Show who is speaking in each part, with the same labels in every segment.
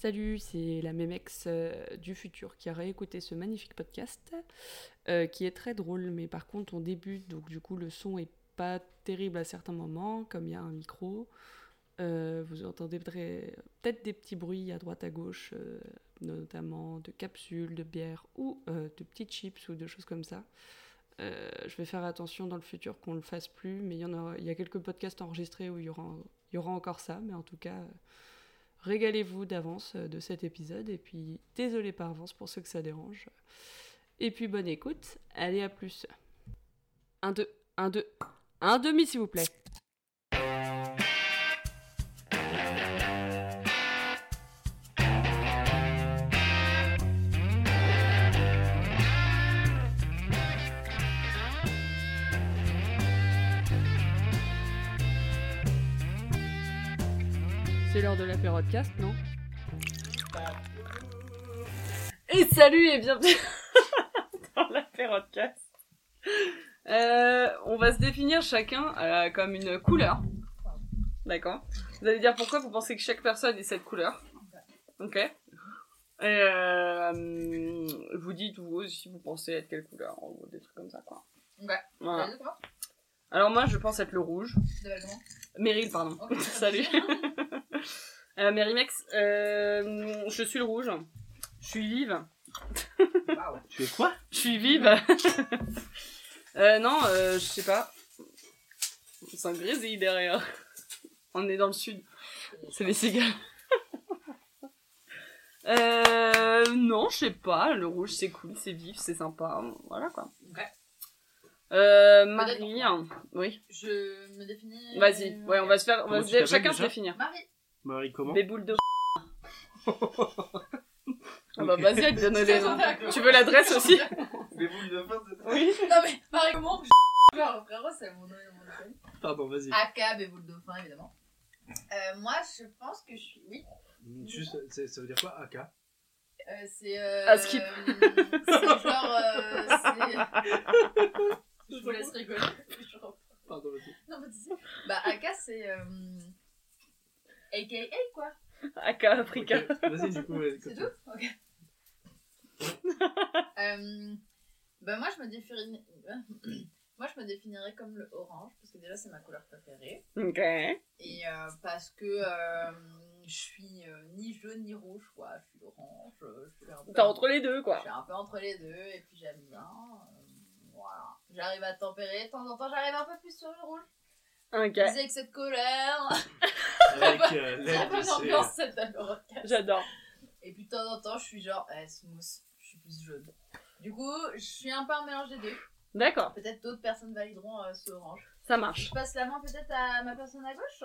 Speaker 1: Salut, c'est la Memex euh, du futur qui a réécouté ce magnifique podcast euh, qui est très drôle, mais par contre on débute, donc du coup le son est pas terrible à certains moments, comme il y a un micro. Euh, vous entendez peut- peut-être des petits bruits à droite à gauche, notamment de capsules, de bière ou de petits chips ou de choses comme ça. Je vais faire attention dans le futur qu'on le fasse plus, mais il y, a, y a quelques podcasts enregistrés où il y aura, encore ça, mais en tout cas, régalez-vous d'avance euh, de cet épisode, et puis désolé par avance pour ceux que ça dérange. Et puis bonne écoute, allez à plus. Un, deux, un, deux, un demi s'il vous plaît. Podcast, non Et salut et bienvenue dans la podcast. Euh, on va se définir chacun euh, comme une couleur. D'accord Vous allez dire pourquoi vous pensez que chaque personne est cette couleur. Ok Et euh, vous dites vous si vous pensez être quelle couleur ou des trucs comme ça quoi.
Speaker 2: Ouais.
Speaker 1: Voilà. Alors moi je pense être le rouge. Meryl pardon. Salut. euh, Merimex, euh, je suis le rouge. Je suis vive.
Speaker 3: Tu es quoi?
Speaker 1: Je suis vive. euh, non, euh, je sais pas. C'est un grésil derrière. On est dans le sud. C'est les cigales. euh, non, je sais pas. Le rouge, c'est cool, c'est vif, c'est sympa. Voilà quoi. Euh, Marie, hein. oui.
Speaker 2: Je me définis.
Speaker 1: Vas-y. Ouais, on va se faire, on va
Speaker 3: Comment
Speaker 1: se
Speaker 3: tu
Speaker 1: dé-
Speaker 3: t'appelles
Speaker 1: chacun se
Speaker 3: déjà?
Speaker 1: définir.
Speaker 2: Marie.
Speaker 3: Marie, comment
Speaker 1: Des boules de. Ah bah vas-y, elle te donne les noms. Tu veux l'adresse aussi
Speaker 3: Des boules de fin,
Speaker 1: Oui.
Speaker 2: Non mais Marie comment Genre, frérot, c'est mon nom et mon nom.
Speaker 3: Pardon, vas-y.
Speaker 2: Aka, Béboule Dauphin, évidemment. Euh, moi, je pense que je suis. Oui.
Speaker 3: Juste, c'est- ça veut dire quoi, AK
Speaker 2: Euh, c'est. Euh,
Speaker 1: Ah, skip.
Speaker 2: C'est genre. Euh, c'est. Je vous laisse rigoler.
Speaker 3: Pardon, vas-y.
Speaker 2: Non, mais tu sais. Bah, Aka, c'est. Euh... AKA, quoi.
Speaker 1: Aka Africa.
Speaker 3: Ok, Vas-y, du coup, vas-y,
Speaker 2: C'est tout Ok. euh, bah moi je me définirais moi je me définirais comme le orange parce que déjà c'est ma couleur préférée
Speaker 1: Ok.
Speaker 2: et euh, parce que euh, je suis euh, ni jaune ni rouge quoi je suis orange je suis un peu
Speaker 1: T'es entre les deux
Speaker 2: je
Speaker 1: quoi.
Speaker 2: suis un peu entre les deux et puis j'aime bien euh, voilà j'arrive à tempérer de temps en temps j'arrive un peu plus sur le rouge
Speaker 1: Ok.
Speaker 2: je que cette colère
Speaker 3: Avec euh, l'aide de
Speaker 2: cette apéro
Speaker 1: J'adore.
Speaker 2: Et puis de temps en temps, je suis genre, eh, smooth, je suis plus jaune. Du coup, je suis un peu un mélange des deux.
Speaker 1: D'accord,
Speaker 2: Peut-être d'autres personnes valideront euh, ce orange.
Speaker 1: ça
Speaker 2: Je
Speaker 1: marche.
Speaker 2: passe la main peut-être à ma personne à gauche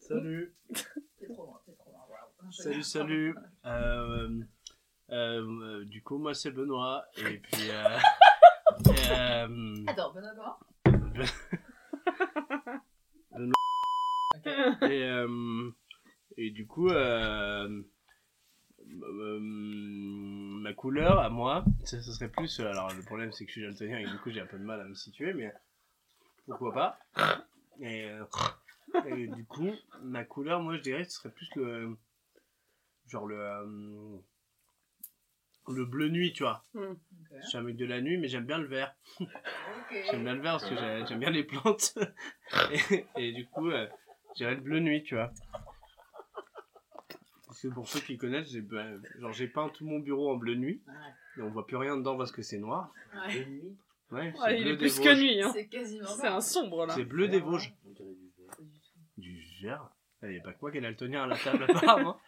Speaker 3: Salut.
Speaker 2: C'est trop loin, c'est trop loin. waouh. Je
Speaker 3: Salut, salut. Euh, euh, euh, du coup, moi, c'est Benoît. Et puis... Euh, euh,
Speaker 2: Attends, Benoît comment?
Speaker 3: Et, euh, et du coup, euh, euh, ma couleur à moi, ça, serait plus. Alors, le problème, c'est que je suis daltonien et du coup, j'ai un peu de mal à me situer, mais pourquoi pas. Et, et du coup, ma couleur, moi, je dirais, ce serait plus le. Genre le. Le bleu nuit, tu vois.
Speaker 2: Ok.
Speaker 3: Je suis un mec de la nuit, mais j'aime bien le vert. J'aime bien le vert parce que j'ai- j'aime bien les plantes. et, et du coup, euh, j'irais le bleu nuit, tu vois. Parce que pour ceux qui connaissent, j'ai ben, peint tout mon bureau en bleu nuit. Et on voit plus rien dedans parce que c'est noir.
Speaker 2: Ouais.
Speaker 3: Ouais, c'est
Speaker 1: Ouais, il
Speaker 3: bleu
Speaker 1: est
Speaker 3: des
Speaker 1: plus que
Speaker 3: Vosges.
Speaker 1: nuit. Hein.
Speaker 2: C'est quasiment
Speaker 1: C'est
Speaker 2: ça.
Speaker 1: un sombre là.
Speaker 3: C'est bleu des Vosges.
Speaker 2: Pas du
Speaker 3: vert. Il n'y a pas que moi qui ai daltonien à la table apparemment.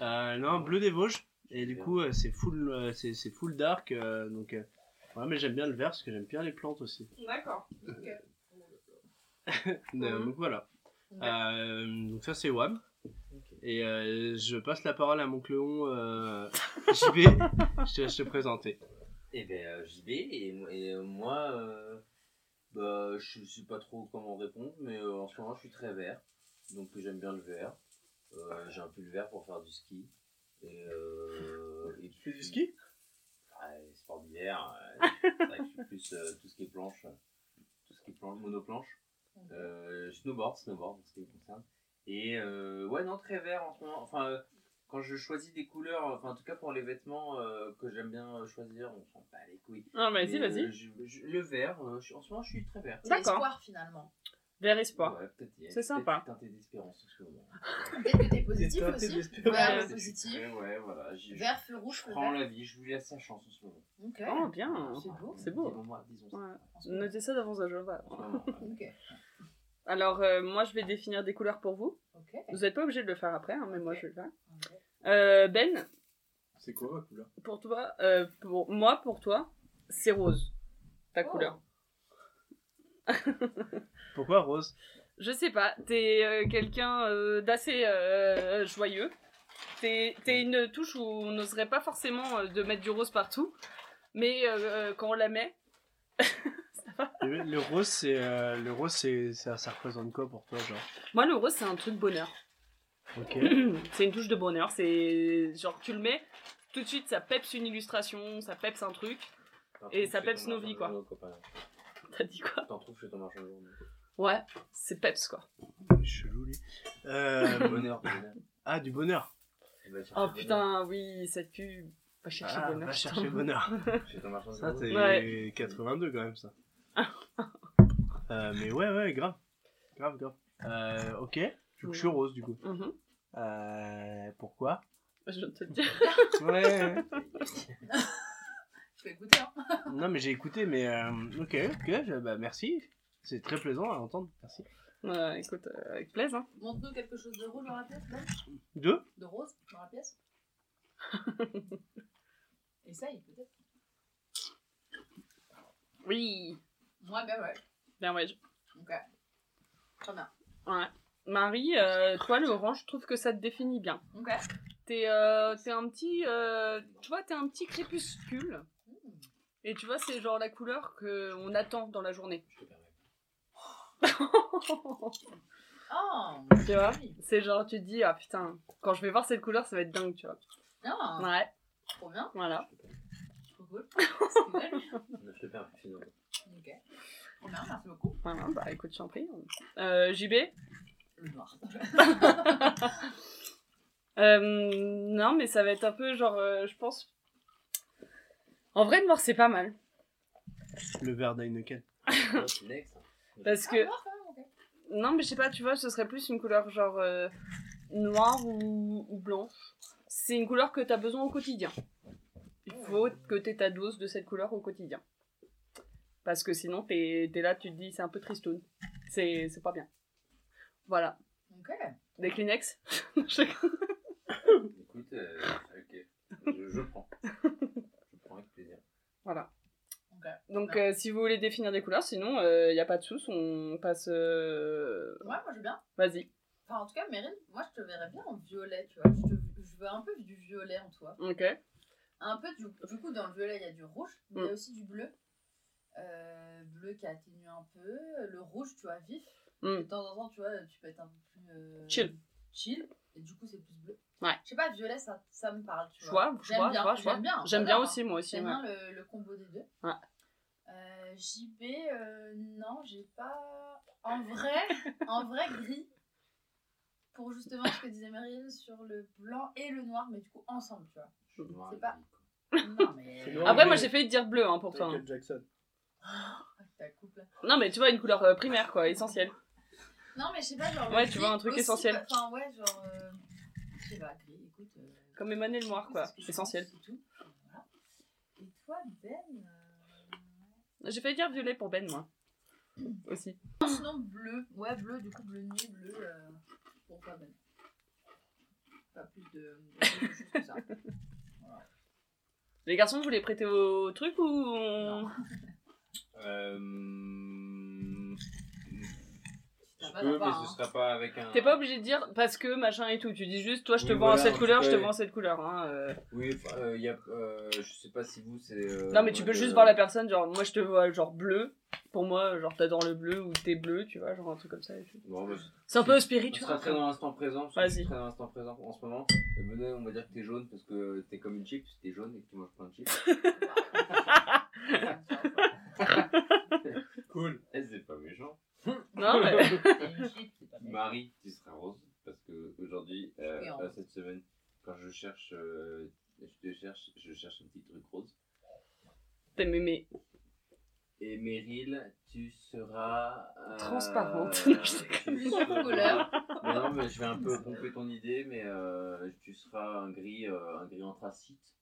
Speaker 3: Euh, non, bleu des Vosges. Et du coup, euh, c'est full, euh, c'est c'est full dark. euh, donc, euh, ouais, mais j'aime bien le vert parce que j'aime bien les plantes aussi.
Speaker 1: D'accord.
Speaker 3: Euh,
Speaker 1: Mhm.
Speaker 3: Donc voilà.
Speaker 2: Ok.
Speaker 3: Euh, donc ça c'est WAM. Et euh, je passe la parole à mon cléon euh, JB. je te laisse te présenter.
Speaker 4: Et ben euh, j'y vais et, et, euh, moi euh, bah je sais pas trop comment répondre mais euh, en ce moment je suis très vert donc j'aime bien le vert Euh, j'ai un peu le vert pour faire du ski et, euh, et
Speaker 3: Tu fais du ski?
Speaker 4: ouais, sport d'hiver euh, c'est vrai que je suis plus euh, tout ce qui est planche tout ce qui est planche, monoplanche euh, snowboard snowboard en ce qui me concerne et euh, ouais non très vert en ce moment enfin quand je choisis des couleurs, enfin en tout cas pour les vêtements euh, que j'aime bien choisir, on s'en bat les couilles.
Speaker 5: Ah, vas-y,
Speaker 4: Mais,
Speaker 5: vas-y.
Speaker 4: euh, je- je- le vert, euh, je- en ce moment je suis très vert.
Speaker 2: C'est
Speaker 5: D'accord.
Speaker 2: l'espoir finalement.
Speaker 5: Vers espoir.
Speaker 4: Ouais,
Speaker 5: C'est sympa.
Speaker 4: teinté d'espérance en ce moment.
Speaker 2: Peut-être que t'es positif
Speaker 3: teinté
Speaker 2: aussi. Vert,
Speaker 5: Ouais.
Speaker 2: positif.
Speaker 4: Ouais, ouais, voilà.
Speaker 2: Vert, feu rouge,
Speaker 4: Je prends la vie, je lui laisse sa chance en ce moment.
Speaker 2: Ok.
Speaker 5: Oh, bien.
Speaker 2: C'est beau.
Speaker 5: C'est
Speaker 4: disons.
Speaker 5: Ouais. Notez ça dans vos agendas.
Speaker 4: En ce moment, ouais.
Speaker 2: Ok.
Speaker 5: Alors, euh, moi, je vais définir des couleurs pour vous.
Speaker 2: Ok.
Speaker 5: Vous n'êtes pas obligé de le faire après, hein, mais moi, je vais le faire.
Speaker 2: Ok.
Speaker 5: Euh, ben,
Speaker 3: C'est quoi ma couleur?
Speaker 5: Pour toi, euh, pour moi, pour toi, c'est rose. Ta
Speaker 2: Oh.
Speaker 5: couleur.
Speaker 3: Pourquoi rose?
Speaker 5: Je sais pas, t'es euh, quelqu'un euh, d'assez euh, joyeux. T'es t'es une touche où on n'oserait pas forcément euh, de mettre du rose partout, mais quand on la met,
Speaker 3: le, le rose, c'est euh, le rose, c'est ça, ça représente quoi pour toi, genre?
Speaker 5: Moi le rose c'est un truc bonheur.
Speaker 3: Ok.
Speaker 5: c'est une touche de bonheur, c'est genre tu le mets, tout de suite ça peps une illustration, ça peps un truc. Et ça peps nos vies, quoi. T'as dit quoi?
Speaker 4: T'en trouves chez ton marchand de journaux.
Speaker 5: Ouais, c'est peps quoi.
Speaker 3: Chelou lui. Euh,
Speaker 4: Bonheur, bonheur.
Speaker 3: ah, du bonheur.
Speaker 5: Oh putain, oui, cette pub. Va chercher
Speaker 3: Ah,
Speaker 5: bonheur.
Speaker 3: va
Speaker 5: putain.
Speaker 3: chercher bonheur.
Speaker 4: bonheur.
Speaker 3: Ça, c'est
Speaker 5: Ouais.
Speaker 3: 82 quand même, ça. Euh, mais ouais, ouais, grave. Grave, grave. Euh, ok. Je suis rose, du coup.
Speaker 5: Mhm.
Speaker 3: Euh, pourquoi?
Speaker 5: Je viens de te le dire.
Speaker 3: Ouais.
Speaker 2: Je peux écouter. Hein.
Speaker 3: non, mais j'ai écouté, mais euh, ok, ok, je- bah merci. C'est très plaisant à entendre, merci.
Speaker 5: Ouais, écoute, euh, avec plaisir. hein.
Speaker 2: Montre-nous quelque chose de rouge dans la pièce, Ben
Speaker 3: Deux
Speaker 2: De rose dans la pièce Essaye peut-être.
Speaker 5: Oui.
Speaker 2: Moi, ben ouais.
Speaker 5: Bien ouais. je-
Speaker 2: Ok. Très bien.
Speaker 5: Ouais. Marie, euh, toi, le orange, je trouve que ça te définit bien.
Speaker 2: Ok.
Speaker 5: T'es euh, t'es un petit. euh, tu vois, t'es un petit crépuscule.
Speaker 2: Hmm.
Speaker 5: Et tu vois, c'est genre la couleur qu'on attend dans la journée.
Speaker 4: Je te.
Speaker 2: Oh
Speaker 5: Tu vois
Speaker 2: joli.
Speaker 5: C'est genre, tu te dis, ah putain, quand je vais voir cette couleur, ça va être dingue, tu vois.
Speaker 2: Non,
Speaker 5: Ouais,
Speaker 2: trop bien.
Speaker 5: voilà.
Speaker 2: Trop cool. C'est cool.
Speaker 4: Je te permets, finalement.
Speaker 2: Ok. Trop bien, merci beaucoup.
Speaker 5: Voilà, bah écoute, j'en prie. Euh, JB
Speaker 2: Le noir.
Speaker 5: Euh, non, mais ça va être un peu genre, euh, je pense. En vrai, le noir, c'est pas mal.
Speaker 3: Le verre d'Heineken.
Speaker 5: Parce
Speaker 2: Ah,
Speaker 5: que. Non, mais je sais pas, tu vois, ce serait plus une couleur genre euh, noire ou, ou blanche. C'est une couleur que t'as besoin au quotidien. Il faut que t'aies ta dose de cette couleur au quotidien. Parce que sinon, t'es es là, tu te dis, c'est un peu tristoun. C'est c'est pas bien. Voilà.
Speaker 2: Ok.
Speaker 5: Des Kleenex?
Speaker 4: Écoute, euh, ok. Je, je prends. Je prends avec plaisir.
Speaker 5: Voilà. Donc,
Speaker 2: Bien.
Speaker 5: euh, si vous voulez définir des couleurs, sinon, il n'y a pas de sous, on passe. euh,
Speaker 2: Ouais, moi je veux bien.
Speaker 5: Vas-y.
Speaker 2: Enfin, en tout cas, Meryl, moi je te verrais bien en violet, tu vois. Je, te- je veux un peu du violet en toi.
Speaker 5: Ok.
Speaker 2: Un peu du, du coup, dans le violet, il y a du rouge, mais il y
Speaker 5: Mm.
Speaker 2: a aussi du bleu. Euh, bleu qui atténue un peu. Le rouge, tu vois, vif.
Speaker 5: Mm.
Speaker 2: De temps en temps, tu vois, tu peux être un peu plus. euh,
Speaker 5: Chill.
Speaker 2: Chill. Et du coup, c'est plus bleu.
Speaker 5: Ouais.
Speaker 2: Je sais pas, violet, ça, ça me parle, tu
Speaker 5: Je
Speaker 2: vois.
Speaker 5: vois, je
Speaker 2: J'aime
Speaker 5: vois,
Speaker 2: bien,
Speaker 5: je vois, je vois.
Speaker 2: J'aime bien.
Speaker 5: J'aime bien aussi, moi aussi.
Speaker 2: J'aime
Speaker 5: ouais.
Speaker 2: bien le, le combo des deux.
Speaker 5: Ouais.
Speaker 2: Euh, JB, euh, non, j'ai pas. En vrai, en vrai, gris. Pour justement ce que disait Meryl sur le blanc et le noir, mais du coup ensemble, tu vois. C'est pas-. Non, mais.
Speaker 3: Noir.
Speaker 5: Après, moi j'ai failli dire bleu hein, pour toi. hein.
Speaker 3: Michael Jackson?
Speaker 2: Ta coupe, là.
Speaker 5: Non, mais tu vois, une couleur euh, primaire quoi, essentielle.
Speaker 2: Non, mais je sais pas, genre. le
Speaker 5: Ouais, tu vois, un truc
Speaker 2: aussi,
Speaker 5: essentiel.
Speaker 2: Enfin, ouais, genre. euh, Je sais pas, gris, écoute. euh,
Speaker 5: Comme Emmanuel Noir quoi,
Speaker 2: c'est ce
Speaker 5: essentiel.
Speaker 2: pense, c'est tout. Voilà. Et toi, Ben euh,
Speaker 5: J'ai failli dire violet pour Ben, moi. Aussi.
Speaker 2: Non, sinon bleu. Ouais, bleu, du coup, bleu nuit, bleu. Euh... Pour toi, Ben. Pas plus de, de choses que ça.
Speaker 5: Les garçons, vous les prêtez au truc ou. on-
Speaker 2: Non.
Speaker 4: Euh,
Speaker 2: Pas,
Speaker 4: peux, mais
Speaker 2: hein.
Speaker 4: ce sera pas avec un.
Speaker 5: T'es pas obligé de dire parce que machin et tout. Tu dis juste, toi je te
Speaker 4: Oui,
Speaker 5: vends en
Speaker 4: voilà,
Speaker 5: cette
Speaker 4: en
Speaker 5: couleur,
Speaker 4: tout
Speaker 5: je te
Speaker 4: cas,
Speaker 5: vends en cette couleur. Hein, euh.
Speaker 4: Oui, enfin, euh, y a, euh, je sais pas si vous c'est. euh,
Speaker 5: Non, mais tu peux juste voir la personne, genre, moi je te vois genre bleu. Pour moi, genre, t'adores le bleu ou t'es bleu, tu vois, genre un truc comme ça. et tout.
Speaker 4: Bon, bah,
Speaker 5: C'est un peu
Speaker 4: On
Speaker 5: spirituel.
Speaker 4: sera très dans l'instant présent. parce que
Speaker 5: Vas-y.
Speaker 4: je suis Très dans l'instant présent en ce moment. Et on va dire que t'es jaune parce que t'es comme une chip, t'es jaune et que tu manges plein de chips.
Speaker 3: Cool.
Speaker 4: Eh, c'est pas méchant.
Speaker 5: Non, mais.
Speaker 4: Marie, tu seras rose parce que aujourd'hui, euh, euh, cette semaine, quand je cherche, euh, je cherche, je cherche un petit truc rose.
Speaker 5: T'es mémé.
Speaker 4: Et Meryl, tu seras. euh,
Speaker 5: Transparente. Non, je
Speaker 4: non, mais je vais un peu pomper ton idée, mais euh, tu seras un gris, euh, un gris anthracite.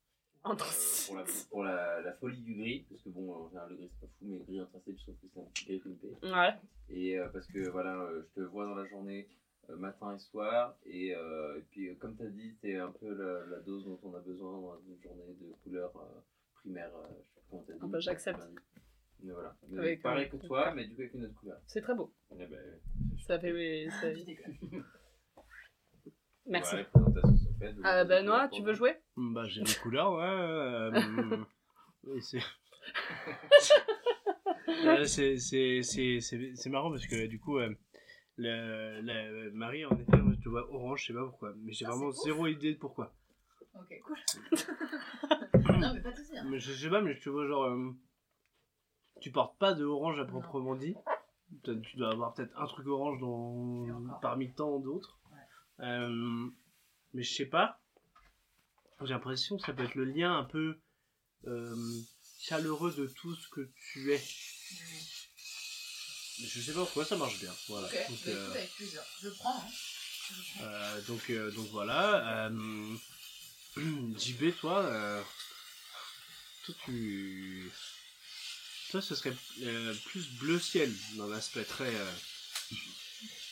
Speaker 4: pour la, pour la, la folie du gris, parce que bon, en général, le gris c'est pas fou, mais le gris anthracite, je trouve que c'est un petit gris pimpé.
Speaker 5: Ouais.
Speaker 4: Et euh, parce que voilà, euh, je te vois dans la journée, euh, matin et soir, et, et puis comme tu as dit, c'est un peu la, la dose dont on a besoin dans une journée de couleurs primaires. euh, je sais pas comment t'as dit.
Speaker 5: Ah bah, j'accepte.
Speaker 4: Mais voilà. Mais
Speaker 5: Avec,
Speaker 4: pareil que toi, mais du coup avec une autre couleur.
Speaker 5: C'est très beau.
Speaker 4: Eh ben,
Speaker 5: Ça fait. ça-
Speaker 2: Je déconne.
Speaker 5: Merci.
Speaker 4: voilà, les présentations sont faites.
Speaker 5: Ah, Benoît,
Speaker 4: couleurs
Speaker 5: tu veux jouer?
Speaker 3: Bah, j'ai les couleurs, ouais. euh, c'est. Euh, c'est- c'est c'est- c'est- c'est marrant parce que du coup, euh, la, la- Marie, en effet, moi, je te vois orange, je sais pas pourquoi. Mais j'ai
Speaker 2: Ah,
Speaker 3: vraiment
Speaker 2: c'est
Speaker 3: zéro idée de pourquoi.
Speaker 2: Ok, cool. non, mais pas de soucis. hein.
Speaker 3: Mais je sais pas, mais je te vois genre. euh, tu portes pas de orange à proprement dit. Tu dois avoir peut-être un truc orange dans,
Speaker 2: Et encore.
Speaker 3: parmi tant d'autres. Euh, mais je sais pas. J'ai l'impression que ça peut être le lien un peu euh, chaleureux de tout ce que tu es. Je sais pas pourquoi ça marche bien. Voilà. Donc,
Speaker 2: bah,
Speaker 3: euh,
Speaker 2: écoute, avec plaisir. Je prends. Hein. Je prends.
Speaker 3: euh, donc, euh, donc voilà. Euh, JB, toi, euh, toi, tu. Toi, ce serait euh, plus bleu ciel, d'un aspect très, euh,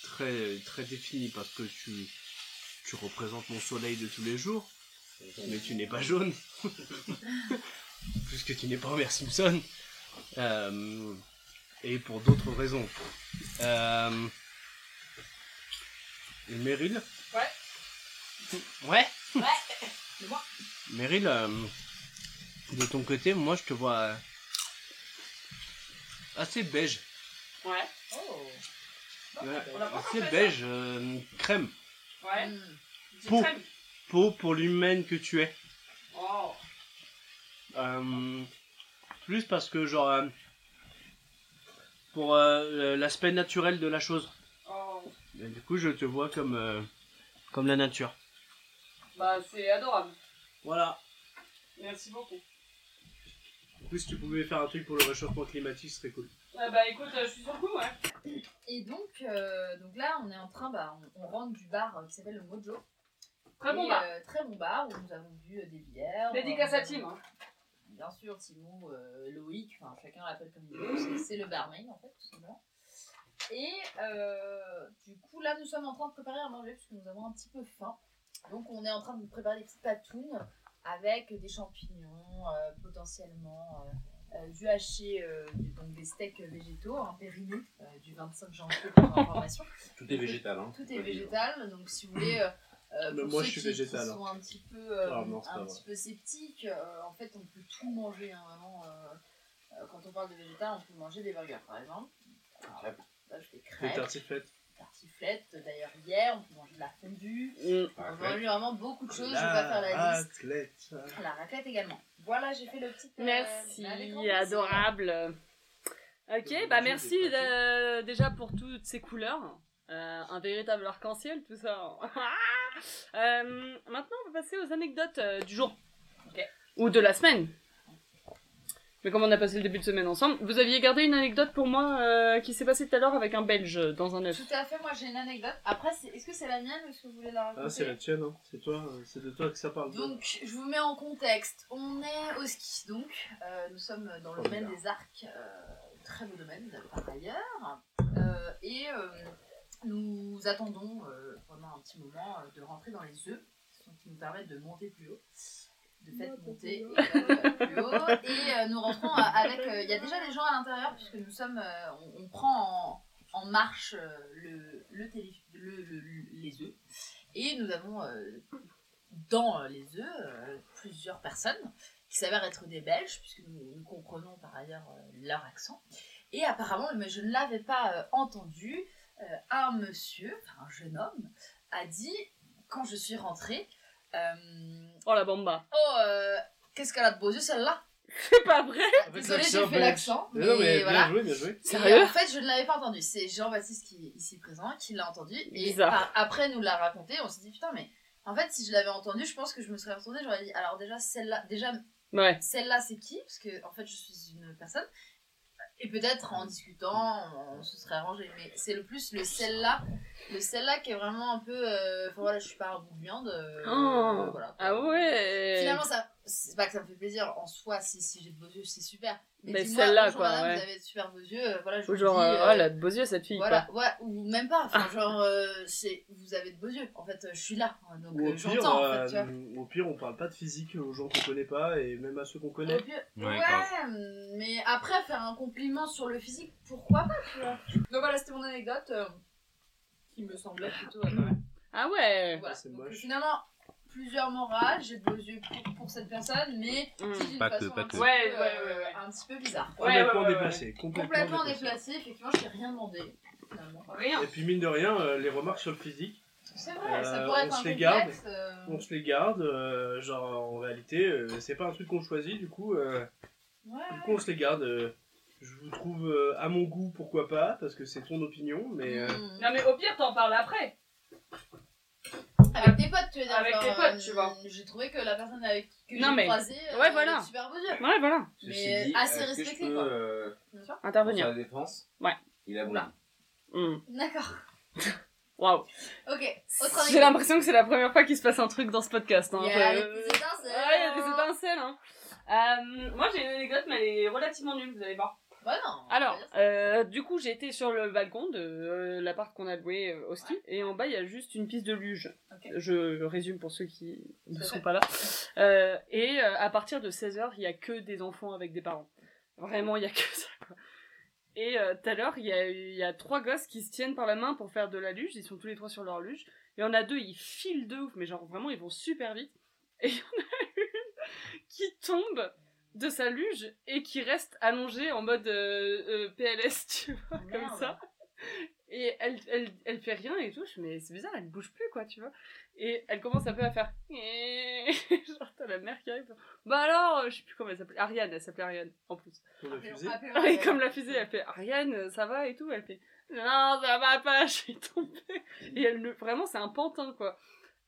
Speaker 3: très, très défini, parce que tu, tu représentes mon soleil de tous les jours, mais tu n'es pas jaune, puisque tu n'es pas Homer Simpson, Euh, et pour d'autres raisons. Euh, Meryl
Speaker 2: Ouais.
Speaker 3: Ouais
Speaker 2: Ouais. C'est moi.
Speaker 3: Meryl, euh, de ton côté, moi je te vois assez beige.
Speaker 5: Ouais.
Speaker 2: Oh.
Speaker 3: Ouais, assez beige, euh, crème.
Speaker 5: Ouais.
Speaker 3: Peau.
Speaker 5: crème.
Speaker 3: Peau pour l'humaine que tu es.
Speaker 5: Oh.
Speaker 3: Euh, plus parce que, genre, euh, pour euh, l'aspect naturel de la chose.
Speaker 5: Oh.
Speaker 3: Et du coup, je te vois comme, euh, comme la nature.
Speaker 5: Bah, c'est adorable.
Speaker 3: Voilà.
Speaker 5: Merci beaucoup.
Speaker 3: En plus, si tu pouvais faire un truc pour le réchauffement climatique, ce serait cool.
Speaker 5: Ah bah, écoute, je suis sur le coup, ouais.
Speaker 2: Et donc, euh, donc là, on est en train, bah, on, on rentre du bar qui s'appelle le Mojo.
Speaker 5: Très bon bar.
Speaker 2: euh, très bon bar où nous avons bu euh, des bières.
Speaker 5: Dédicace
Speaker 2: Euh,
Speaker 5: à Tim. hein.
Speaker 2: Bien sûr, Timou, euh, Loïc, enfin chacun l'appelle comme il veut, c'est- le barmaid en fait, tout simplement. Et euh, du coup, là, nous sommes en train de préparer à manger puisque nous avons un petit peu faim. Donc, on est en train de préparer des petites patounes avec des champignons, euh, potentiellement euh, euh, du haché, euh, du- donc des steaks végétaux, un périmé euh, du 25 janvier pour information.
Speaker 4: Tout est végétal, hein.
Speaker 2: Tout est végétal, donc si vous voulez. Euh, pour
Speaker 3: moi,
Speaker 2: ceux
Speaker 3: je suis
Speaker 2: qui-
Speaker 3: végétal,
Speaker 2: Qui
Speaker 3: hein.
Speaker 2: sont un petit peu, euh,
Speaker 3: Ah, non,
Speaker 2: un petit peu sceptiques. euh, en fait, on peut tout manger, hein, vraiment. euh, quand on parle de végétal, on peut manger des burgers, par exemple. Alors,
Speaker 4: Crêpes.
Speaker 2: Là, je fais
Speaker 3: Des
Speaker 2: crêpes,
Speaker 3: tartiflettes.
Speaker 2: tartiflettes. D'ailleurs, hier, on peut manger de la fondue.
Speaker 5: Mm.
Speaker 2: On peut manger vraiment beaucoup de choses. Je vais
Speaker 3: La
Speaker 2: pas faire la liste.
Speaker 3: raclette.
Speaker 2: La raclette également. Voilà, j'ai fait le petit. euh,
Speaker 5: Merci, adorable. Ok, bah merci déjà pour toutes ces couleurs. Euh, un véritable arc-en-ciel, tout ça. Euh, maintenant, on va passer aux anecdotes euh, du jour. Ou de la semaine. Mais comme on a passé le début de semaine ensemble, vous aviez gardé une anecdote pour moi euh, qui s'est passée tout à l'heure avec un Belge dans un œuf.
Speaker 2: Tout à fait, moi j'ai une anecdote. Après, est-ce que c'est la mienne ou est-ce que vous voulez la raconter
Speaker 3: Ah, c'est la tienne, hein. c'est toi, c'est de toi que ça parle.
Speaker 2: Donc, je vous mets en contexte. On est au ski, donc. Euh, nous sommes dans le domaine des arcs. euh, très beau domaine, par ailleurs. Euh, et euh, nous attendons euh, pendant un petit moment euh, de rentrer dans les œufs, qui nous permettent de monter plus haut. De fait, monter et, euh, plus haut. Et euh, nous rentrons euh, avec. Il y a déjà des gens à l'intérieur, puisque nous sommes. on, on prend en, en marche le, le, télé- le- le- les œufs. Et nous avons dans les œufs plusieurs personnes qui s'avèrent être des Belges, puisque nous, nous comprenons par ailleurs leur accent. Et apparemment, mais je ne l'avais pas entendu, un monsieur, enfin un jeune homme, a dit, quand je suis rentrée, euh,
Speaker 5: Oh la bomba.
Speaker 2: Oh, euh, qu'est-ce qu'elle a de beaux yeux celle-là?
Speaker 5: C'est pas vrai
Speaker 2: Désolée, j'ai fait l'accent, mais,
Speaker 3: non, mais
Speaker 2: voilà.
Speaker 3: bien joué, bien joué.
Speaker 5: Sérieux?
Speaker 2: en fait, je ne l'avais pas entendu. C'est Jean-Baptiste qui est ici présent qui l'a entendu. Et par- après nous l'a raconté, on s'est dit putain, mais En fait, si je l'avais entendu, je pense que je me serais retournée, j'aurais dit, alors déjà, celle-là, déjà,
Speaker 5: Ouais.
Speaker 2: celle-là, c'est qui? Parce que, en fait, je suis une personne. Et peut-être en discutant, on se serait arrangé. Mais c'est le plus le celle-là, le celle-là qui est vraiment un peu. euh, Enfin voilà, je suis pas un bout de viande. euh,
Speaker 5: Oh.
Speaker 2: voilà.
Speaker 5: Ah ouais
Speaker 2: Finalement, ça, c'est pas que ça me fait plaisir en soi, si, si j'ai de beaux yeux, c'est super.
Speaker 5: Mais celle-là, quoi,
Speaker 2: madame,
Speaker 5: ouais.
Speaker 2: Vous avez de super beaux yeux, euh, voilà, je
Speaker 5: Ou
Speaker 2: vous
Speaker 5: genre,
Speaker 2: dis,
Speaker 5: euh,
Speaker 2: euh,
Speaker 5: oh, elle a de beaux yeux cette fille,
Speaker 2: voilà,
Speaker 5: quoi.
Speaker 2: ouais, ou même pas, enfin, genre, euh, c'est, vous avez de beaux yeux, en fait, euh, je suis là, hein, donc
Speaker 3: au
Speaker 2: euh,
Speaker 3: pire,
Speaker 2: j'entends, en
Speaker 3: euh,
Speaker 2: fait, tu vois.
Speaker 3: au pire, on parle pas de physique aux gens qu'on connaît pas et même à ceux qu'on connaît.
Speaker 2: Au pire-
Speaker 4: Ouais,
Speaker 2: Ouais, mais après, faire un compliment sur le physique, pourquoi pas, tu vois. Donc voilà, c'était mon anecdote, euh, qui me semblait plutôt...
Speaker 5: Ah ouais
Speaker 2: Voilà.
Speaker 3: c'est
Speaker 2: Donc
Speaker 3: moche.
Speaker 2: finalement, plusieurs morales, j'ai de beaux yeux pour, pour cette personne, mais
Speaker 5: Mm.
Speaker 2: c'est d'une
Speaker 4: Pas que,
Speaker 2: façon un petit,
Speaker 5: Ouais,
Speaker 2: euh,
Speaker 5: ouais, ouais.
Speaker 2: un petit peu bizarre.
Speaker 3: Complètement
Speaker 5: ouais, ouais,
Speaker 3: déplacé. Complètement,
Speaker 2: Complètement
Speaker 3: déplacé.
Speaker 2: effectivement, je t'ai rien demandé, finalement.
Speaker 5: Rien.
Speaker 3: Et puis mine de rien, euh, les remarques sur le physique,
Speaker 2: C'est vrai, ça pourrait
Speaker 3: on
Speaker 2: être un
Speaker 3: se les garde.
Speaker 2: euh,
Speaker 3: on se les garde. euh, genre en réalité, euh, c'est pas un truc qu'on choisit. Du coup, euh,
Speaker 2: Ouais,
Speaker 3: du coup, on se les garde. Euh, je vous trouve euh, à mon goût, pourquoi pas, parce que c'est ton opinion, mais euh,
Speaker 2: Mm.
Speaker 5: Non mais au pire t'en parles après.
Speaker 2: Avec tes potes, tu veux dire.
Speaker 5: Avec
Speaker 2: genre,
Speaker 5: tes potes,
Speaker 2: euh,
Speaker 5: tu vois.
Speaker 2: J'ai trouvé que la personne avec
Speaker 5: Non,
Speaker 2: j'ai
Speaker 5: mais-
Speaker 2: croisée euh,
Speaker 5: Ouais, voilà.
Speaker 2: super.
Speaker 5: Ouais voilà.
Speaker 4: Ceci
Speaker 2: Mais
Speaker 4: dit,
Speaker 2: assez
Speaker 4: est-ce que
Speaker 2: respecté,
Speaker 4: je peux,
Speaker 2: quoi.
Speaker 4: euh,
Speaker 2: Bien sûr.
Speaker 4: pour
Speaker 5: Intervenir.
Speaker 4: sa défense
Speaker 5: Ouais.
Speaker 4: Il a bon.
Speaker 2: Oula.
Speaker 5: Mm.
Speaker 2: D'accord.
Speaker 5: Waouh.
Speaker 2: Ok. Autre
Speaker 5: J'ai
Speaker 2: anecdote.
Speaker 5: l'impression que c'est la première fois qu'il se passe un truc dans ce podcast. Hein.
Speaker 2: Il y a
Speaker 5: Euh,
Speaker 2: les petites étincelles.
Speaker 5: Ouais, il y a des étincelles. Hein. Euh, moi j'ai une anecdote mais elle est relativement nulle, vous allez voir.
Speaker 2: Bah non.
Speaker 5: Alors, euh, du coup, j'ai été sur le balcon de euh, l'appart qu'on a loué euh, au ski, et en bas, il y a juste une piste de luge. Je résume pour ceux qui ne sont
Speaker 2: fait.
Speaker 5: pas là. Euh, et à partir de 16h, il y a que des enfants avec des parents. Vraiment, il y a que ça. Et tout à l'heure, il y a, il y a trois gosses qui se tiennent par la main pour faire de la luge. Ils sont tous les trois sur leur luge. Il y en a deux, ils filent de ouf, mais genre vraiment, ils vont super vite. Et il y en a une qui tombe de sa luge et qui reste allongée en mode euh, euh, PLS, tu vois, comme
Speaker 2: Merde.
Speaker 5: ça. Et elle, elle, elle fait rien et tout, je mais c'est bizarre, elle bouge plus, quoi, tu vois. Et elle commence un peu à faire. Genre, t'as la mère qui arrive. Bah alors, euh, je sais plus comment elle s'appelait. Ariane, elle s'appelait Ariane, en plus.
Speaker 3: pour la
Speaker 2: Appelons-
Speaker 3: fusée.
Speaker 5: Et comme la fusée, elle fait Ariane, ça va et tout. Elle fait Non, ça va pas, je suis tombée. Et elle vraiment, c'est un pantin, quoi.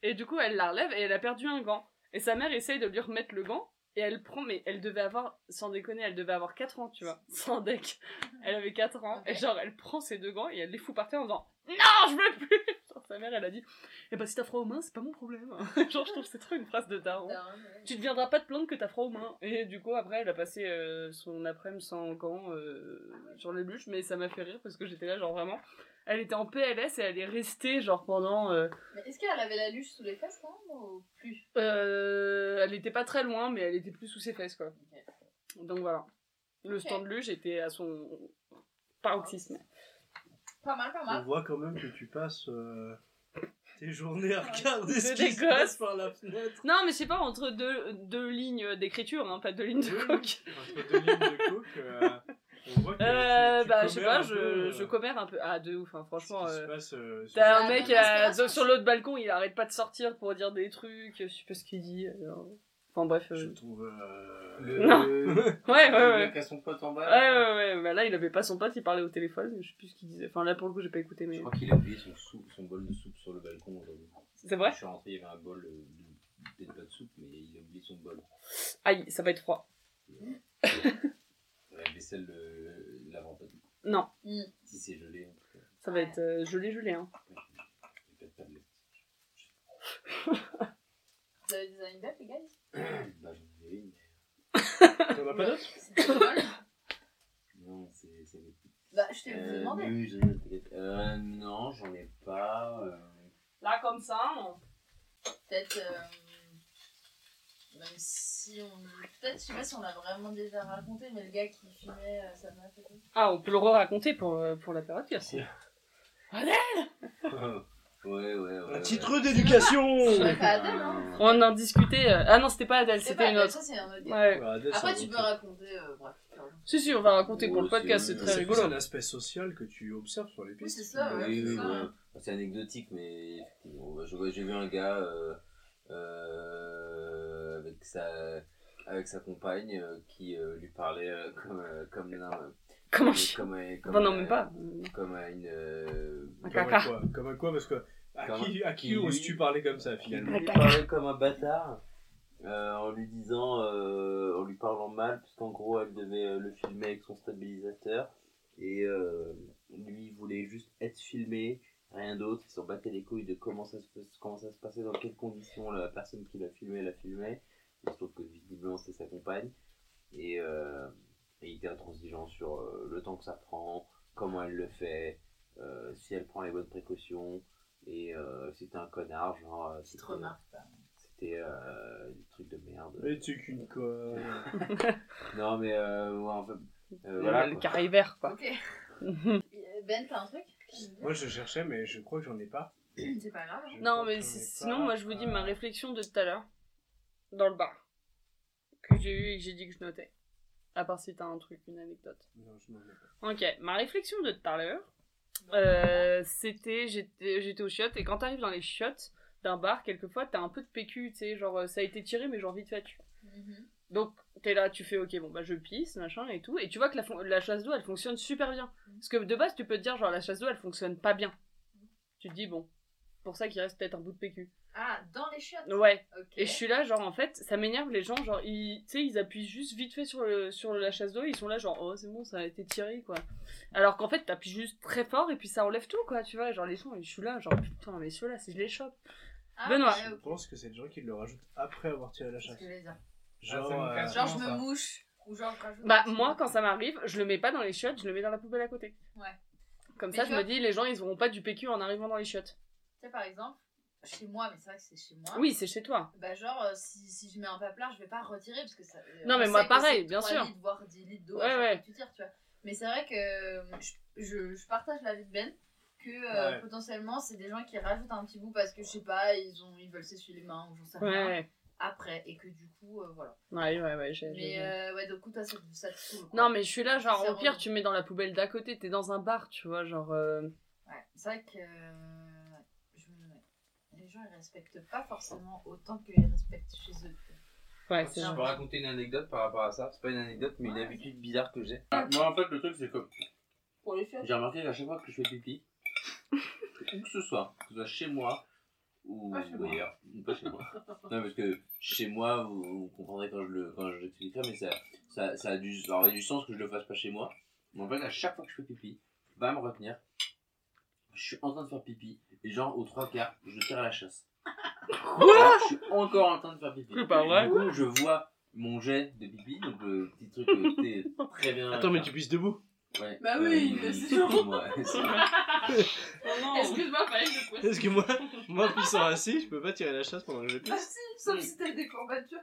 Speaker 5: Et du coup, elle la relève et elle a perdu un gant. Et sa mère essaye de lui remettre le gant. Et elle prend, mais elle devait avoir, sans déconner, elle devait avoir 4 ans, tu vois, sans deck. Elle avait 4 ans. Et genre, elle prend ses deux gants et elle les fout par terre en disant Non, je veux plus sa mère, elle a dit Eh ben, si t'as froid aux mains, c'est pas mon problème. genre, je trouve que c'est trop une phrase de daron tu ne viendras pas te plaindre que t'as froid aux mains. Et du coup, après, elle a passé euh, son après-midi sans gants euh, sur les luches, mais ça m'a fait rire parce que j'étais là, genre vraiment. Elle était en PLS et elle est restée, genre pendant. euh,
Speaker 2: Mais est-ce qu'elle avait la luge sous les fesses quand même ou plus?
Speaker 5: Elle était pas très loin, mais elle était plus sous ses fesses, quoi. Donc voilà. Le stand de luge était à son paroxysme.
Speaker 2: Pas mal, pas
Speaker 3: On
Speaker 2: mal.
Speaker 3: voit quand même que tu passes euh, tes journées à regarder
Speaker 5: De
Speaker 3: ce qui se passe par la fenêtre.
Speaker 5: Non, mais je sais pas, entre deux, deux lignes d'écriture, hein, pas deux lignes de
Speaker 3: Oui,
Speaker 5: coque.
Speaker 3: Entre deux lignes de coke, euh, on voit que
Speaker 5: Euh,
Speaker 3: tu, tu
Speaker 5: bah, je sais
Speaker 3: commères
Speaker 5: pas,
Speaker 3: un
Speaker 5: je,
Speaker 3: peu, euh,
Speaker 5: je commère un peu. Ah, de ouf, hein,
Speaker 3: ce
Speaker 5: franchement.
Speaker 3: qui se
Speaker 5: euh,
Speaker 3: passe, euh, sur
Speaker 5: T'as un mec euh, sur l'autre balcon, il arrête pas de sortir pour dire des trucs, je sais pas ce qu'il dit. alors. Enfin bref. euh,
Speaker 3: Je trouve. euh,
Speaker 4: Le...
Speaker 5: Non. Ouais, ouais, ouais.
Speaker 4: mec à son pote en
Speaker 5: Ouais,
Speaker 4: bas.
Speaker 5: ouais, ouais, bah là il avait pas son pote, il parlait au téléphone, je sais plus ce qu'il disait. Enfin là pour le coup j'ai pas écouté, mais.
Speaker 4: Je crois qu'il a oublié son, soupe, son bol de soupe sur le balcon aujourd'hui.
Speaker 5: C'est vrai
Speaker 4: Je suis rentré, il y avait un bol euh, de. Pas de soupe, mais il a oublié son bol.
Speaker 5: Aïe, ça va être froid.
Speaker 4: La vaisselle euh, l'avant pas.
Speaker 5: Non.
Speaker 4: Si c'est gelé, cas.
Speaker 5: ça va être euh, gelé, gelé, hein.
Speaker 4: Il y a pas de tablette.
Speaker 2: Vous avez des anecdotes, les gars
Speaker 4: Bah, j'en avais une,
Speaker 3: T'en as pas d'autres?
Speaker 2: C'est pas mal.
Speaker 4: mais. Non, c'est.
Speaker 2: Bah, je t'ai
Speaker 4: Euh,
Speaker 2: demandé.
Speaker 4: oui, j'en ai t'inquiète. Euh, non, j'en ai pas. euh,
Speaker 5: Là comme ça, on-
Speaker 2: Peut-être. euh, Même si on. Peut-être, je sais pas si on l'a vraiment déjà raconté, mais le gars qui filmait euh, meuf et tout.
Speaker 5: Ah, on peut le raconter pour, pour la période aussi.
Speaker 4: ouais, ouais, ouais.
Speaker 3: Un titre d'éducation
Speaker 2: Ouais, pas Adèle, hein.
Speaker 5: On en discutait. euh, Ah non, c'était pas Adèle,
Speaker 2: C'est
Speaker 5: c'était une autre.
Speaker 2: Ça, c'est un autre gars.
Speaker 5: Ouais.
Speaker 3: Bah, Adèle,
Speaker 2: Après,
Speaker 3: c'est
Speaker 2: tu peux raconter. euh, bref.
Speaker 5: Si, si, on va raconter pour le
Speaker 4: Ouais,
Speaker 5: podcast,
Speaker 4: c'est-
Speaker 5: c'est
Speaker 3: C'est
Speaker 5: très rigolo.
Speaker 3: un aspect social que tu observes sur les
Speaker 2: Oui,
Speaker 3: pistes.
Speaker 2: c'est ça, ouais.
Speaker 4: oui, oui,
Speaker 2: c'est
Speaker 4: ouais. C'est anecdotique, mais ouais, J'ai vu un gars euh, euh, avec, sa, avec sa compagne euh, qui euh, lui parlait euh, comme, euh, comme, euh,
Speaker 5: Comment
Speaker 4: comme,
Speaker 5: je...
Speaker 4: comme, un- comme
Speaker 5: Enfin, non,
Speaker 4: un-
Speaker 5: même pas.
Speaker 4: Comme à une. euh,
Speaker 5: Un
Speaker 3: Comme
Speaker 5: caca.
Speaker 3: à quoi? Comme à quoi? Parce que à
Speaker 4: Comme-
Speaker 3: qui, à qui
Speaker 4: qui,
Speaker 3: oses-tu
Speaker 4: lui-
Speaker 3: parler comme ça
Speaker 4: Il
Speaker 3: finalement
Speaker 4: lui parlait comme un bâtard euh, en lui disant, euh, en lui parlant mal, parce qu'en gros elle devait euh, le filmer avec son stabilisateur et euh, lui il voulait juste être filmé, rien d'autre, il s'en battait les couilles de comment ça se, comment ça se passait, dans quelles conditions la personne qui l'a filmé la filmait. Il se trouve que visiblement c'était sa compagne et, et il était intransigeant sur euh, le temps que ça prend, comment elle le fait, euh, si elle prend les bonnes précautions. Et euh, c'était un connard, genre. euh, c'était- euh, des trucs de merde.
Speaker 3: Et tu qu'une conne.
Speaker 4: Non, mais euh, ouais, en fait, euh,
Speaker 5: Le-
Speaker 4: voilà.
Speaker 5: le
Speaker 4: quoi.
Speaker 5: carré vert, quoi.
Speaker 2: Ok. Ben, t'as un truc?
Speaker 3: Moi je cherchais, mais je crois que j'en ai pas.
Speaker 2: C'est pas grave.
Speaker 3: Je
Speaker 5: Non, mais si-
Speaker 3: pas.
Speaker 5: sinon, moi, je vous dis ma
Speaker 3: Euh,
Speaker 5: réflexion de tout à l'heure, dans le bar, que j'ai eu et que j'ai dit que je notais. À part si t'as un truc, une anecdote.
Speaker 3: Non, je pas.
Speaker 5: Ok, ma réflexion de tout à l'heure, euh, c'était, j'étais j'étais aux chiottes, et quand t'arrives dans les chiottes d'un bar, quelquefois, t'as un peu de PQ, tu sais, genre, euh, ça a été tiré, mais genre vite fait.
Speaker 2: Mhm.
Speaker 5: Donc, t'es là, tu fais, ok, bon, bah, je pisse, machin, et tout, et tu vois que la, fon- la chasse d'eau, elle fonctionne super bien. Parce que de base, tu peux te dire, genre, la chasse d'eau, elle fonctionne pas bien. Tu te dis, bon, pour ça qu'il reste peut-être un bout de PQ.
Speaker 2: Ah, dans les chiottes
Speaker 5: Ouais, et je suis là, genre, en fait, ça m'énerve les gens, genre, ils, tu sais, ils appuient juste vite fait sur, le, sur la chasse d'eau, ils sont là, genre, oh, c'est bon, ça a été tiré, quoi. Alors qu'en fait, t'appuies juste très fort et puis ça enlève tout, quoi, tu vois. Genre, les gens, je suis là, genre, putain, mais ceux-là, si je les chope.
Speaker 2: Ah,
Speaker 5: Benoît.
Speaker 2: ouais,
Speaker 3: Je
Speaker 2: ok.
Speaker 3: pense que c'est des gens qui le rajoutent après avoir tiré la chasse. Genre,
Speaker 6: Ah,
Speaker 3: euh.
Speaker 2: Genre, je me mouche. Ou genre, quand je
Speaker 5: Bah, moi, quand ça m'arrive, je le mets pas dans les chiottes, je le mets dans la poubelle à côté.
Speaker 2: Ouais.
Speaker 5: Comme
Speaker 2: Mais
Speaker 5: ça,
Speaker 2: tu
Speaker 5: je me dis, les gens, ils auront pas du PQ en arrivant dans les chiottes.
Speaker 2: Tu sais, par exemple, chez moi, mais c'est vrai que c'est chez moi.
Speaker 5: Oui, c'est chez toi.
Speaker 2: Bah, genre, euh, si, si je mets un paplard, je vais pas retirer parce que ça. euh,
Speaker 5: Non,
Speaker 2: on
Speaker 5: mais moi, pareil, bien
Speaker 2: 3
Speaker 5: sûr.
Speaker 2: litres, voire 10 litres d'eau
Speaker 5: Ouais, ouais.
Speaker 2: tu tires, tu vois. Mais c'est vrai que euh, je, je, je partage l'avis de Ben que euh,
Speaker 3: Ouais.
Speaker 2: potentiellement, c'est des gens qui rajoutent un petit bout parce que je sais pas, ils, ont, ils veulent s'essuyer les mains ou j'en sais rien.
Speaker 5: ouais,
Speaker 2: Après, et que du coup, euh, voilà.
Speaker 5: ouais, ouais, ouais, j'ai-
Speaker 2: Mais
Speaker 5: j'ai-
Speaker 2: euh, ouais, du coup, toi, ça, ça te saoule. quoi.
Speaker 5: Non, mais je suis là, genre,
Speaker 2: C'est
Speaker 5: au pire, tu mets dans la poubelle d'à côté, t'es dans un bar, tu vois, genre. euh,
Speaker 2: Ouais, c'est vrai que. euh, je me- ouais. Les gens, ils respectent pas forcément autant qu'ils respectent chez eux.
Speaker 5: Ouais, c'est
Speaker 4: Je peux raconter une anecdote par rapport à ça. C'est pas une anecdote, mais une habitude bizarre que j'ai. moi, en fait, le truc, c'est que
Speaker 2: Pour les filles
Speaker 4: j'ai remarqué qu'à chaque fois que je fais pipi, où que ce soit, que ce soit chez moi ou ailleurs, pas chez moi. non, parce que chez moi, vous, vous comprendrez quand je le, quand je l'expliquerai, mais ça, ça, ça, a du, ça aurait du sens que je le fasse pas chez moi. Mais en fait, à chaque fois que je fais pipi, va me retenir. Je suis en train de faire pipi, et genre, aux trois quarts, je tire à la chasse. Là, je suis encore en train de faire pipi.
Speaker 5: C'est pas vrai.
Speaker 4: Du coup, je vois mon jet de pipi, donc le petit truc que t'es très bien.
Speaker 3: Attends, mais tu pisses debout
Speaker 4: Ouais.
Speaker 2: Bah oui,
Speaker 4: Euh,
Speaker 2: mais c'est sûr.
Speaker 4: excuse-moi,
Speaker 5: fallait que je
Speaker 3: Parce que moi, moi pissant assis, je peux pas tirer la chasse pendant que je
Speaker 2: Ah
Speaker 3: pisse.
Speaker 2: si, sauf si t'as des courbatures.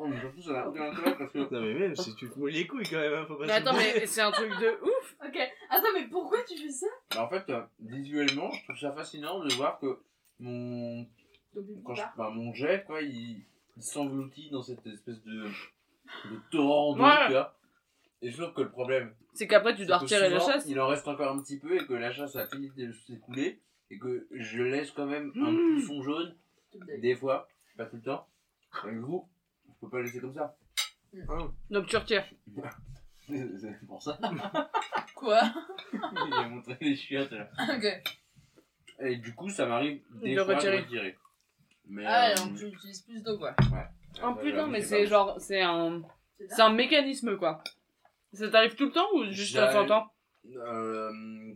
Speaker 4: Oh, mais surtout, ça n'a aucun intérêt parce que.
Speaker 3: Non, mais même si tu te mouilles les couilles quand même, hein, faut pas
Speaker 5: Mais
Speaker 3: se
Speaker 5: attends,
Speaker 3: mouiller.
Speaker 5: mais c'est un truc de ouf!
Speaker 2: Ok, attends, mais pourquoi tu fais ça?
Speaker 4: Bah, en fait, euh, visuellement, je trouve ça fascinant de voir que mon. Quand je... enfin, mon jet, quoi, il, il s'engloutit dans cette espèce de. de torrent d'eau,
Speaker 5: Ouais.
Speaker 4: tu vois. Et je trouve que le problème.
Speaker 5: C'est qu'après, tu
Speaker 4: c'est
Speaker 5: dois
Speaker 4: que
Speaker 5: retirer la
Speaker 4: souvent,
Speaker 5: chasse.
Speaker 4: Il en reste encore un petit peu et que la chasse a fini de s'écouler et que je laisse quand même un
Speaker 5: Mmh.
Speaker 4: pousson jaune, des fois, pas tout le temps. Du coup, je peux pas laisser comme ça.
Speaker 5: Donc tu retires.
Speaker 4: C'est pour ça.
Speaker 2: Quoi?
Speaker 4: Il a montré les chiottes là.
Speaker 2: Ok.
Speaker 4: Et du coup, ça m'arrive des
Speaker 5: De
Speaker 4: fois
Speaker 5: retirer.
Speaker 4: de retirer. Mais,
Speaker 2: Ah,
Speaker 4: euh,
Speaker 2: donc tu utilises plus d'eau, quoi.
Speaker 4: ouais. Ça,
Speaker 5: putain,
Speaker 4: j'avoue,
Speaker 5: mais c'est genre, c'est un,
Speaker 2: C'est
Speaker 5: un mécanisme quoi. Ça t'arrive tout le temps ou juste de temps en temps
Speaker 4: Euh,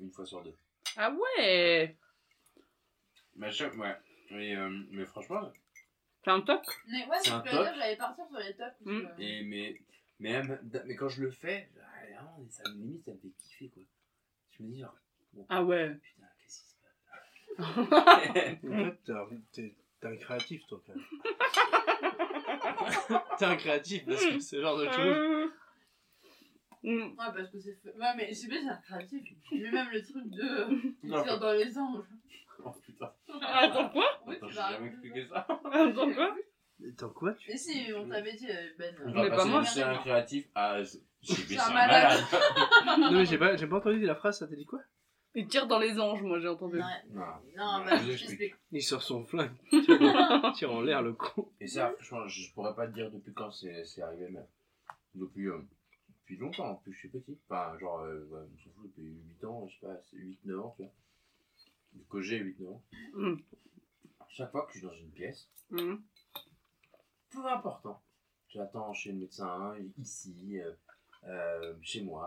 Speaker 4: une fois sur deux.
Speaker 5: Ah ouais
Speaker 4: Mais, à chaque... ouais. mais, euh, mais franchement,
Speaker 5: C'est un toc
Speaker 2: Mais ouais,
Speaker 4: C'est un
Speaker 2: je
Speaker 4: toc.
Speaker 2: dire, j'allais partir sur les tocs.
Speaker 5: Mm.
Speaker 2: que-
Speaker 4: et, mais, mais, même- mais quand je le fais, ah, vraiment, ça limite, ça me fait kiffer quoi. Je me dis genre,
Speaker 5: Ah ouais.
Speaker 4: putain, qu'est-ce qui se passe?
Speaker 3: En fait, t'as- t'es t'es un créatif, toi, quand même. t'es un créatif parce que c'est le genre de choses.
Speaker 5: Mm.
Speaker 2: Ouais, parce que c'est fait. Ouais, mais c'est bien, c'est un créatif. Mais même le truc de. Dans les anges.
Speaker 4: Oh putain,
Speaker 5: Attends quoi
Speaker 2: Oui,
Speaker 4: Attends, j'ai jamais expliqué ça.
Speaker 5: Attends quoi
Speaker 3: Attends, quoi tu...
Speaker 2: Mais si, on t'avait dit, euh, Ben.
Speaker 4: On
Speaker 5: Mais
Speaker 4: va
Speaker 5: pas
Speaker 4: passer c'est un créatif à c'est
Speaker 2: C'est
Speaker 4: c'est
Speaker 2: un malade.
Speaker 4: malade.
Speaker 3: Non, mais j'ai pas, j'ai pas entendu la phrase, ça t'a dit quoi
Speaker 5: Il tire dans les anges, moi j'ai entendu.
Speaker 2: Non,
Speaker 4: Non.
Speaker 2: bah, je
Speaker 4: explique.
Speaker 2: t'explique.
Speaker 3: Il sort son flingue, tire en- tire en l'air le con.
Speaker 4: Et ça, franchement, je pourrais pas te dire depuis quand c'est c'est arrivé même. Depuis, euh, depuis longtemps, depuis que je suis petit. Enfin, genre, euh, ouais, on s'en fout, depuis 8 ans, je sais pas, 8-9 ans, tu vois. Que j'ai 8 ans,
Speaker 5: Mm.
Speaker 4: chaque fois que je suis dans une pièce,
Speaker 5: Mm.
Speaker 4: peu important, j'attends chez le médecin, ici, euh, euh, chez moi.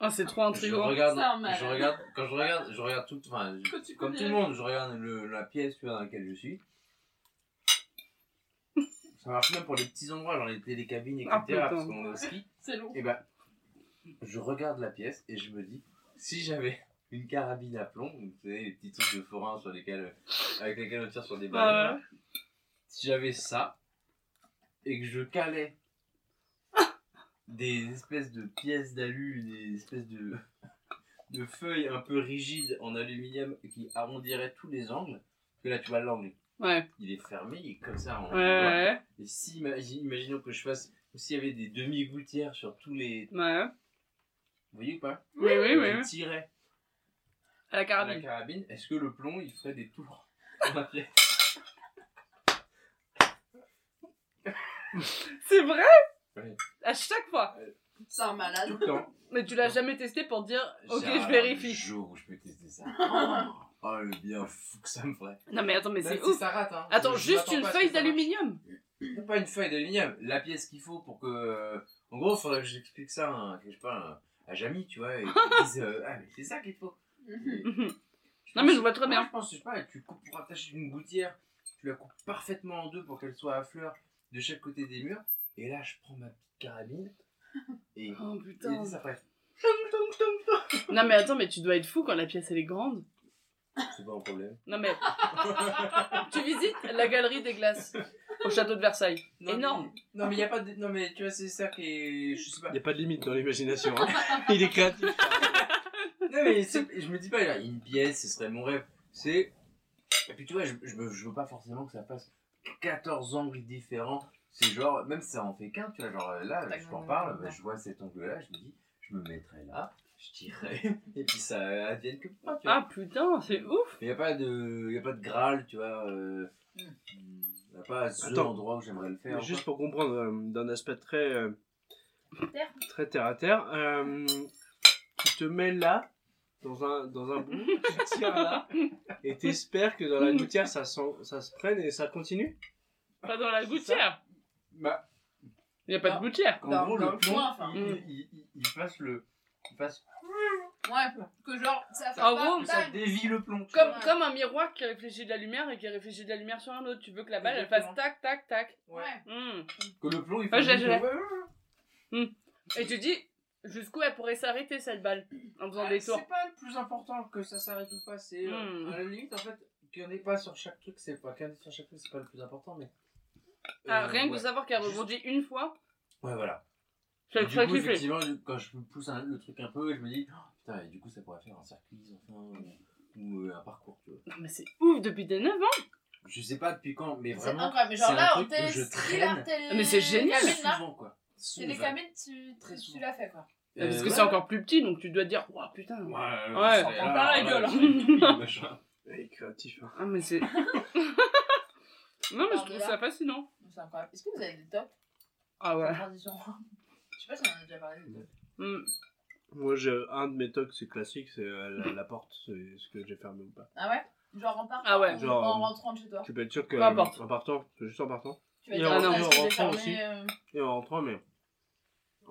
Speaker 5: Ah, c'est trop
Speaker 4: Je
Speaker 5: intriguant.
Speaker 4: regarde,
Speaker 2: un malade.
Speaker 4: je regarde, quand je regarde, je regarde tout, enfin, je- comme tout le monde, je regarde le- la pièce dans laquelle je suis. Ça marche même pour les petits endroits, genre les télécabines, etc.
Speaker 5: Ah,
Speaker 4: parce qu'on est au ski.
Speaker 2: C'est long.
Speaker 4: Et ben, je regarde la pièce et je me dis, si j'avais une carabine à plomb, vous savez, les petits trucs de forain sur lesquels, avec lesquels on tire sur des balles,
Speaker 5: Ah
Speaker 4: si j'avais ça et que je calais des espèces de pièces d'alu, des espèces de, de feuilles un peu rigides en aluminium qui arrondiraient tous les angles, que là tu vois l'angle,
Speaker 5: Ouais,
Speaker 4: il est fermé, il est comme ça en
Speaker 5: ouais, ouais.
Speaker 4: Et si, imagi- imaginons que je fasse, s'il y avait des demi-gouttières sur tous les...
Speaker 5: ouais.
Speaker 4: Vous voyez ou pas?
Speaker 5: Oui, oui, oui.
Speaker 4: Je tirais
Speaker 5: À la
Speaker 4: à la
Speaker 5: carabine.
Speaker 4: est-ce que le plomb, il ferait des tours dans la pièce
Speaker 5: C'est vrai
Speaker 4: Ouais.
Speaker 5: À chaque fois.
Speaker 2: C'est un malade.
Speaker 4: Tout le temps.
Speaker 5: Mais tu l'as jamais testé pour dire, ok, je vérifie.
Speaker 4: jour où je peux tester ça. Oh, le bien fou que ça me ferait.
Speaker 5: Non, mais attends, mais c'est
Speaker 4: si
Speaker 5: ouf.
Speaker 4: ça rate, hein.
Speaker 5: Attends,
Speaker 4: Je-
Speaker 5: juste une feuille d'aluminium.
Speaker 4: Pas une feuille d'aluminium, la pièce qu'il faut pour que. En gros, il faudrait que j'explique ça je sais pas, à Jamie, tu vois, et qu'ils disent euh, Ah, mais c'est ça qu'il faut.
Speaker 5: Non, mais je vois très bien.
Speaker 4: Moi, je pense, je sais pas, tu coupes pour attacher une gouttière, tu la coupes parfaitement en deux pour qu'elle soit à fleur de chaque côté des murs, et là, je prends ma petite carabine, et.
Speaker 5: Oh
Speaker 4: et
Speaker 5: putain.
Speaker 4: ça fait.
Speaker 5: Non, mais attends, mais tu dois être fou quand la pièce elle est grande.
Speaker 4: C'est pas un problème.
Speaker 5: Non, mais. tu visites la galerie des glaces au château de Versailles.
Speaker 4: Non,
Speaker 5: Énorme.
Speaker 4: mais- Non, mais il y a pas de. Non, mais tu vois, c'est ça qui est. Je sais pas.
Speaker 3: N'y a pas de limite dans l'imagination. hein. Il est créatif.
Speaker 4: Non, mais je me dis pas, là, une pièce, ce serait mon rêve. C'est. Et puis tu vois, je, je, veux, je veux pas forcément que ça fasse 14 angles différents. C'est genre, même si ça en fait qu'un, tu vois, genre euh, là, je t'en parle, bah, je vois cet angle-là, je me dis, je me mettrai là, je tirerai, et puis ça advienne que pas, tu vois.
Speaker 5: Ah putain, c'est ouf.
Speaker 4: Mais y a pas de, y a pas de graal, tu vois. Euh, y a pas ce
Speaker 3: Attends.
Speaker 4: endroit où j'aimerais le faire.
Speaker 3: Juste
Speaker 4: quoi.
Speaker 3: pour comprendre euh, d'un aspect très, euh,
Speaker 2: Terre.
Speaker 3: très terre à terre, euh, tu te mets là, dans un, dans un bout, tu tires là, et t'espères que dans la gouttière ça, s'en- ça se prenne et ça continue
Speaker 5: Pas dans la gouttière.
Speaker 4: Bah,
Speaker 5: Il y a pas de gouttière.
Speaker 4: en
Speaker 2: Dans-
Speaker 4: gros,
Speaker 2: dans
Speaker 4: le
Speaker 2: le
Speaker 4: plomb,
Speaker 2: coin, enfin.
Speaker 4: il, il, il, il fasse le. Il fasse
Speaker 2: Ouais, que genre, ça fait
Speaker 5: En
Speaker 2: pas
Speaker 5: gros,
Speaker 4: ça dévie le plomb. tu
Speaker 5: Comme,
Speaker 4: vois.
Speaker 5: comme un miroir qui réfléchit de la lumière et qui réfléchit de la lumière sur un autre. Tu veux que la balle elle fasse tac tac tac.
Speaker 2: Ouais.
Speaker 5: Hmm.
Speaker 4: Que le plomb, il
Speaker 5: Ah,
Speaker 4: fait.
Speaker 5: je l'ai,
Speaker 4: du
Speaker 5: je l'ai.
Speaker 4: plomb. Ouais, ouais, ouais.
Speaker 5: Et tu dis jusqu'où elle pourrait s'arrêter cette balle en faisant
Speaker 4: Ah,
Speaker 5: des tours.
Speaker 4: C'est pas le plus important que ça s'arrête ou pas. C'est euh,
Speaker 5: Hmm.
Speaker 4: à la limite, en fait, qu'il n'y en ait pas sur chaque truc, c'est pas qu'il y en ait sur chaque truc, c'est pas le plus important, mais.
Speaker 5: Ah,
Speaker 4: Euh,
Speaker 5: rien que de savoir qu'elle
Speaker 4: Juste-
Speaker 5: rebondit une fois,
Speaker 4: Ouais, voilà. du coup,
Speaker 5: kiffer.
Speaker 4: effectivement, quand je pousse un- le truc un peu, je me dis, oh, putain, et du coup, ça pourrait faire un circuit, enfin, ou, ou, euh, un parcours, tu vois.
Speaker 5: Non, mais c'est ouf depuis tes 9 ans.
Speaker 4: Je sais pas depuis quand, mais
Speaker 2: C'est
Speaker 4: vraiment.
Speaker 2: incroyable. Mais genre
Speaker 4: c'est un
Speaker 2: là, on
Speaker 4: truc que je traîne
Speaker 5: Mais c'est génial.
Speaker 4: Souvent, quoi.
Speaker 2: Télécabine, tu,
Speaker 4: Très
Speaker 2: tu, l'as fait quoi.
Speaker 5: Parce que
Speaker 4: Euh,
Speaker 5: c'est
Speaker 4: ouais.
Speaker 5: encore plus petit donc tu dois te dire, oh putain.
Speaker 4: Ouais,
Speaker 5: Ouais.
Speaker 4: ouais,
Speaker 5: S'en
Speaker 2: prend pas la gueule,
Speaker 5: hein.
Speaker 3: Il est créatif. hein.
Speaker 5: Ah, mais c'est. non, mais je trouve ça fascinant.
Speaker 2: C'est incroyable. Est-ce que vous avez des tops?
Speaker 5: Ah ouais.
Speaker 2: Je sais pas si on en a déjà parlé. des tops.
Speaker 5: Hmm.
Speaker 3: Moi, j'ai un de mes tocs, c'est classique, c'est euh, la, la porte, c'est ce que j'ai fermé ou pas.
Speaker 2: Ah ouais? Genre en partant
Speaker 5: Ah ouais.
Speaker 3: Genre,
Speaker 2: en
Speaker 3: euh,
Speaker 2: rentrant de chez toi?
Speaker 3: Tu peux être sûr que.
Speaker 5: Peu importe.
Speaker 3: En partant, c'est juste en partant.
Speaker 2: Tu vas
Speaker 3: Et
Speaker 2: dire,
Speaker 3: en-
Speaker 2: ah,
Speaker 5: non,
Speaker 2: est-ce
Speaker 3: en rentrant aussi.
Speaker 2: euh,
Speaker 3: Et en rentrant, mais.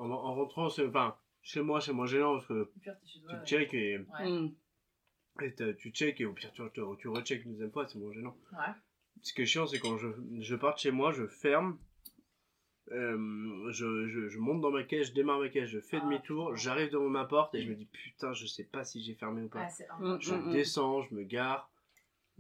Speaker 3: En, en rentrant, c'est. Enfin, chez moi, c'est moins gênant parce que
Speaker 2: Au pire, t'es chez toi.
Speaker 3: tu
Speaker 2: ouais.
Speaker 3: check et,
Speaker 2: Ouais.
Speaker 5: Hmm.
Speaker 3: et tu check et au pire, tu, tu, tu recheck une deuxième fois, c'est moins gênant.
Speaker 2: Ouais.
Speaker 3: Ce qui est chiant, c'est quand je, je pars de chez moi, je ferme, euh, je, je, je monte dans ma caisse, je démarre ma caisse, je fais
Speaker 2: Ah,
Speaker 3: demi-tour, j'arrive devant ma porte et je me dis putain, je sais pas si j'ai fermé ou pas.
Speaker 2: Incroyable.
Speaker 3: Je
Speaker 5: hmm.
Speaker 3: descends, je me gare,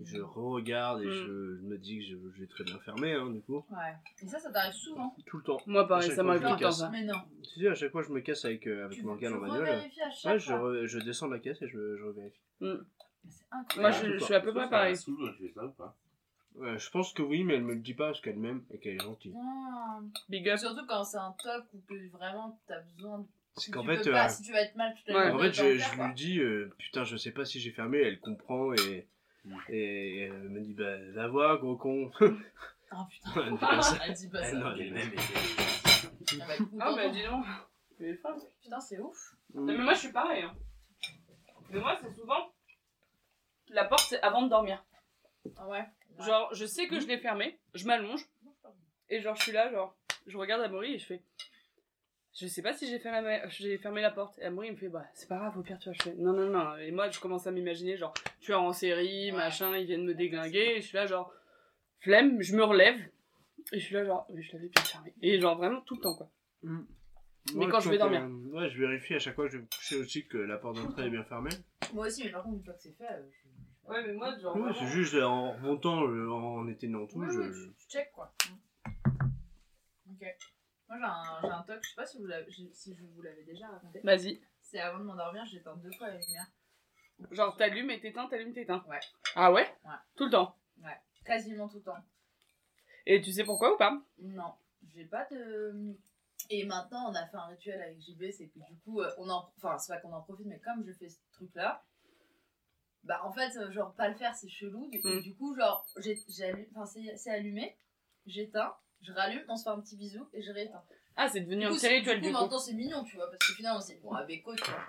Speaker 3: je
Speaker 2: Mm.
Speaker 3: re-regarde et
Speaker 5: Mm.
Speaker 3: je, je me dis que je, je vais très bien fermer, hein, du coup,
Speaker 2: Ouais. Et ça, ça t'arrive souvent
Speaker 3: tout le temps.
Speaker 5: Moi pareil, ça m'arrive
Speaker 3: je
Speaker 5: tout le temps ça.
Speaker 2: Mais non.
Speaker 3: Tu sais, à chaque fois, je me casse avec, euh, avec
Speaker 2: Tu,
Speaker 3: mon
Speaker 2: tu
Speaker 3: gars en bagnole.
Speaker 2: revérifies à chaque
Speaker 3: Ouais, je,
Speaker 2: fois.
Speaker 3: re- je descends de la caisse et je, je revérifie.
Speaker 2: Mais C'est
Speaker 5: Moi
Speaker 2: incroyable.
Speaker 5: je,
Speaker 3: le
Speaker 5: je
Speaker 3: temps.
Speaker 5: suis à peu près pareil.
Speaker 4: Tu fais ça ou pas?
Speaker 3: Ouais, je pense que oui, mais elle me le dit pas parce qu'elle m'aime et qu'elle est gentille.
Speaker 2: Non.
Speaker 5: Big up.
Speaker 2: Surtout quand c'est un top ou que vraiment t'as besoin de.
Speaker 3: C'est qu'en
Speaker 2: tu
Speaker 3: fait,
Speaker 2: peux pas,
Speaker 3: euh,
Speaker 2: si tu vas être mal la
Speaker 5: Ouais.
Speaker 3: en fait, je,
Speaker 2: le
Speaker 3: je lui dis, euh, putain, je sais pas si j'ai fermé, elle comprend et,
Speaker 4: Mm.
Speaker 3: Et elle me dit, bah, va voir, gros con.
Speaker 2: Oh putain.
Speaker 3: Elle me dit ça.
Speaker 2: Elle dit pas ça.
Speaker 3: non,
Speaker 4: Elle
Speaker 3: elle
Speaker 4: même
Speaker 3: aime.
Speaker 2: Ah bah,
Speaker 5: Ah bah dis donc. Es fin.
Speaker 2: Putain, c'est ouf.
Speaker 5: Non, mais moi je suis pareil. Hein. Mais moi c'est souvent. la porte, c'est avant de dormir.
Speaker 2: Ah ouais. Ouais.
Speaker 5: Genre, je sais que je l'ai fermée, je m'allonge, et genre, je suis là, genre, je regarde Amaury et je fais. Je sais pas si j'ai fait la- j'ai fermé la porte. Et Amaury il me fait, bah, c'est pas grave, au pire, tu vois. Je fais, non, non, non. Et moi, je commence à m'imaginer, genre, tu es en série,
Speaker 2: Ouais.
Speaker 5: machin, ils viennent me déglinguer, et je suis là, genre, flemme, je me relève, et je suis là, genre, mais je l'avais bien fermé. Et genre, vraiment tout le temps, quoi. Mais quand je vais dormir.
Speaker 3: euh, ouais, je vérifie à chaque fois que je vais me coucher aussi que la porte d'entrée est bien fermée.
Speaker 2: Moi aussi, mais par contre, une fois que c'est fait, euh, je-
Speaker 5: Ouais, mais moi, genre.
Speaker 3: Ouais, c'est juste euh, en remontant, euh, en éteignant tout, je...
Speaker 2: oui, tu, tu check quoi. Ok. Moi j'ai un, j'ai un toc, je sais pas si, vous l'avez- si si je vous l'avais déjà raconté.
Speaker 5: Vas-y.
Speaker 2: C'est avant de m'endormir, j'éteins deux fois la lumière.
Speaker 5: Genre, t'allumes et t'éteins, t'allumes, t'éteins.
Speaker 2: Ouais.
Speaker 5: Ah ouais?
Speaker 2: Ouais.
Speaker 5: Tout le temps.
Speaker 2: Quasiment tout le temps.
Speaker 5: Et tu sais pourquoi ou pas?
Speaker 2: Non, j'ai pas de. Et maintenant, on a fait un rituel avec JB, c'est que du coup, euh, on en. Enfin, c'est pas qu'on en profite, mais comme je fais ce truc-là, bah en fait, euh, genre, pas le faire, c'est chelou. Et
Speaker 5: Mm.
Speaker 2: du coup, genre, j'ai, j'allume- enfin, c'est, c'est allumé, j'éteins, je rallume, on se fait un petit bisou et je rééteins.
Speaker 5: Ah, c'est devenu un petit rituel
Speaker 2: du coup, maintenant, c'est mignon, tu vois, parce que finalement, c'est bon, avec quoi, tu vois.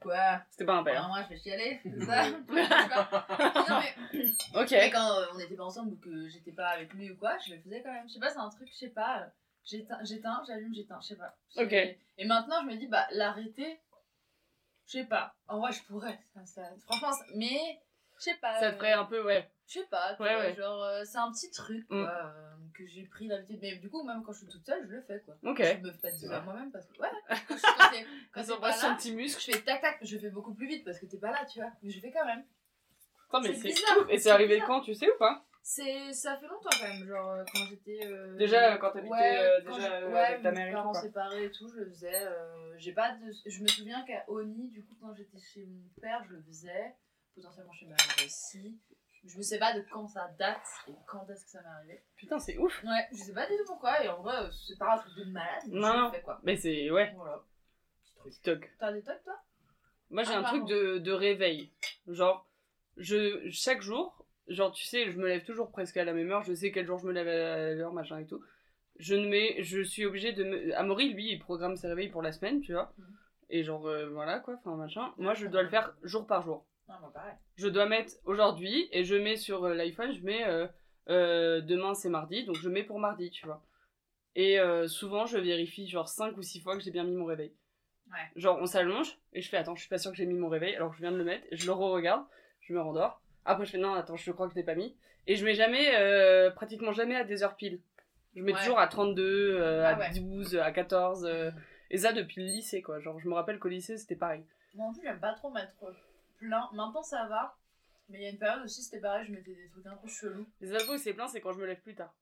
Speaker 2: Quoi
Speaker 5: C'était pas un père.
Speaker 2: Moi, je vais chialer, c'est ça Non, mais
Speaker 5: Ok.
Speaker 2: mais quand euh, on n'était pas ensemble ou que j'étais pas avec lui ou quoi, je le faisais quand même. Je sais pas, c'est un truc, je sais pas. euh, J'éteins, j'éteins, j'allume, j'éteins, je sais pas.
Speaker 5: Ok.
Speaker 2: Et maintenant, je me dis, bah, l'arrêter, je sais pas. En vrai, je pourrais. ça- ça- franchement, ça- mais je sais pas.
Speaker 5: Ça te ferait un peu, ouais.
Speaker 2: Je sais pas, tu
Speaker 5: Ouais,
Speaker 2: vois,
Speaker 5: ouais.
Speaker 2: genre, euh, c'est un petit truc, quoi,
Speaker 5: Mm.
Speaker 2: euh, que j'ai pris l'habitude. Mais du coup, même quand je suis toute seule, je le fais, quoi.
Speaker 5: Ok.
Speaker 2: Je me fais pas de à moi-même parce que, ouais, quand, je, quand quand
Speaker 5: Quand on
Speaker 2: pas
Speaker 5: passe son petit muscle.
Speaker 2: je fais tac tac, je fais beaucoup plus vite parce que t'es pas là, tu vois. Mais je fais quand même.
Speaker 5: Mais
Speaker 2: C'est
Speaker 5: ouf. Et c'est arrivé
Speaker 2: bizarre.
Speaker 5: quand, tu sais ou pas?
Speaker 2: C'est, ça fait longtemps quand même, genre euh, quand j'étais. euh,
Speaker 5: Déjà, euh, quand t'habitais,
Speaker 2: ouais,
Speaker 5: euh,
Speaker 2: quand
Speaker 5: déjà,
Speaker 2: je-
Speaker 5: euh,
Speaker 2: ouais,
Speaker 5: avec ta
Speaker 2: mes
Speaker 5: mère et tout,
Speaker 2: parents séparés et tout, je le faisais. euh, j'ai pas de, je me souviens qu'à Oni, du coup, quand j'étais chez mon père, je le faisais. Potentiellement chez ma mère aussi. Je ne sais pas de quand ça date et quand est-ce que ça m'est arrivé.
Speaker 5: Putain, c'est ouf.
Speaker 2: Ouais, je sais pas du tout pourquoi, et en vrai, euh, c'est pas un truc de malade,
Speaker 5: Non, non.
Speaker 2: quoi.
Speaker 5: Mais c'est, ouais,
Speaker 2: Voilà. Petit truc. T'as des tocs toi?
Speaker 5: Moi, j'ai
Speaker 2: Ah,
Speaker 5: un truc de, de réveil. Genre, je, chaque jour, genre, tu sais, je me lève toujours presque à la même heure. Je sais quel jour je me lève à l'heure, machin et tout. Je ne mets, je suis obligée de me. Amaury, lui, il programme ses réveils pour la semaine, tu vois.
Speaker 2: Mhm.
Speaker 5: Et genre, euh, voilà quoi, enfin machin. Moi, je dois le faire jour par jour.
Speaker 2: Non, moi pareil.
Speaker 5: Je dois mettre aujourd'hui et je mets sur euh, l'iPhone, je mets euh, euh, demain c'est mardi, donc je mets pour mardi, tu vois. Et euh, souvent, je vérifie genre 5 ou 6 fois que j'ai bien mis mon réveil.
Speaker 2: Ouais.
Speaker 5: Genre, on s'allonge et je fais attends, je suis pas sûre que j'ai mis mon réveil, alors je viens de le mettre, et je le re-regarde, je me rendors. Après, je fais non, attends, je crois que je l'ai pas mis. Et je mets jamais, pratiquement jamais à des heures pile. Je mets
Speaker 2: Ouais.
Speaker 5: toujours à 32, euh,
Speaker 2: Ah
Speaker 5: à
Speaker 2: ouais.
Speaker 5: 12, à 14. euh, et ça depuis le lycée, quoi. Genre, je me rappelle qu'au lycée, c'était pareil.
Speaker 2: Moi en plus, j'aime pas trop mettre plein. Maintenant, ça va. Mais il y a une période aussi, c'était pareil, je mettais des trucs un peu chelous.
Speaker 5: Les infos où c'est plein, c'est quand je me lève plus tard.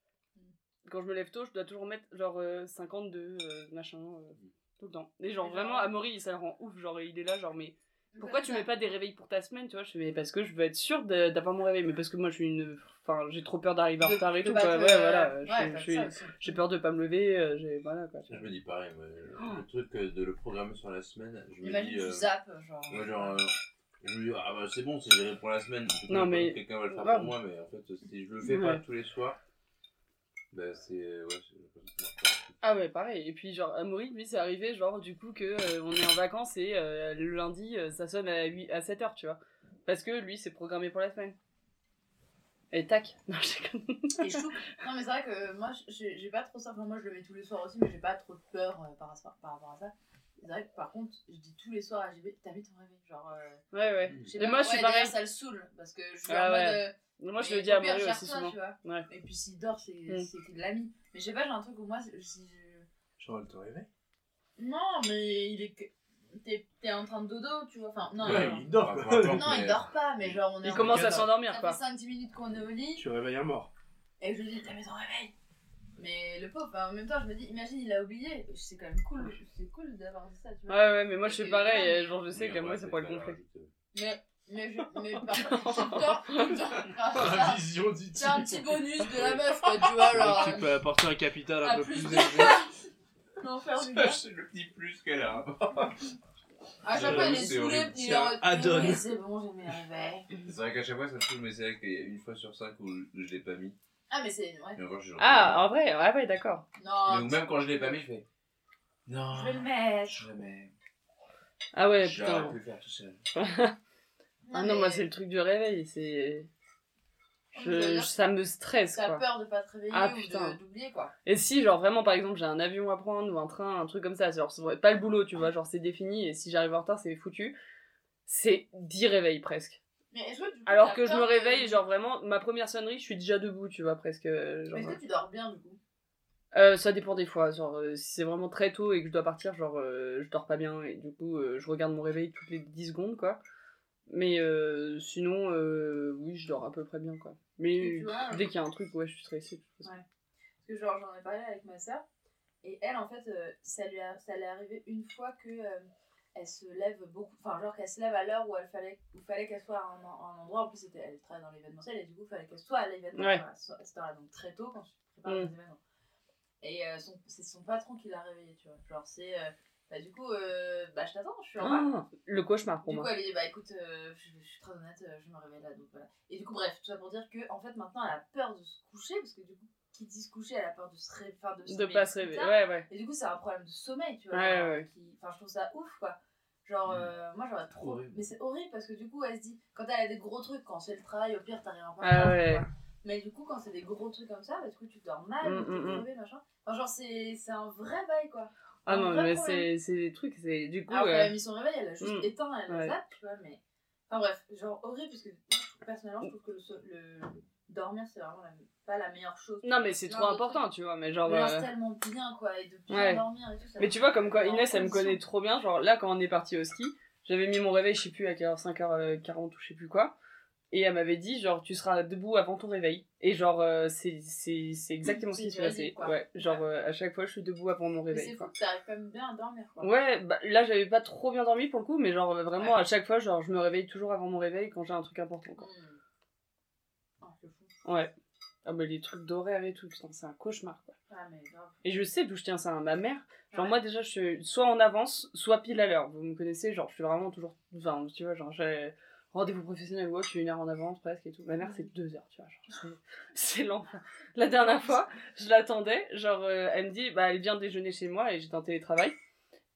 Speaker 5: Quand je me lève tôt, je dois toujours mettre genre euh, 52, euh, machin, euh, tout le temps. Et genre
Speaker 2: Et
Speaker 5: vraiment,
Speaker 2: genre-
Speaker 5: Amaury, ça le rend ouf. Genre, il est là, genre, mais pourquoi tu mets pas des réveils pour ta semaine, tu vois? Je fais, mais parce que je veux être sûre d'avoir mon réveil, mais parce que moi, je suis une. Enfin, j'ai trop peur d'arriver en retard et
Speaker 2: de
Speaker 5: tout, quoi. Ouais, voilà.
Speaker 2: Ouais, bah,
Speaker 5: suis-. J'ai peur de pas me lever, euh, j'ai. Voilà, quoi.
Speaker 4: Ça, je me dis pareil, moi, le-
Speaker 5: Oh.
Speaker 4: le truc de le programmer sur la semaine, je me
Speaker 2: Imagine,
Speaker 4: dis.
Speaker 2: tu
Speaker 4: euh,
Speaker 2: zappes, genre.
Speaker 4: ouais, genre, euh, je me dis, ah bah c'est bon, c'est géré pour la semaine. je
Speaker 5: Non, mais-
Speaker 4: Quelqu'un va le faire pour moi, mais en fait, si je le fais
Speaker 5: Ouais.
Speaker 4: pas tous les soirs, bah c'est. Ouais, c'est-
Speaker 5: Ah ouais, pareil. Et puis, genre, Amaury, lui, c'est arrivé, genre, du coup, que euh, on est en vacances et euh, le lundi, euh, ça sonne à, 8, à 7h, tu vois. Parce que lui, c'est programmé pour la semaine. Et tac. Non, je déconne.
Speaker 2: Et chou. Non, mais c'est vrai que moi, j'ai pas trop ça. Enfin, moi, je le mets tous les soirs aussi, mais j'ai pas trop de peur euh, par rapport à ça. C'est vrai que par contre, je dis tous les soirs à JB, t'as mis ton réveil. Genre. euh,
Speaker 5: Ouais, ouais. Et
Speaker 2: pas,
Speaker 5: moi, je suis pareil.
Speaker 2: ça le saoule. Parce que je suis
Speaker 5: Ah
Speaker 2: en
Speaker 5: ouais.
Speaker 2: mode. euh,
Speaker 5: Moi, je
Speaker 2: mais
Speaker 5: le dis à Amaury aussi souvent. Ouais.
Speaker 2: Et puis s'il dort, c'est
Speaker 5: Mm.
Speaker 2: c'est qu'il l'a mis. Mais je sais pas, j'ai un truc où moi, si je.
Speaker 3: Genre, elle te réveille
Speaker 2: Non, mais il est. que- T'es t'es en train de dodo, tu vois. Enfin, non,
Speaker 3: Ouais,
Speaker 2: non,
Speaker 3: il dort quoi.
Speaker 2: non, il
Speaker 4: mais-
Speaker 2: dort pas, mais genre, on est
Speaker 5: Il
Speaker 2: en
Speaker 5: commence à s'endormir,
Speaker 2: Ça
Speaker 5: quoi.
Speaker 2: fait 5-10 minutes qu'on est au lit.
Speaker 3: Tu réveilles un mort.
Speaker 2: Et je lui dis, t'as mis ton réveil? Mais le pauvre, en même temps, je me dis, imagine, il a oublié. C'est quand même cool, c'est cool d'avoir dit ça, tu vois.
Speaker 5: Ouais, ouais, mais moi, je suis pareil. et genre, je sais
Speaker 4: en
Speaker 5: moi, ça
Speaker 4: c'est
Speaker 5: pourrait le
Speaker 4: juste,
Speaker 2: Mais, mais, je, mais par contre,
Speaker 3: La vision du
Speaker 2: C'est un petit bonus de la meuf, quoi, tu vois, genre.
Speaker 3: Tu peux apporter un capital un
Speaker 2: à
Speaker 3: peu
Speaker 2: plus
Speaker 3: élevé.
Speaker 2: Non, faire du
Speaker 4: C'est
Speaker 2: bien.
Speaker 4: c'est le petit plus qu'elle a.
Speaker 2: À chaque fois, il est saoulé, puis il
Speaker 3: c'est
Speaker 2: bon, j'ai mes réveils.
Speaker 4: C'est vrai qu'à chaque fois ça me saoule, mais c'est vrai qu'il y a une fois sur cinq où je l'ai pas mis.
Speaker 2: Ah, mais c'est. Ouais.
Speaker 4: Mais encore, je
Speaker 5: Ah, en vrai, ouais, ouais, d'accord.
Speaker 2: Non,
Speaker 4: Mais même quand je l'ai pas mis, je fais. Non.
Speaker 2: je vais le mettre.
Speaker 4: Je le mets.
Speaker 5: Ah ouais,
Speaker 4: J'aurais
Speaker 5: putain.
Speaker 4: pu le faire tout seul.
Speaker 5: Ah non,
Speaker 2: mais
Speaker 5: moi, c'est le truc du réveil. C'est. Je,
Speaker 2: dire
Speaker 5: ça me stresse,
Speaker 2: T'as
Speaker 5: quoi.
Speaker 2: peur de pas te réveiller
Speaker 5: Ah,
Speaker 2: ou
Speaker 5: putain.
Speaker 2: de- d'oublier quoi.
Speaker 5: Et si, genre, vraiment, par exemple, j'ai un avion à prendre ou un train, un truc comme ça, genre, c'est pas le boulot, tu vois, genre, c'est défini, et si j'arrive en retard, c'est foutu. C'est 10 réveils, presque.
Speaker 2: Mais est-ce que du coup,
Speaker 5: Alors que je me réveille, genre, vraiment, ma première sonnerie, je suis déjà debout, tu vois, presque. euh, Genre,
Speaker 2: Mais est-ce que tu dors bien du coup?
Speaker 5: Euh, ça dépend des fois. Genre, euh, si c'est vraiment très tôt et que je dois partir, genre, euh, je dors pas bien et du coup, euh, je regarde mon réveil toutes les 10 secondes, quoi. Mais euh, sinon, euh, oui, je dors à peu près bien, quoi. Mais
Speaker 2: vois,
Speaker 5: dès qu'il y a un truc, ouais, je suis stressée.
Speaker 2: Ouais. Parce que genre j'en ai parlé avec ma soeur et elle en fait euh, ça lui a, ça lui est arrivé une fois que euh, elle se lève beaucoup enfin genre qu'elle se lève à l'heure où elle fallait où fallait qu'elle soit à un, endroit en plus c'était elle travaille dans l'événementiel et du coup il fallait qu'elle soit à l'événement
Speaker 5: Ouais.
Speaker 2: à ce- à cette heure-là donc très tôt quand tu prépares
Speaker 5: Mm.
Speaker 2: les événements et euh, son- c'est son patron qui l'a réveillée tu vois genre c'est euh, bah du coup euh, bah je t'attends je suis en
Speaker 5: Ah, le cauchemar pour
Speaker 2: du coup,
Speaker 5: moi.
Speaker 2: elle lui dit Bah écoute, euh, je, je suis très honnête, je me réveille là. Donc, voilà. Et du coup, bref, tout ça pour dire que en fait, maintenant, elle a peur de se coucher parce que du coup, qui dit se coucher, elle a peur de se réveiller. enfin, de, se
Speaker 5: De pas se
Speaker 2: tard.
Speaker 5: Ouais, ouais.
Speaker 2: Et du coup, c'est un problème de sommeil, tu vois.
Speaker 5: Ouais,
Speaker 2: genre,
Speaker 5: ouais.
Speaker 2: qui- Enfin, je trouve ça ouf, quoi. Genre,
Speaker 3: Mm.
Speaker 2: euh, moi j'aurais trop.
Speaker 3: Horrible.
Speaker 2: Mais c'est horrible parce que du coup, elle se dit, quand elle a des gros trucs, quand c'est le travail, au pire, t'arrives en
Speaker 5: Ah ouais.
Speaker 2: tu vois. Mais du coup, quand c'est des gros trucs comme ça, bah, du coup, tu dors mal,
Speaker 5: Mm,
Speaker 2: t'es
Speaker 5: mm, mm.
Speaker 2: crevé, machin. Enfin, genre, c'est c'est un vrai bail, quoi.
Speaker 5: Ah
Speaker 2: un
Speaker 5: non, mais c'est c'est des trucs, c'est du coup.
Speaker 2: Alors qu'elle
Speaker 5: euh,
Speaker 2: a mis son réveil, elle a juste
Speaker 5: Mm.
Speaker 2: éteint, elle
Speaker 5: Ouais.
Speaker 2: a zappe, tu vois, mais. Enfin bref, genre horrible, parce que moi, personnellement, je trouve que le, le- dormir, c'est vraiment la- pas la meilleure chose.
Speaker 5: Non, mais c'est trop important, tu vois. Mais genre.
Speaker 2: Mais
Speaker 5: euh,
Speaker 2: tellement bien, quoi, et de bien
Speaker 5: Ouais.
Speaker 2: dormir et tout. ça
Speaker 5: Mais tu vois, comme quoi Inès, elle me connaît trop bien. Genre là, quand on est parti au ski, j'avais mis mon réveil, je sais plus à quelle heure, 5h40 ou je sais plus quoi. Et elle m'avait dit, genre, tu seras debout avant ton réveil. Et genre, euh, c'est c'est- c'est exactement ce qui s'est passé. Ouais, genre, euh, à chaque fois, je suis debout avant mon réveil.
Speaker 2: c'est fou que t'arrives quand même bien à dormir, quoi.
Speaker 5: Ouais, bah, là, j'avais pas trop bien dormi pour le coup, mais genre, vraiment,
Speaker 2: Ouais.
Speaker 5: à chaque fois, genre, je me réveille toujours avant mon réveil quand j'ai un truc important. Quoi.
Speaker 2: Mm.
Speaker 5: Ouais. Ah, bah, les trucs d'horaire et tout, putain, c'est un cauchemar, quoi.
Speaker 2: Ah, mais grave.
Speaker 5: Et je sais d'où je tiens ça. Ma mère, genre
Speaker 2: Ouais.
Speaker 5: moi déjà, je suis soit en avance, soit pile à l'heure. Vous me connaissez, genre je suis vraiment toujours. Enfin, tu vois, genre j'ai rendez-vous professionnel ou autre, je suis une heure en avance presque et tout. Ma mère, c'est deux heures, tu vois. Genre, c'est- l'enfer. La dernière fois, je l'attendais, genre euh, elle me dit, bah elle vient déjeuner chez moi et j'étais en télétravail.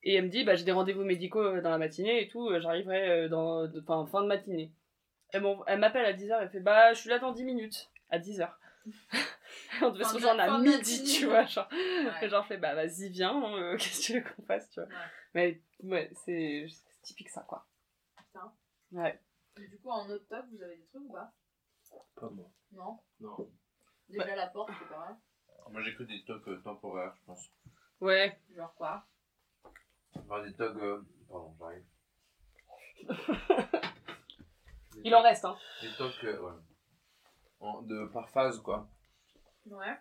Speaker 5: Et elle me dit, bah j'ai des rendez-vous médicaux euh, dans la matinée et tout, euh, j'arriverai dans enfin, fin de matinée. Elle m'appelle à 10h, elle fait, bah je suis là dans 10 minutes, à 10h. On devait se rejoindre à midi, tu vois, genre.
Speaker 2: Ouais.
Speaker 5: Et genre, je fais, bah vas-y, viens, euh, qu'est-ce que tu veux qu'on fasse, tu vois.
Speaker 2: Ouais.
Speaker 5: Mais ouais, c'est typique ça, quoi.
Speaker 2: Putain.
Speaker 5: Ouais.
Speaker 2: Et Du coup, en autre top, vous avez des trucs ou pas?
Speaker 3: Pas moi.
Speaker 2: Non?
Speaker 3: Non.
Speaker 2: Déjà la porte, c'est pas mal.
Speaker 4: Moi j'ai que des tocs euh, temporaires, je pense.
Speaker 5: Ouais.
Speaker 2: Genre quoi?
Speaker 4: Des tocs. euh, Pardon, j'arrive.
Speaker 5: Il en reste, hein.
Speaker 4: Des tocs, euh, ouais. En- de par phase, quoi.
Speaker 2: Ouais.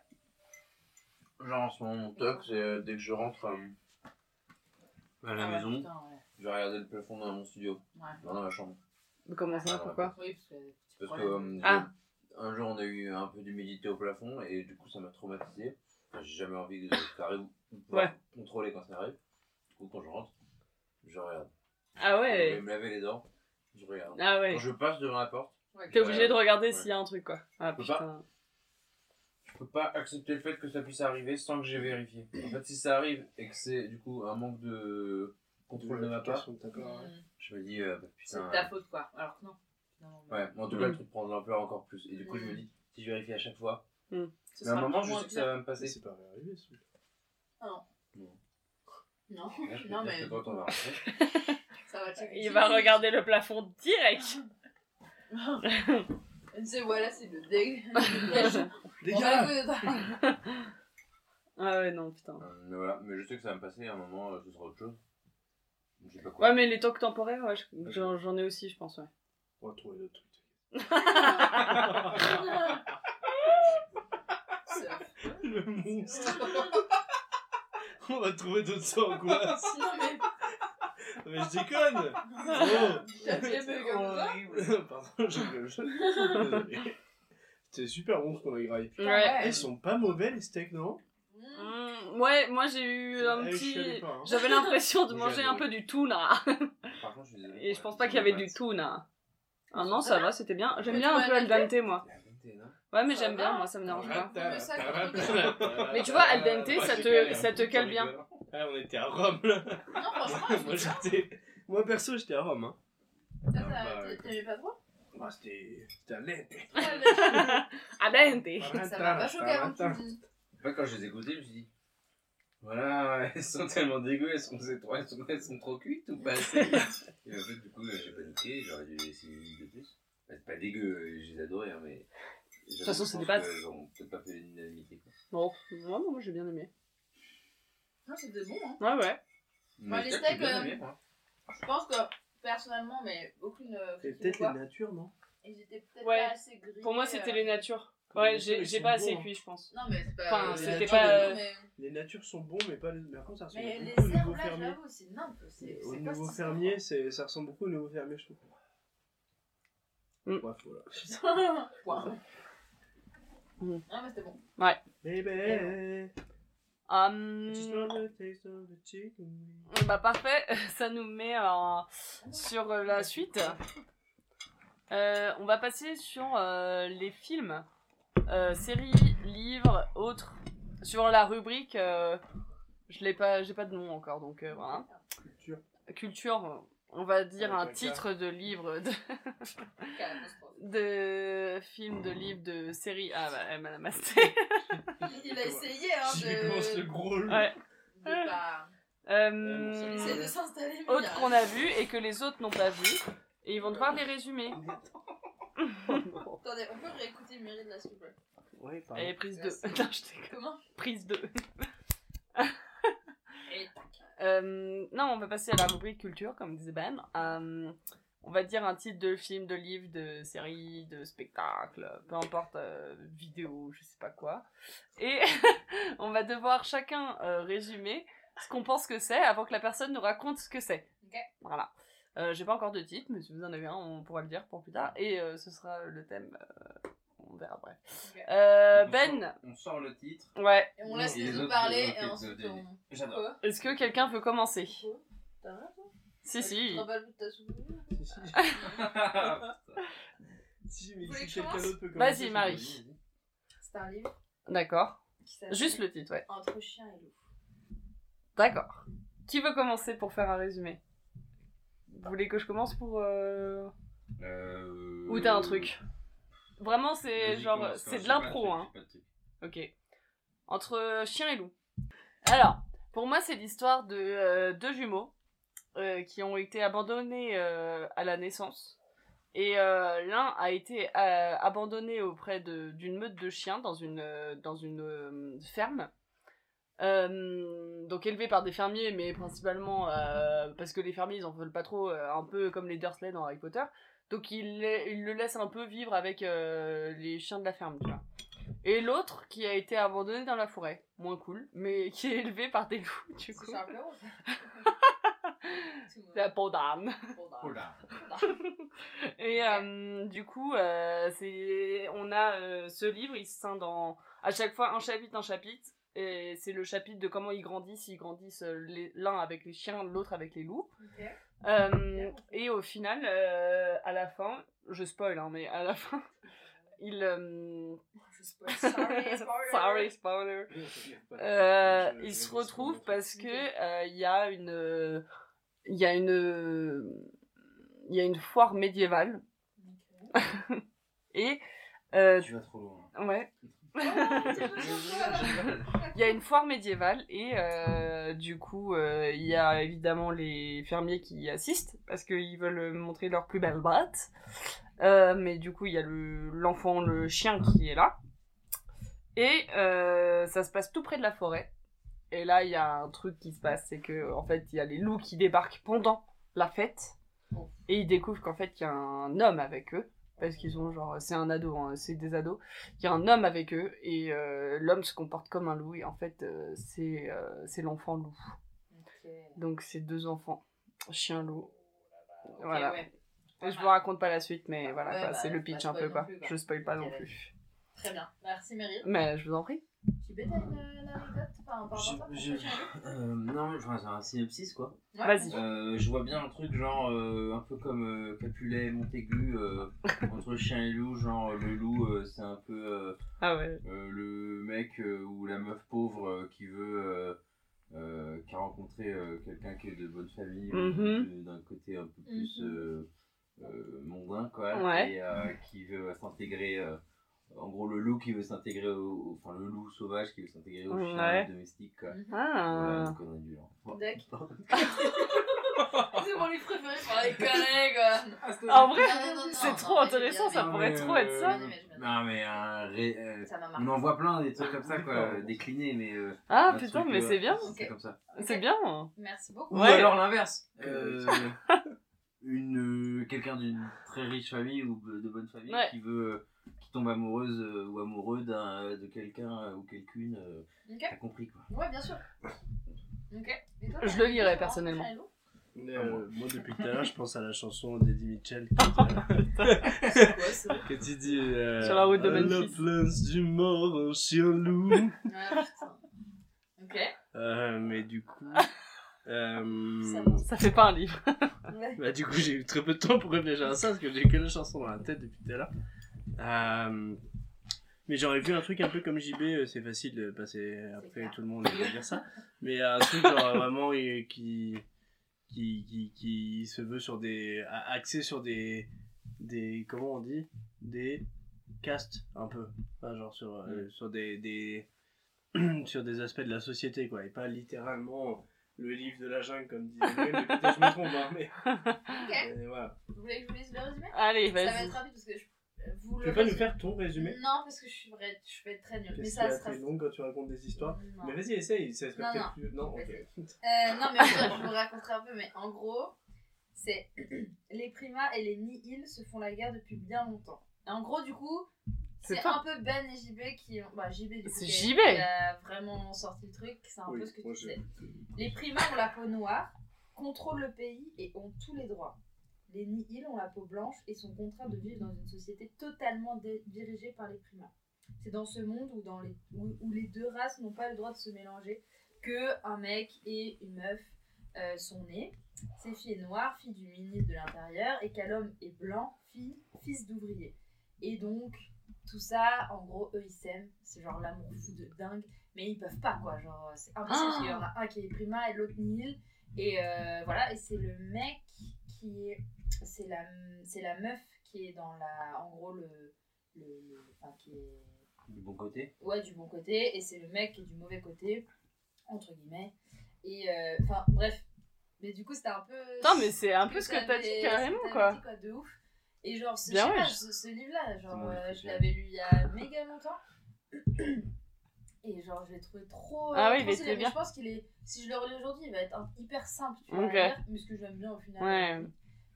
Speaker 4: Genre en ce moment, mon toc, c'est euh, dès que je rentre euh, à la
Speaker 2: Ah ouais,
Speaker 4: maison,
Speaker 2: putain, ouais.
Speaker 4: je vais regarder le plafond dans mon studio,
Speaker 2: Ouais.
Speaker 4: dans ma chambre.
Speaker 5: Mais Comment ça,
Speaker 4: Ah,
Speaker 5: pourquoi
Speaker 2: Oui, parce que. y a des petits
Speaker 4: Parce que
Speaker 2: problèmes.
Speaker 4: euh,
Speaker 5: Ah.
Speaker 4: j'ai- un jour on a eu un peu d'humidité au plafond et du coup ça m'a traumatisé. Enfin, j'ai jamais envie de que ça arrive ou de pouvoir
Speaker 5: Ouais.
Speaker 4: contrôler quand ça arrive. Du coup quand je rentre, je regarde.
Speaker 5: Ah
Speaker 4: Je vais
Speaker 5: ouais.
Speaker 4: me laver les dents, je regarde.
Speaker 5: Ah ouais.
Speaker 4: Quand je passe devant la porte,
Speaker 2: Ouais,
Speaker 5: T'es obligé de regarder
Speaker 4: Ouais.
Speaker 5: s'il y a un truc, quoi. Ah
Speaker 4: peux
Speaker 5: putain.
Speaker 4: je peux pas accepter le fait que ça puisse arriver sans que j'ai vérifié. En fait si ça arrive et que c'est du coup un manque de contrôle de ma part.
Speaker 2: Mm.
Speaker 4: je me dis euh, bah,
Speaker 2: C'est de ta faute, quoi. Alors que non.
Speaker 4: Ouais, mais en tout cas le truc prend de l'ampleur encore plus. Et du coup je me
Speaker 2: Mm.
Speaker 4: dis, si je vérifie à chaque fois,
Speaker 2: ce
Speaker 4: mais à un moment je sais que ça va me passer.
Speaker 3: c'est pas arrivé, ce truc.
Speaker 2: Non.
Speaker 4: Non.
Speaker 2: Non,
Speaker 4: Là, je peux
Speaker 2: non mais
Speaker 4: quand on va rentrer,
Speaker 2: ça va checker.
Speaker 5: Il va regarder le plafond direct.
Speaker 2: Tu sais, voilà, c'est le
Speaker 3: Dégage
Speaker 2: dedans.
Speaker 5: Ah ouais, non, putain.
Speaker 4: Euh, mais voilà, mais je sais que ça va me passer, à un moment, euh, ce sera autre chose. Je sais pas quoi.
Speaker 5: Ouais, mais les tocs temporaires, ouais, je- j'en j'en ai aussi, je pense, ouais.
Speaker 3: On va trouver d'autres trucs.
Speaker 2: C'est-
Speaker 3: Le monstre On va trouver d'autres angoisses
Speaker 2: Non, mais.
Speaker 3: Mais je déconne Oh Pardon, je rigole. Désolé. C'était super bon ce qu'on a graillé.
Speaker 2: Putain,
Speaker 5: Ouais.
Speaker 3: Eh, Ils sont pas mauvais les steaks, non
Speaker 2: Mm.
Speaker 5: Mm, ouais, moi j'ai eu un
Speaker 3: je
Speaker 5: petit.
Speaker 3: pas, hein.
Speaker 5: J'avais l'impression de
Speaker 4: J'ai
Speaker 5: manger un
Speaker 4: adoré.
Speaker 5: peu du tuna.
Speaker 4: Par contre, je suis désolé.
Speaker 5: Et je pense pas qu'il y avait du tuna. Ah non, ça va, c'était bien. J'aime
Speaker 2: Mais
Speaker 5: bien
Speaker 2: tu
Speaker 5: un
Speaker 2: vas
Speaker 5: peu al
Speaker 2: al
Speaker 5: dente, moi.
Speaker 4: La vérité, non
Speaker 5: Ouais, mais
Speaker 2: Ça
Speaker 5: j'aime
Speaker 2: va.
Speaker 5: bien, moi, ça me dérange pas.
Speaker 2: Mais
Speaker 5: tu vois, al dente, ça te, ça te cale bien.
Speaker 3: Ah, on était à Rome là
Speaker 2: Non, franchement,
Speaker 3: Moi j'étais. Moi perso j'étais à Rome. Hein. Ah,
Speaker 2: ça-
Speaker 3: bah,
Speaker 2: t'a- t'aimais pas trop
Speaker 3: Ah, c'était c'était un lait.
Speaker 5: Ah dente
Speaker 2: Ça m'a pas choqué avant que tu le dises.
Speaker 4: Après, quand je les écoutais, je me suis dit, voilà, elles sont tellement dégueu, elles sont, elles sont, elles sont, elles sont trop cuites ou pas assez? Et en fait, du coup, j'ai paniqué, j'aurais dû laisser une de plus. Bah, C'est pas dégueu, je les adorais, hein, mais. De
Speaker 5: toute façon, c'est des
Speaker 4: ont peut-être pas fait l'unanimité, quoi.
Speaker 5: Bon, moi, moi j'ai bien aimé.
Speaker 2: Non, c'était bon, hein.
Speaker 5: Ouais, ouais.
Speaker 2: Moi, les
Speaker 4: peut-être
Speaker 2: steaks, euh. Je pense que, personnellement, mais aucune euh,
Speaker 3: C'est
Speaker 2: critique
Speaker 3: peut-être les natures, non?
Speaker 2: Ils étaient peut-être
Speaker 5: Ouais.
Speaker 2: pas assez grillés.
Speaker 5: Pour moi, c'était
Speaker 2: euh,
Speaker 5: les natures.
Speaker 3: Les
Speaker 5: Ouais,
Speaker 3: natures,
Speaker 5: j'ai pas assez
Speaker 3: bons, hein.
Speaker 5: cuit, je pense.
Speaker 2: Non, mais c'est pas.
Speaker 5: Enfin,
Speaker 2: les
Speaker 3: c'était
Speaker 2: natures,
Speaker 5: pas, euh,
Speaker 3: Les natures sont bons, mais pas les. Mais contre, ça ressemble
Speaker 2: Mais les
Speaker 3: beaucoup au nouveau fermier.
Speaker 2: j'avoue, c'est nimp. C'est
Speaker 3: Au nouveau fermier, c'est- ça ressemble beaucoup au nouveau fermier, je trouve.
Speaker 5: Mm.
Speaker 3: Voilà.
Speaker 2: Ouais.
Speaker 5: Mm.
Speaker 2: Non, mais c'était bon.
Speaker 3: Baby,
Speaker 5: Hum,
Speaker 3: Chicken.
Speaker 5: bah parfait, ça nous met sur euh, la suite. Euh, on va passer sur euh, les films, euh, séries, livres, autres. Sur la rubrique, euh, je l'ai pas, j'ai pas de nom encore, donc euh, voilà.
Speaker 3: Culture.
Speaker 5: Culture, on va dire
Speaker 3: Avec
Speaker 5: un
Speaker 3: un
Speaker 5: titre de livre, de, de film, de livre, de série. Ah bah, elle m'a.
Speaker 2: Il a essayé, hein,
Speaker 3: commence le
Speaker 2: de.
Speaker 3: gros.
Speaker 5: Ouais.
Speaker 2: de pas.
Speaker 5: Euh,
Speaker 2: Il essaie de s'installer. arrive.
Speaker 5: qu'on a vu et que les autres n'ont pas vu. Et ils vont devoir les résumer.
Speaker 2: Attendez, on peut réécouter s'il vous plaît.
Speaker 3: Ouais, pardon.
Speaker 5: Prise 2.
Speaker 2: Merci.
Speaker 5: Non, je.
Speaker 2: Comment
Speaker 5: Prise 2. Euh, non, on va passer à la rubrique culture, comme disait Ben. Euh, on va dire un titre de film, de livre, de série, de spectacle, peu importe, euh, vidéo, je sais pas quoi. Et on va devoir chacun résumer ce qu'on pense que c'est avant que la personne nous raconte ce que c'est.
Speaker 2: Ok.
Speaker 5: Voilà. J'ai pas encore de titre, mais si vous en avez un, on pourra le dire pour plus tard. Et ce sera le thème. Euh, on verra après.
Speaker 2: Ok.
Speaker 5: Euh,
Speaker 4: On
Speaker 5: Ben,
Speaker 4: sort- On sort le titre.
Speaker 5: ouais.
Speaker 2: Et on laisse
Speaker 4: Et
Speaker 2: les
Speaker 4: les
Speaker 2: autres parler et ensuite on.
Speaker 4: J'adore.
Speaker 5: Est-ce que quelqu'un veut commencer?
Speaker 2: Quoi T'as rien, toi?
Speaker 5: Si, si.
Speaker 2: Tu te rappelles de ta souvenir?
Speaker 3: Si, si, si, mais si quelqu'un d'autre peut commencer.
Speaker 5: Vas-y, Marie.
Speaker 2: C'est un livre?
Speaker 5: D'accord. Juste le titre, ouais.
Speaker 2: Entre chien et loup.
Speaker 5: D'accord. Qui veut commencer pour faire un résumé? Vous voulez que je commence pour... euh,
Speaker 4: Euh...
Speaker 5: Ou t'as un truc? Vraiment, c'est genre... C'est de l'impro, hein. Ok. Entre chien et loup. Alors, pour moi, c'est l'histoire de euh, deux jumeaux euh, qui ont été abandonnés euh, à la naissance. Et euh, l'un a été euh, abandonné auprès d'une meute de chiens dans une, euh, dans une euh, ferme. Euh, donc élevé par des fermiers, mais principalement euh, parce que les fermiers ils en veulent pas trop, euh, un peu comme les Dursley dans Harry Potter. Donc ils le laissent un peu vivre avec euh, les chiens de la ferme, tu vois. Et l'autre qui a été abandonné dans la forêt, moins cool, mais qui est élevé par des loups, du
Speaker 2: C'est
Speaker 5: coup. C'est la peau d'âne. Et euh, du coup, euh, c'est, on a euh, ce livre, il se scinde en à chaque fois un chapitre, un chapitre. Et c'est le chapitre de comment ils grandissent. Ils grandissent euh, l'un avec les chiens, l'autre avec les loups.
Speaker 2: Ok.
Speaker 5: Euh, et au final, euh, à la fin, je spoil, hein, mais à la fin, il. euh,
Speaker 2: Je spoil. Sorry, spoiler.
Speaker 5: sorry, spoiler. Euh, il se retrouve parce que euh, il y a une il y a une il y a une foire médiévale et euh,
Speaker 4: Tu vas trop loin.
Speaker 5: ouais
Speaker 2: Oh.
Speaker 5: Il y a une foire médiévale et euh, du coup euh, il y a évidemment les fermiers qui y assistent parce qu'ils veulent montrer leur plus belle batte Euh, mais du coup il y a le l'enfant le chien qui est là. Et euh, ça se passe tout près de la forêt. Et là il y a un truc qui se passe c'est que en fait il y a les loups qui débarquent pendant la fête. Et ils découvrent qu'en fait il y a un homme avec eux parce qu'ils ont genre c'est un ado hein, c'est des ados. Il y a un homme avec eux et euh, l'homme se comporte comme un loup et en fait euh, c'est euh, c'est l'enfant loup. Donc c'est deux enfants chien loup. Voilà.
Speaker 2: ouais.
Speaker 5: je vous raconte pas la suite mais voilà
Speaker 2: Ouais, bah,
Speaker 5: c'est le
Speaker 2: pas
Speaker 5: pitch un peu
Speaker 2: non
Speaker 5: quoi.
Speaker 2: plus, quoi.
Speaker 5: je spoil pas non plus.
Speaker 2: Très bien. Merci Meryl.
Speaker 5: mais je vous en prie
Speaker 2: T'as une, anecdote pour
Speaker 4: Je- non, enfin, c'est un synopsis quoi.
Speaker 2: Ouais.
Speaker 5: Vas-y.
Speaker 4: Euh, je vois bien un truc genre euh, un peu comme euh, Capulet, Montaigu, euh, entre chien et loup. Genre le loup, euh, c'est un peu euh,
Speaker 5: ah ouais
Speaker 4: euh, le mec euh, ou la meuf pauvre euh, qui veut. euh, euh, qui a rencontré euh, quelqu'un qui est de bonne famille,
Speaker 5: Mhm.
Speaker 4: d'un côté un peu plus
Speaker 2: Mhm.
Speaker 4: euh, euh, mondain, quoi,
Speaker 5: Ouais.
Speaker 4: et euh, qui veut s'intégrer. euh, en gros, le loup qui veut s'intégrer au. Enfin, le loup sauvage qui veut s'intégrer au chien domestique, quoi.
Speaker 5: Ah.
Speaker 4: Du genre. Bon.
Speaker 2: D'accord. C'est mon livre préféré par les collègues.
Speaker 5: En vrai,
Speaker 2: non,
Speaker 5: c'est trop
Speaker 2: mais
Speaker 5: intéressant, ça pourrait trop être ça.
Speaker 2: Bien aimé.
Speaker 4: Non, mais un ré- euh,
Speaker 2: Ça m'a
Speaker 4: on en voit plein des trucs comme ça, quoi, déclinés, mais. euh,
Speaker 5: Ah putain, mais
Speaker 4: euh,
Speaker 5: c'est bien.
Speaker 4: C'est
Speaker 2: Ok.
Speaker 4: comme ça.
Speaker 5: C'est bien.
Speaker 2: Merci beaucoup.
Speaker 4: Ou
Speaker 5: Ouais.
Speaker 4: alors l'inverse.
Speaker 3: Euh,
Speaker 4: une euh, quelqu'un d'une très riche famille ou de de bonne famille
Speaker 5: Ouais.
Speaker 4: qui veut euh, qui tombe amoureuse euh, ou amoureux d'un de quelqu'un euh, ou quelqu'une euh,
Speaker 2: Ok.
Speaker 4: t'as compris quoi.
Speaker 2: Ouais, bien sûr. Ok. Et toi,
Speaker 5: Je le lirai, personnellement.
Speaker 3: Euh, moi, depuis tout à l'heure, je pense à la chanson d'Eddie Mitchell.
Speaker 2: C'est quoi ça
Speaker 3: Que tu dis. euh,
Speaker 5: Sur la route de Memphis.
Speaker 3: La place du mort, un chien loup.
Speaker 2: Ouais, putain. Ok.
Speaker 3: Euh, mais du coup. euh,
Speaker 2: Ça.
Speaker 5: Ça fait pas un livre.
Speaker 3: Bah, du coup, j'ai eu très peu de temps pour réfléchir à ça parce que j'ai que la chanson dans la tête depuis tout à l'heure. Euh, mais j'aurais vu un truc un peu comme JB, euh, c'est facile de passer après tout le monde et de dire ça. Mais un truc genre vraiment euh, qui, qui, qui, qui se veut sur des. a- axé sur des. des comment on dit? Des castes un peu. Enfin, genre sur, euh, sur des. des sur des aspects de la société quoi et pas littéralement le livre de la jungle comme disait mais peut-être je me trompe hein, mais
Speaker 2: Ok.
Speaker 3: voilà.
Speaker 2: Vous voulez que je vous lise le résumé?
Speaker 5: Allez,
Speaker 2: Ça va
Speaker 5: vas-y.
Speaker 2: être rapide parce que je. Vous
Speaker 3: Tu
Speaker 2: le
Speaker 3: peux pas nous faire ton résumé?
Speaker 2: Non, parce que je suis vrai, je vais être très nulle. Mais ça sera.
Speaker 3: été long quand tu racontes des histoires
Speaker 2: Non.
Speaker 3: Mais vas-y, essaye, ça serait
Speaker 2: Non,
Speaker 3: peut-être plus. Non, ok.
Speaker 2: Euh, non, mais je vous raconterai un peu, mais en gros, c'est les primas et les nihils se font la guerre depuis bien longtemps. Et en gros, du coup,
Speaker 5: C'est
Speaker 2: un peu Ben et JB qui ont. Bah, JB, du coup,
Speaker 5: C'est
Speaker 2: qui,
Speaker 5: JB.
Speaker 2: qui a vraiment sorti le truc, c'est un
Speaker 3: Oui,
Speaker 2: peu ce que tu sais. Les primas ont la peau noire, contrôlent le pays et ont tous les droits. Les nihils ont la peau blanche et sont contraints de vivre dans une société totalement dirigée par les primas. C'est dans ce monde où, dans les, où, les deux races n'ont pas le droit de se mélanger que un mec et une meuf euh, sont nés. Ces fille noire, fille du ministre de l'Intérieur, et qu'à l'homme est blanc, fille, fils d'ouvrier. Et donc, tout ça, en gros, eux ils s'aiment, c'est genre l'amour fou de dingue, mais ils peuvent pas quoi, genre c'est impossible parce qu'il y en a un qui est prima et l'autre nihil, et euh, voilà, et c'est le mec qui est, c'est la, c'est la meuf qui est dans la, en gros le, le, le- enfin qui est
Speaker 4: Du bon côté.
Speaker 2: ouais, du bon côté, et c'est le mec qui est du mauvais côté, entre guillemets. Et euh, enfin, bref. Mais du coup, c'était un peu.
Speaker 5: Putain, mais c'est un peu ce que t'as dit carrément, quoi.
Speaker 2: dit, De ouf. Et genre, ce,
Speaker 5: Bien
Speaker 2: je sais
Speaker 5: ouais.
Speaker 2: pas, ce, ce livre-là, genre, euh, je l'avais lu il y a méga longtemps. Et genre, je l'ai trouvé trop.
Speaker 5: Ah oui,
Speaker 2: Mais
Speaker 5: bien.
Speaker 2: Je pense qu'il est. Si je le relis aujourd'hui, il va être un- hyper simple, tu vois.
Speaker 5: Ok.
Speaker 2: à lire, mais ce que j'aime bien au final.
Speaker 5: Ouais.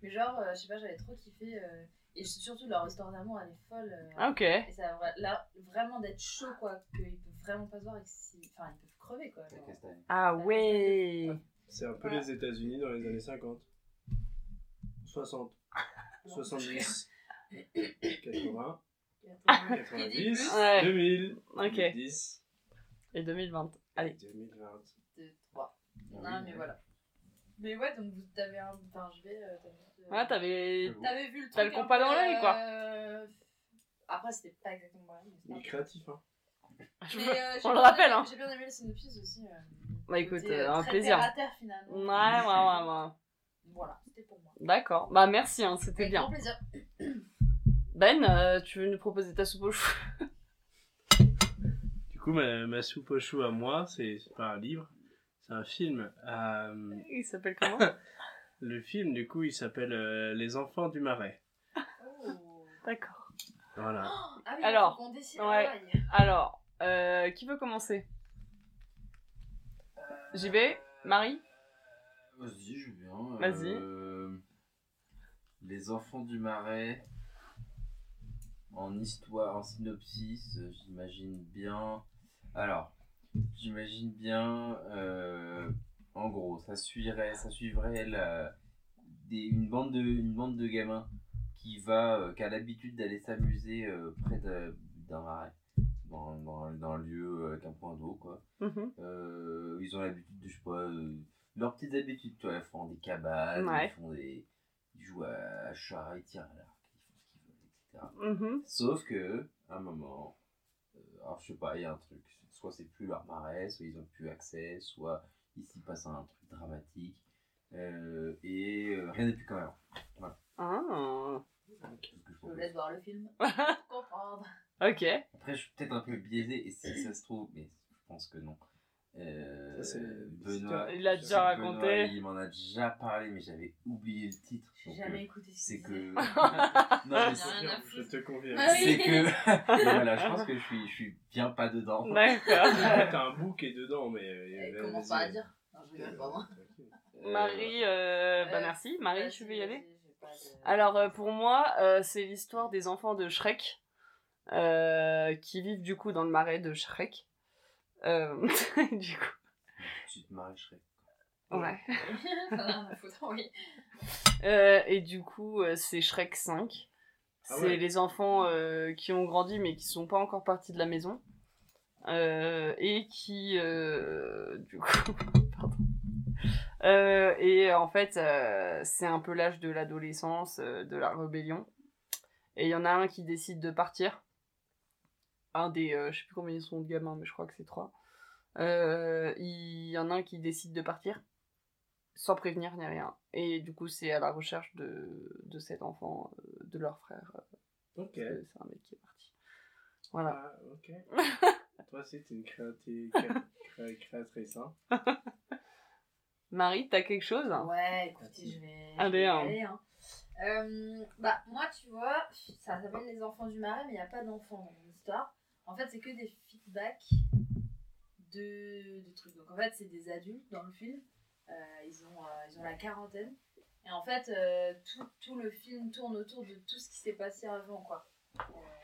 Speaker 2: Mais genre, euh, je sais pas, j'avais trop kiffé. euh, et surtout, leur histoire d'amour, elle est folle. euh,
Speaker 5: Ah, ok.
Speaker 2: et ça va là, vraiment d'être chaud, quoi. Qu'ils peuvent vraiment pas se voir et Enfin, ils peuvent crever, quoi. Genre.
Speaker 5: Ah ouais.
Speaker 3: C'est un peu
Speaker 2: Voilà.
Speaker 3: les États-Unis dans les années 50. 60, 70, 80, 90,
Speaker 5: Ouais.
Speaker 3: 2000,
Speaker 5: Ok.
Speaker 3: 2010,
Speaker 5: Et 2020. Allez.
Speaker 3: 2020.
Speaker 2: 2, 3.
Speaker 4: Ah
Speaker 2: Non,
Speaker 4: oui,
Speaker 2: mais
Speaker 4: ouais.
Speaker 2: voilà. Mais ouais, donc vous t'avais un. Enfin, je vais. euh, t'avais euh,
Speaker 5: Ouais, t'avais.
Speaker 2: T'avais vu le truc.
Speaker 5: T'as le compas dans l'œil, quoi.
Speaker 2: euh, Après, c'était pas exactement pareil. mais
Speaker 3: Il créatif, hein.
Speaker 5: Je
Speaker 2: Mais, euh, j'ai
Speaker 5: On le
Speaker 2: bien
Speaker 5: rappelle,
Speaker 2: aimé-
Speaker 5: hein.
Speaker 2: J'ai bien aimé le synopsis aussi. euh,
Speaker 5: Bah écoute, euh, un
Speaker 2: très
Speaker 5: plaisir.
Speaker 2: terre à terre, finalement.
Speaker 5: Ouais, ouais, ouais, ouais.
Speaker 2: Voilà, c'était pour moi.
Speaker 5: D'accord. Bah merci, hein, c'était
Speaker 2: Avec
Speaker 5: bien.
Speaker 2: grand plaisir.
Speaker 5: Ben, euh, tu veux nous proposer ta soupe au chou?
Speaker 3: Coup, ma, ma soupe au chou à moi, c'est pas un livre, c'est un film. Euh,
Speaker 5: Il s'appelle comment
Speaker 3: le film, du coup, il s'appelle euh, Les Enfants du Marais.
Speaker 2: Oh.
Speaker 5: D'accord.
Speaker 3: Voilà.
Speaker 2: Ah oui,
Speaker 5: Alors,
Speaker 2: décide.
Speaker 5: ouais.
Speaker 2: Ah.
Speaker 5: Alors, euh, qui veut commencer JB Marie
Speaker 4: Vas-y, je viens.
Speaker 5: Vas-y.
Speaker 4: Euh, les enfants du marais. En histoire, en synopsis, j'imagine bien. Alors, j'imagine bien. euh, en gros, ça suivrait, ça suivrait la- des- une bande de, une bande de gamins qui va, euh, qui a l'habitude d'aller s'amuser euh, près de- d'un marais, dans, dans, dans un lieu avec un point d'eau, quoi.
Speaker 5: Mhm.
Speaker 4: Euh, ils ont l'habitude de, je sais pas, euh, leurs petites habitudes, tu vois, ils font des cabanes,
Speaker 5: Ouais.
Speaker 4: ils font des. Ils jouent à chat, ils tirent à l'arc, ils font ce qu'ils veulent, etc.
Speaker 5: Mhm.
Speaker 4: Sauf que, à un moment, euh, alors je sais pas, il y a un truc, soit c'est plus leur marais, soit ils ont plus accès, soit il s'y passe un truc dramatique, Euh, et euh, rien n'est plus comme avant.
Speaker 5: Ah,
Speaker 2: Je vous laisse voir le film pour comprendre.
Speaker 5: ok.
Speaker 4: Après, je suis peut-être un peu biaisé, et si ça se trouve, mais je pense que non. Euh,
Speaker 3: Ça,
Speaker 4: Benoît,
Speaker 5: Il a
Speaker 3: Je
Speaker 5: déjà
Speaker 4: Benoît,
Speaker 5: raconté.
Speaker 4: il m'en a déjà parlé, mais j'avais oublié le titre.
Speaker 2: J'ai jamais
Speaker 4: euh,
Speaker 2: écouté ce
Speaker 4: C'est que. non, mais
Speaker 3: Je te confirme.
Speaker 2: Ah oui.
Speaker 4: c'est que. Non, voilà, je pense que je suis, je suis bien pas dedans.
Speaker 5: D'accord.
Speaker 3: T'as un bout qui est dedans, mais. euh,
Speaker 2: Et commence pas à dire. Non, je rigole pas moi.
Speaker 4: Euh,
Speaker 5: Marie, euh, bah
Speaker 2: Euh,
Speaker 5: merci. Marie, tu veux y aller
Speaker 2: de-
Speaker 5: Alors euh, pour moi, euh, c'est l'histoire des enfants de Shrek euh, qui vivent du coup dans le marais de Shrek. Euh, du coup,
Speaker 4: Tu te maries,
Speaker 5: ouais.
Speaker 2: Oui.
Speaker 5: Euh, et du coup, euh, c'est Shrek 5.
Speaker 3: Ah
Speaker 5: C'est
Speaker 3: ouais.
Speaker 5: les enfants euh, qui ont grandi mais qui sont pas encore partis de la maison. Euh, et qui, euh, du coup, pardon. Euh, et en fait, euh, c'est un peu l'âge de l'adolescence, euh, de la rébellion. Et il y en a un qui décide de partir. Un des, euh, je sais plus combien ils sont de gamins, mais je crois que c'est trois. Euh, Il y en a un qui décide de partir sans prévenir ni rien. Et du coup, c'est à la recherche de, de cet enfant, euh, de leur frère. euh,
Speaker 3: Ok.
Speaker 5: C'est un mec qui est parti. Voilà.
Speaker 3: Ah, ok. Toi, c'est une créati- cré- cré- créatrice, hein.
Speaker 5: Marie, t'as quelque chose?
Speaker 2: Ouais, écoutez, je vais.
Speaker 5: Allez, hein.
Speaker 2: aller, hein. Euh, bah, moi, tu vois, ça s'appelle Les Enfants du Marais, mais il n'y a pas d'enfants dans l'histoire. En fait, c'est que des feedbacks de, de trucs. Donc, en fait, c'est des adultes dans le film. Euh, ils, ont, euh, ils ont la quarantaine. Et en fait, euh, tout, tout le film tourne autour de tout ce qui s'est passé avant, quoi.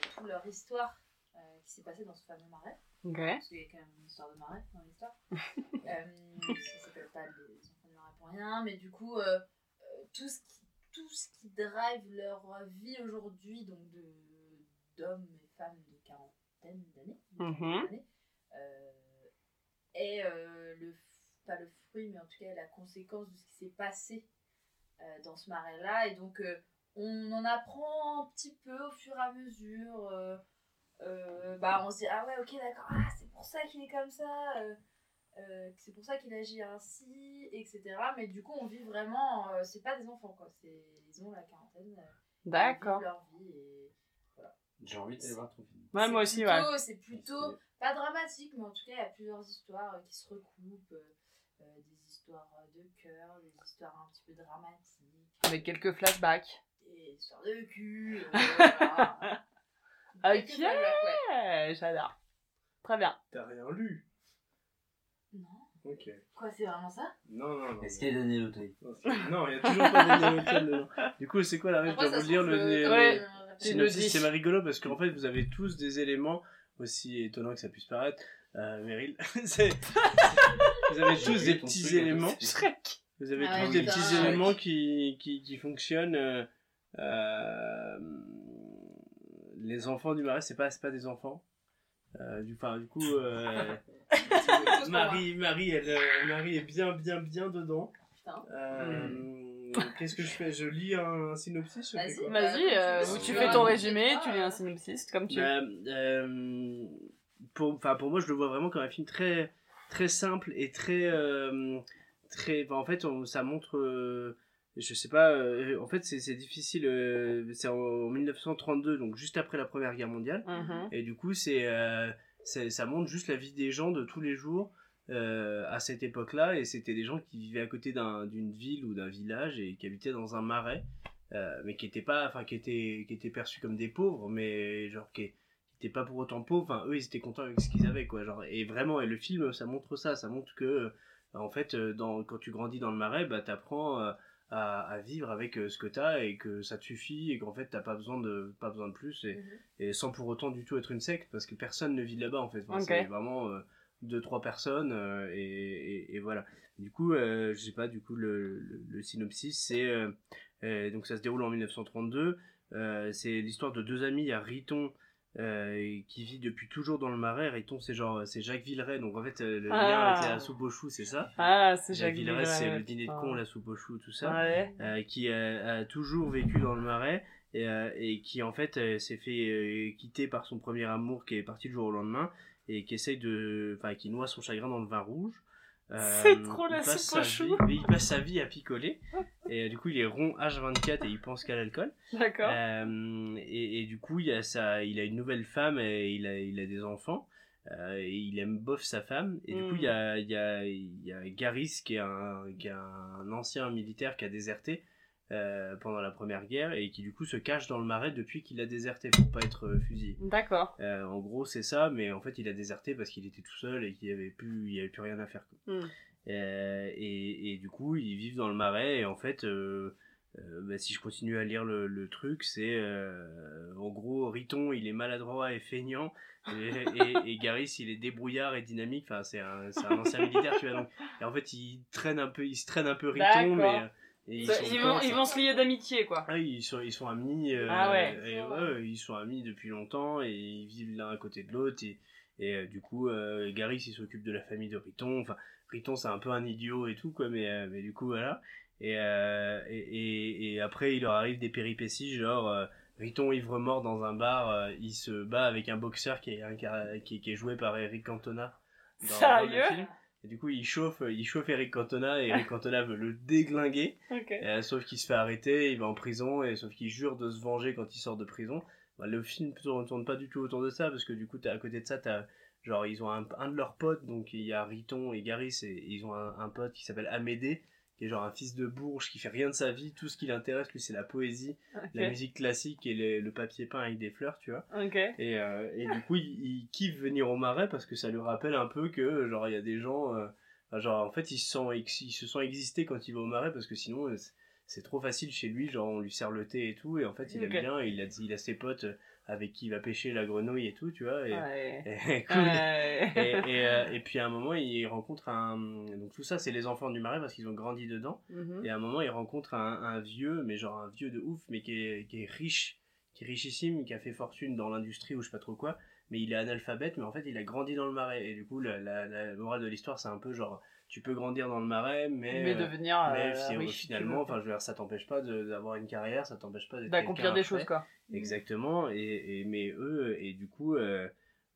Speaker 2: Toute leur histoire qui s'est passée dans ce fameux marais.
Speaker 5: Ok.
Speaker 2: Parce qu'il y a quand même une histoire de marais dans l'histoire. ça s'appelle pas les enfants du marais pour rien, mais du coup, tout, ce qui, tout ce qui drive leur vie aujourd'hui, donc de d'hommes et femmes de quarantaine d'années, d'années, euh, est euh, le, pas le fruit, mais en tout cas la conséquence de ce qui s'est passé euh, dans ce marais-là. Et donc, on en apprend un petit peu au fur et à mesure. bah, on se dit, ah ouais, ok, d'accord, ah, c'est pour ça qu'il est comme ça, c'est pour ça qu'il agit ainsi, etc. Mais du coup, on vit vraiment, c'est pas des enfants, quoi. Ils ont la quarantaine, ils
Speaker 5: D'accord.
Speaker 2: vivent leur vie. Et...
Speaker 4: J'ai envie d'aller voir ton film.
Speaker 5: Ouais,
Speaker 2: c'est
Speaker 5: moi aussi, ouais.
Speaker 2: plutôt- C'est plutôt, pas dramatique, mais en tout cas, il y a plusieurs histoires euh, qui se recoupent. euh, euh, des histoires de cœur, des histoires un petit peu dramatiques,
Speaker 5: Avec quelques flashbacks.
Speaker 2: des histoires de cul. euh, voilà.
Speaker 5: Ok.
Speaker 2: ouais.
Speaker 5: J'adore. Très bien.
Speaker 3: T'as rien lu?
Speaker 2: Non.
Speaker 3: Ok.
Speaker 2: Quoi, c'est vraiment ça?
Speaker 3: Non, non, non.
Speaker 4: Est-ce qu'il y a Daniel Auteuil?
Speaker 3: Non, il y a toujours pas Daniel Auteuil dedans. Du coup, c'est quoi la règle Je vous le-
Speaker 2: le-
Speaker 5: Ouais.
Speaker 3: Synopsis, c'est rigolo parce qu'en fait, vous avez tous des éléments, aussi étonnants que ça puisse paraître, euh, Meryl. c'est- vous avez tous des petits éléments.
Speaker 5: Shrek.
Speaker 3: Vous avez
Speaker 2: Ah
Speaker 3: tous des petits éléments qui, qui, qui fonctionnent. euh, euh, les enfants du marais, c'est pas, c'est pas des enfants. Euh, du, enfin, du coup, euh, Marie, Marie, elle, Marie est bien, bien, bien dedans.
Speaker 2: Putain.
Speaker 3: Euh, Qu'est-ce que je fais? Je lis un synopsis je fais
Speaker 2: Vas-y.
Speaker 5: euh,
Speaker 2: Bah,
Speaker 5: ou
Speaker 2: tu
Speaker 5: fais ton résumé, tu lis
Speaker 2: euh.
Speaker 5: un synopsis, comme tu veux.
Speaker 3: Euh, euh, pour, enfin, pour moi, je le vois vraiment comme un film très, très simple et très, euh, très. en fait, on- ça montre. euh, je sais pas. euh, en fait, c'est difficile. euh, c'est en, en 1932, donc juste après la Première Guerre mondiale.
Speaker 5: Mhm.
Speaker 3: Et du coup, c'est, euh, ça montre juste la vie des gens de tous les jours euh, à cette époque-là. Et c'était des gens qui vivaient à côté d'un- d'une ville ou d'un village et qui habitaient dans un marais, euh, mais qui étaient pas, enfin, qui étaient, qui étaient perçus comme des pauvres, mais genre qui n'étaient pas pour autant pauvres. Enfin, eux, ils étaient contents avec ce qu'ils avaient, quoi. Genre, et vraiment, et le film, ça montre ça. Ça montre que, euh, en fait, dans, quand tu grandis dans le marais, bah, t'apprends. euh, à, à vivre avec ce que t'as et que ça te suffit et qu'en fait t'as pas besoin de pas besoin de plus et,
Speaker 2: Mhm.
Speaker 3: et sans pour autant du tout être une secte parce que personne ne vit là-bas en fait Enfin, c'est vraiment deux trois personnes euh, et, et- et voilà du coup euh, je sais pas du coup le, le, le synopsis c'est euh, euh, donc ça se déroule en 1932 euh, c'est l'histoire de deux amis il y a Riton qui vit depuis toujours dans le marais Riton c'est genre c'est Jacques Villeray donc en fait le
Speaker 5: Ah.
Speaker 3: lien avec la soupe aux choux c'est ça
Speaker 5: Ah, c'est
Speaker 3: Jacques
Speaker 5: Jacques
Speaker 3: Villeray
Speaker 5: Villeray,
Speaker 3: c'est le dîner de con la soupe aux choux tout ça
Speaker 5: Ouais.
Speaker 3: qui a, a toujours vécu dans le marais et, et qui en fait s'est fait quitter par son premier amour qui est parti du jour au lendemain et qui essaye de enfin qui noie son chagrin dans le vin rouge Euh,
Speaker 5: C'est trop la soupe chou.
Speaker 3: vie- Il passe sa vie à picoler. Et euh, du coup, il est rond H24 et il pense qu'à l'alcool.
Speaker 5: D'accord.
Speaker 3: Euh, et, et du coup, il a, sa, il a une nouvelle femme et il a, il a des enfants. Euh, et il aime bof sa femme. Et du coup, il y a, il y, a, il y a Garis qui est, un, qui est un ancien militaire qui a déserté euh, pendant la première guerre et qui du coup se cache dans le marais depuis qu'il a déserté pour pas être euh, fusillé.
Speaker 5: D'accord.
Speaker 3: Euh, en gros, c'est ça, mais en fait, il a déserté parce qu'il était tout seul et qu'il n'y avait, plus- il avait plus rien à faire.
Speaker 5: Mm.
Speaker 3: Euh, et, et du coup, ils vivent dans le marais, et en fait, bah, si je continue à lire le, le truc, c'est en gros, Riton, il est maladroit et feignant, et, et, il est débrouillard et dynamique. Enfin, c'est un, un ancien militaire, tu vois. Donc, et en fait, il traîne un peu, il se traîne un peu Riton, mais. Et
Speaker 5: Ils, vont, ils vont se lier d'amitié, quoi.
Speaker 3: ah, ils sont, ils sont amis. euh,
Speaker 5: Ah ouais.
Speaker 3: et ouais, ils sont amis depuis longtemps et ils vivent l'un à côté de l'autre. Et, et euh, du coup, euh, il s'occupe de la famille de Riton. Enfin, Riton, c'est un peu un idiot et tout, quoi, mais, euh, mais du coup, voilà. Et, et, après, il leur arrive des péripéties, genre. Riton ivre mort dans un bar, il se bat avec un boxeur qui est, qui, qui est joué par Eric Cantona. dans- dans le
Speaker 5: Sérieux?
Speaker 3: film. Et du coup, il chauffe, il chauffe Eric Cantona et Eric Cantona veut le déglinguer. Euh, sauf qu'il se fait arrêter, il va en prison, et sauf qu'il jure de se venger quand il sort de prison. Bah, le film ne tourne pas du tout autour de ça, parce que du coup, à côté de ça, t'as, genre, ils ont un, un de leurs potes, donc il y a Riton et Garis, et ils ont un, un pote qui s'appelle Amédée, qui est genre un fils de bourge, qui fait rien de sa vie, tout ce qui l'intéresse, lui, c'est la poésie, la musique classique et le, le papier peint avec des fleurs, tu vois. Et, euh, et du coup, il, il kiffe venir au marais parce que ça lui rappelle un peu que, genre, il y a des gens, euh, genre, en fait, ils se, sont, ex- ils se sont existés quand il va au marais parce que sinon, euh, c'est- trop facile chez lui, genre, on lui sert le thé et tout, et en fait, il aime bien, il a, il a ses potes avec qui il va pêcher la grenouille et tout, tu vois, et,
Speaker 5: Ouais.
Speaker 3: et cool.
Speaker 5: Ouais.
Speaker 3: Et, et, euh, et puis à un moment, il rencontre un. Donc tout ça, c'est les enfants du marais parce qu'ils ont grandi dedans.
Speaker 5: Mhm.
Speaker 3: Et à un moment, il rencontre un, un vieux, mais genre un vieux de ouf, mais qui est, qui est riche, qui est richissime, qui a fait fortune dans l'industrie ou je sais pas trop quoi. Mais il est analphabète, mais en fait, il a grandi dans le marais. Et du coup, la, la, la morale de l'histoire, c'est un peu genre, tu peux grandir dans le marais, mais.
Speaker 5: Mais
Speaker 3: euh,
Speaker 5: devenir
Speaker 3: mais
Speaker 5: euh, riche,
Speaker 3: finalement, enfin, je veux dire, ça t'empêche pas de- d'avoir une carrière, ça t'empêche pas d'être
Speaker 5: d'accomplir des choses, quoi.
Speaker 3: Exactement, et, et mais eux, et du coup, euh,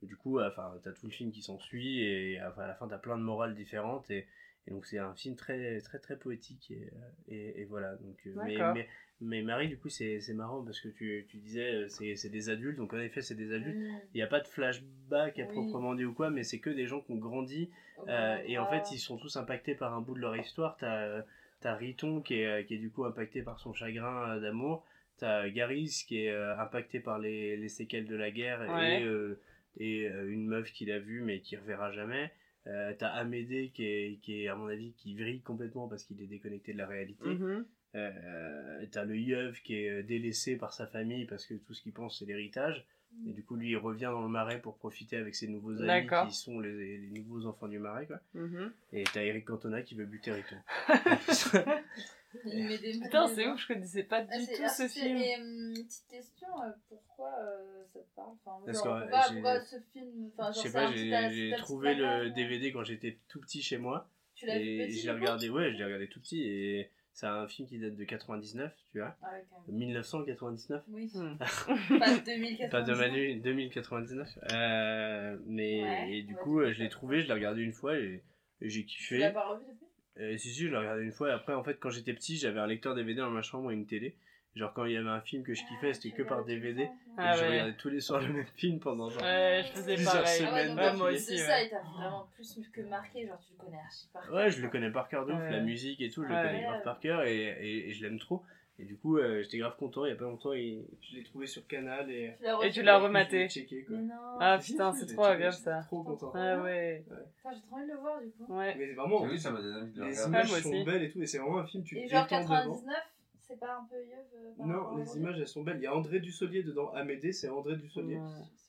Speaker 3: du coup, enfin, t'as tout le film qui s'ensuit, et enfin, à la fin, t'as plein de morales différentes, et, et donc c'est un film très, très, très poétique, et, euh, et, et voilà. Donc, euh, mais, mais, mais Marie, du coup, c'est c'est marrant parce que tu, tu disais, euh, c'est c'est des adultes, donc en effet, c'est des adultes.
Speaker 2: Mm.
Speaker 3: Il n'y a pas de flashback à
Speaker 2: Oui.
Speaker 3: proprement dit ou quoi, mais c'est que des gens qui ont grandi euh, et en fait, ils sont tous impactés par un bout de leur histoire. T'as t'as Riton qui est, qui est du coup impacté par son chagrin d'amour. T'as Garis qui est impacté par les, les séquelles de la guerre
Speaker 5: Ouais.
Speaker 3: et, euh, et une meuf qu'il a vue mais qui reverra jamais. Euh, T'as Amédée qui est, qui est, à mon avis, qui vrille complètement parce qu'il est déconnecté de la réalité.
Speaker 5: Mhm.
Speaker 3: Euh, T'as le Yeuve qui est euh, délaissé par sa famille parce que tout ce qu'il pense c'est l'héritage. Et du coup, lui, il revient dans le marais pour profiter avec ses nouveaux amis
Speaker 5: D'accord.
Speaker 3: qui sont les, les nouveaux enfants du marais. Quoi.
Speaker 5: Mhm.
Speaker 3: Et t'as Eric Cantona qui veut buter Riton.
Speaker 2: Il met des
Speaker 5: Putain, c'est ouf, je connaissais pas du
Speaker 2: Ah,
Speaker 5: tout ce film.
Speaker 2: Et hum, petite question, euh, pourquoi euh, ça te parle? Enfin,
Speaker 3: Parce
Speaker 2: genre,
Speaker 3: que,
Speaker 2: pourquoi, ce film enfin,
Speaker 3: Je sais pas, j'ai trouvé le DVD quand j'étais tout petit chez moi.
Speaker 2: Tu l'as vu petit
Speaker 3: je l'ai regardé, ouais, je l'ai regardé tout petit. Et c'est un film qui date de 99, tu vois.
Speaker 2: Ah ouais, quand même.
Speaker 3: 1999.
Speaker 2: Oui,
Speaker 5: Hmm.
Speaker 2: pas 2099.
Speaker 3: Pas de Manu, 2099. Euh, mais
Speaker 2: Ouais,
Speaker 3: et du coup, euh, je l'ai trouvé, je l'ai regardé une fois et, et j'ai
Speaker 2: Tu l'as
Speaker 3: kiffé.
Speaker 2: pas revu depuis
Speaker 3: Euh, si, si, je l'ai regardé une fois. Et après, en fait, quand j'étais petit, j'avais un lecteur DVD dans ma chambre et une télé. Genre, quand il y avait un film que je kiffais, c'était que par DVD. Et
Speaker 5: Ah
Speaker 3: je
Speaker 5: ouais.
Speaker 3: regardais tous les soirs le même film pendant genre.
Speaker 5: Ouais, je faisais
Speaker 3: Plusieurs
Speaker 5: pareil.
Speaker 3: semaines
Speaker 2: Ah ouais, donc
Speaker 5: moi aussi. ouais.
Speaker 2: ça, il t'a vraiment plus que marqué, genre tu le connais archi par cœur.
Speaker 3: Ouais, je le connais par cœur de ouf,
Speaker 5: Ouais.
Speaker 3: la musique et tout, je le
Speaker 5: Ouais.
Speaker 3: connais grave par cœur et, et, et je l'aime trop. Et du coup, euh, j'étais grave content, il y a pas longtemps, et je l'ai trouvé sur Canal et.
Speaker 2: Tu l'as
Speaker 5: Et tu l'as rematé.
Speaker 3: Je l'ai checké quoi.
Speaker 2: Mais non.
Speaker 5: Ah putain, c'est trop agréable ça.
Speaker 3: Trop content.
Speaker 5: Ah ouais.
Speaker 2: Putain, j'ai trop envie de le voir du coup.
Speaker 5: Ouais.
Speaker 3: Mais c'est vraiment.
Speaker 4: Oui, ça m'a donné envie de le
Speaker 3: les images sont belles et tout, et c'est vraiment un film, tu
Speaker 2: Et genre
Speaker 3: détends devant.
Speaker 2: 99, c'est pas un peu euh, par
Speaker 3: Non, les images elles sont belles. Il y a André Dussolier dedans. Amédée, c'est André Dussolier.
Speaker 5: Ouais.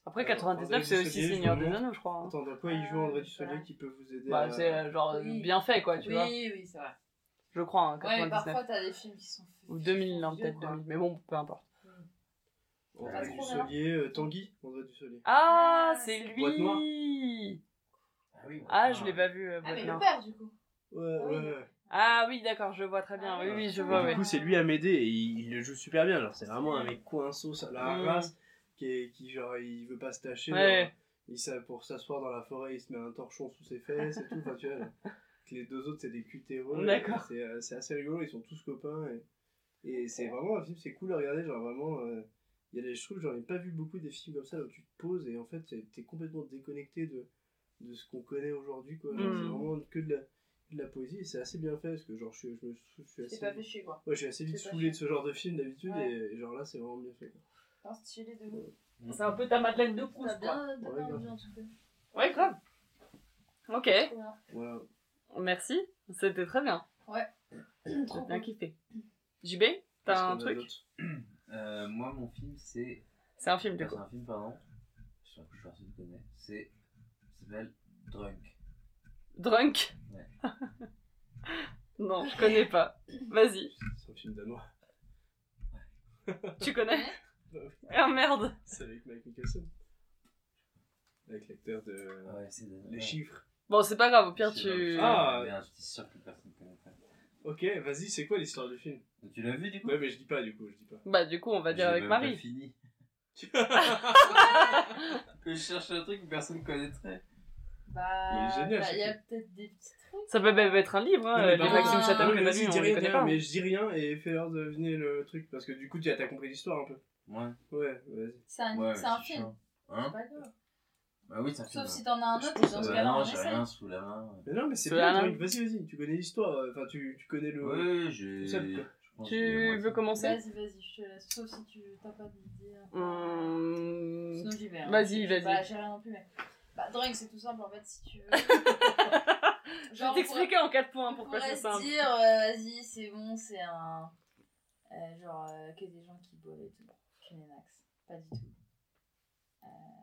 Speaker 5: Après,
Speaker 3: Euh,
Speaker 5: 99,
Speaker 3: André
Speaker 5: c'est aussi Seigneur des. Anneaux, je crois. hein.
Speaker 3: Attends, dans quoi il joue
Speaker 2: Ah,
Speaker 3: André
Speaker 2: oui,
Speaker 3: Dussolier qui peut vous aider
Speaker 5: Bah, c'est euh, genre
Speaker 2: Oui.
Speaker 5: bien fait, quoi, tu
Speaker 2: Oui,
Speaker 5: vois.
Speaker 2: oui, c'est vrai.
Speaker 5: Je crois, hein,
Speaker 2: Ouais, mais
Speaker 5: 99.
Speaker 2: parfois t'as des films qui sont.
Speaker 5: Ou
Speaker 2: qui
Speaker 5: 2000,
Speaker 2: sont
Speaker 5: non,
Speaker 2: vieux,
Speaker 5: peut-être
Speaker 2: quoi.
Speaker 5: 2000. Mais bon, peu importe.
Speaker 3: André
Speaker 2: Ah, trop
Speaker 3: Dussolier, euh, Tanguy, André Dussolier.
Speaker 5: Ah,
Speaker 2: Ah,
Speaker 5: c'est lui
Speaker 4: Ah oui.
Speaker 5: Ah, je l'ai pas vu, euh,
Speaker 2: Ah, mais le père du coup.
Speaker 3: Ouais,
Speaker 2: Ah oui.
Speaker 3: ouais, ouais.
Speaker 5: Ah oui, d'accord, je vois très bien. Oui, oui, je
Speaker 3: Et
Speaker 5: vois,
Speaker 3: du coup, c'est lui Amédée et il, il le joue super bien. Genre, c'est vraiment un mec coinceau, ça la
Speaker 5: Mm.
Speaker 3: race, qui, est, qui genre, il veut pas se tâcher.
Speaker 5: Ouais.
Speaker 3: genre, il, s'a- pour s'asseoir dans la forêt, il se met un torchon sous ses fesses et tout. Enfin, tu vois, les deux autres c'est des cutéreux.
Speaker 5: D'accord.
Speaker 3: C'est euh, c'est assez rigolo, ils sont tous copains. Et, et c'est vraiment un film, c'est cool à regarder. Genre vraiment, euh, il y a des, je trouve que j'en ai pas vu beaucoup des films comme ça où tu te poses et en fait t'es complètement déconnecté de, de ce qu'on connaît aujourd'hui. quoi. Genre,
Speaker 5: Mm.
Speaker 3: C'est vraiment que de la, de la poésie et c'est assez bien fait parce que genre je, suis- je, me- je suis assez.
Speaker 2: C'est pas fait chier quoi.
Speaker 3: Ouais, je suis assez vite
Speaker 2: C'est
Speaker 3: saoulé de ce genre de film d'habitude
Speaker 2: Ouais.
Speaker 3: et, et genre là c'est vraiment bien fait. quoi.
Speaker 2: Non, stylé de ouf.
Speaker 5: C'est un peu ta Madeleine de Proust, quoi.
Speaker 2: bien
Speaker 3: Ouais,
Speaker 2: envie
Speaker 3: grave.
Speaker 2: en tout cas.
Speaker 5: Ouais, grave. Ok,
Speaker 2: bien.
Speaker 3: Voilà.
Speaker 5: Merci. C'était très bien.
Speaker 2: Trop
Speaker 5: J'ai bien
Speaker 2: bien.
Speaker 5: kiffé. JB, t'as un truc
Speaker 4: Euh, moi, mon film, c'est.
Speaker 5: C'est un film, du
Speaker 4: C'est
Speaker 5: coup.
Speaker 4: un film, pardon. Je suis sûr que personne connaît. C'est. S'appelle Drunk.
Speaker 5: Drunk
Speaker 4: Ouais.
Speaker 5: Non, je connais pas. Vas-y,
Speaker 3: C'est un film danois.
Speaker 5: tu connais. Ah merde
Speaker 3: C'est avec Mike Nicholson. Avec l'acteur de.
Speaker 4: Ouais, c'est de.
Speaker 3: Les chiffres.
Speaker 5: Bon, c'est pas grave, au pire, tu...
Speaker 3: Ah.
Speaker 4: Merde, j'étais sûr que personne connaîtrait.
Speaker 3: Ok, vas-y, c'est quoi l'histoire du film?
Speaker 4: Tu l'as vu du coup?
Speaker 3: Ouais, mais je dis pas du coup, je dis pas.
Speaker 5: Bah, du coup, on va dire avec Marie.
Speaker 4: fini. Que je cherche un truc que personne connaîtrait.
Speaker 2: Bah,
Speaker 3: Il est génial,
Speaker 2: bah, y a
Speaker 3: film.
Speaker 2: peut-être des petits trucs.
Speaker 5: Ça peut même être un livre, hein. Les
Speaker 2: contre,
Speaker 5: Maxime Chatham que
Speaker 3: mais
Speaker 5: t'as on les connaît pas. hein.
Speaker 3: mais je dis rien et fais-leur deviner le truc parce que du coup, t'as t'as compris l'histoire un peu.
Speaker 4: Ouais.
Speaker 3: Ouais, vas-y.
Speaker 2: C'est un,
Speaker 4: Ouais,
Speaker 2: c'est un
Speaker 4: c'est
Speaker 2: film.
Speaker 4: chiant.
Speaker 2: C'est
Speaker 4: Hein
Speaker 2: pas grave.
Speaker 4: Bah oui, un film.
Speaker 2: Sauf si t'en as un autre, dans ce
Speaker 3: ça-
Speaker 2: cas-là,
Speaker 4: non,
Speaker 2: on
Speaker 4: j'ai rien sous la main.
Speaker 3: Mais non, mais c'est
Speaker 5: C'est
Speaker 3: bien, vas-y, vas-y, tu connais l'histoire, enfin, tu, tu connais le.
Speaker 4: Oui, j'ai.
Speaker 5: Tu veux commencer
Speaker 2: Vas-y, vas-y, je te laisse. Sauf si tu t'as pas d'idée. hein.
Speaker 5: Hum,
Speaker 2: Sinon, j'y vais. hein.
Speaker 5: Vas-y, vas-y.
Speaker 2: Bah, j'ai rien non plus, mais. Bah, Drink, c'est tout simple en fait, si tu veux.
Speaker 5: Je vais
Speaker 2: Genre,
Speaker 5: t'expliquer en 4 points pourquoi c'est simple.
Speaker 2: dire, euh, vas-y, c'est bon, c'est un. euh, genre, euh, que des gens qui boivent et tout. Kleenex. Pas du tout. Euh, pas ça.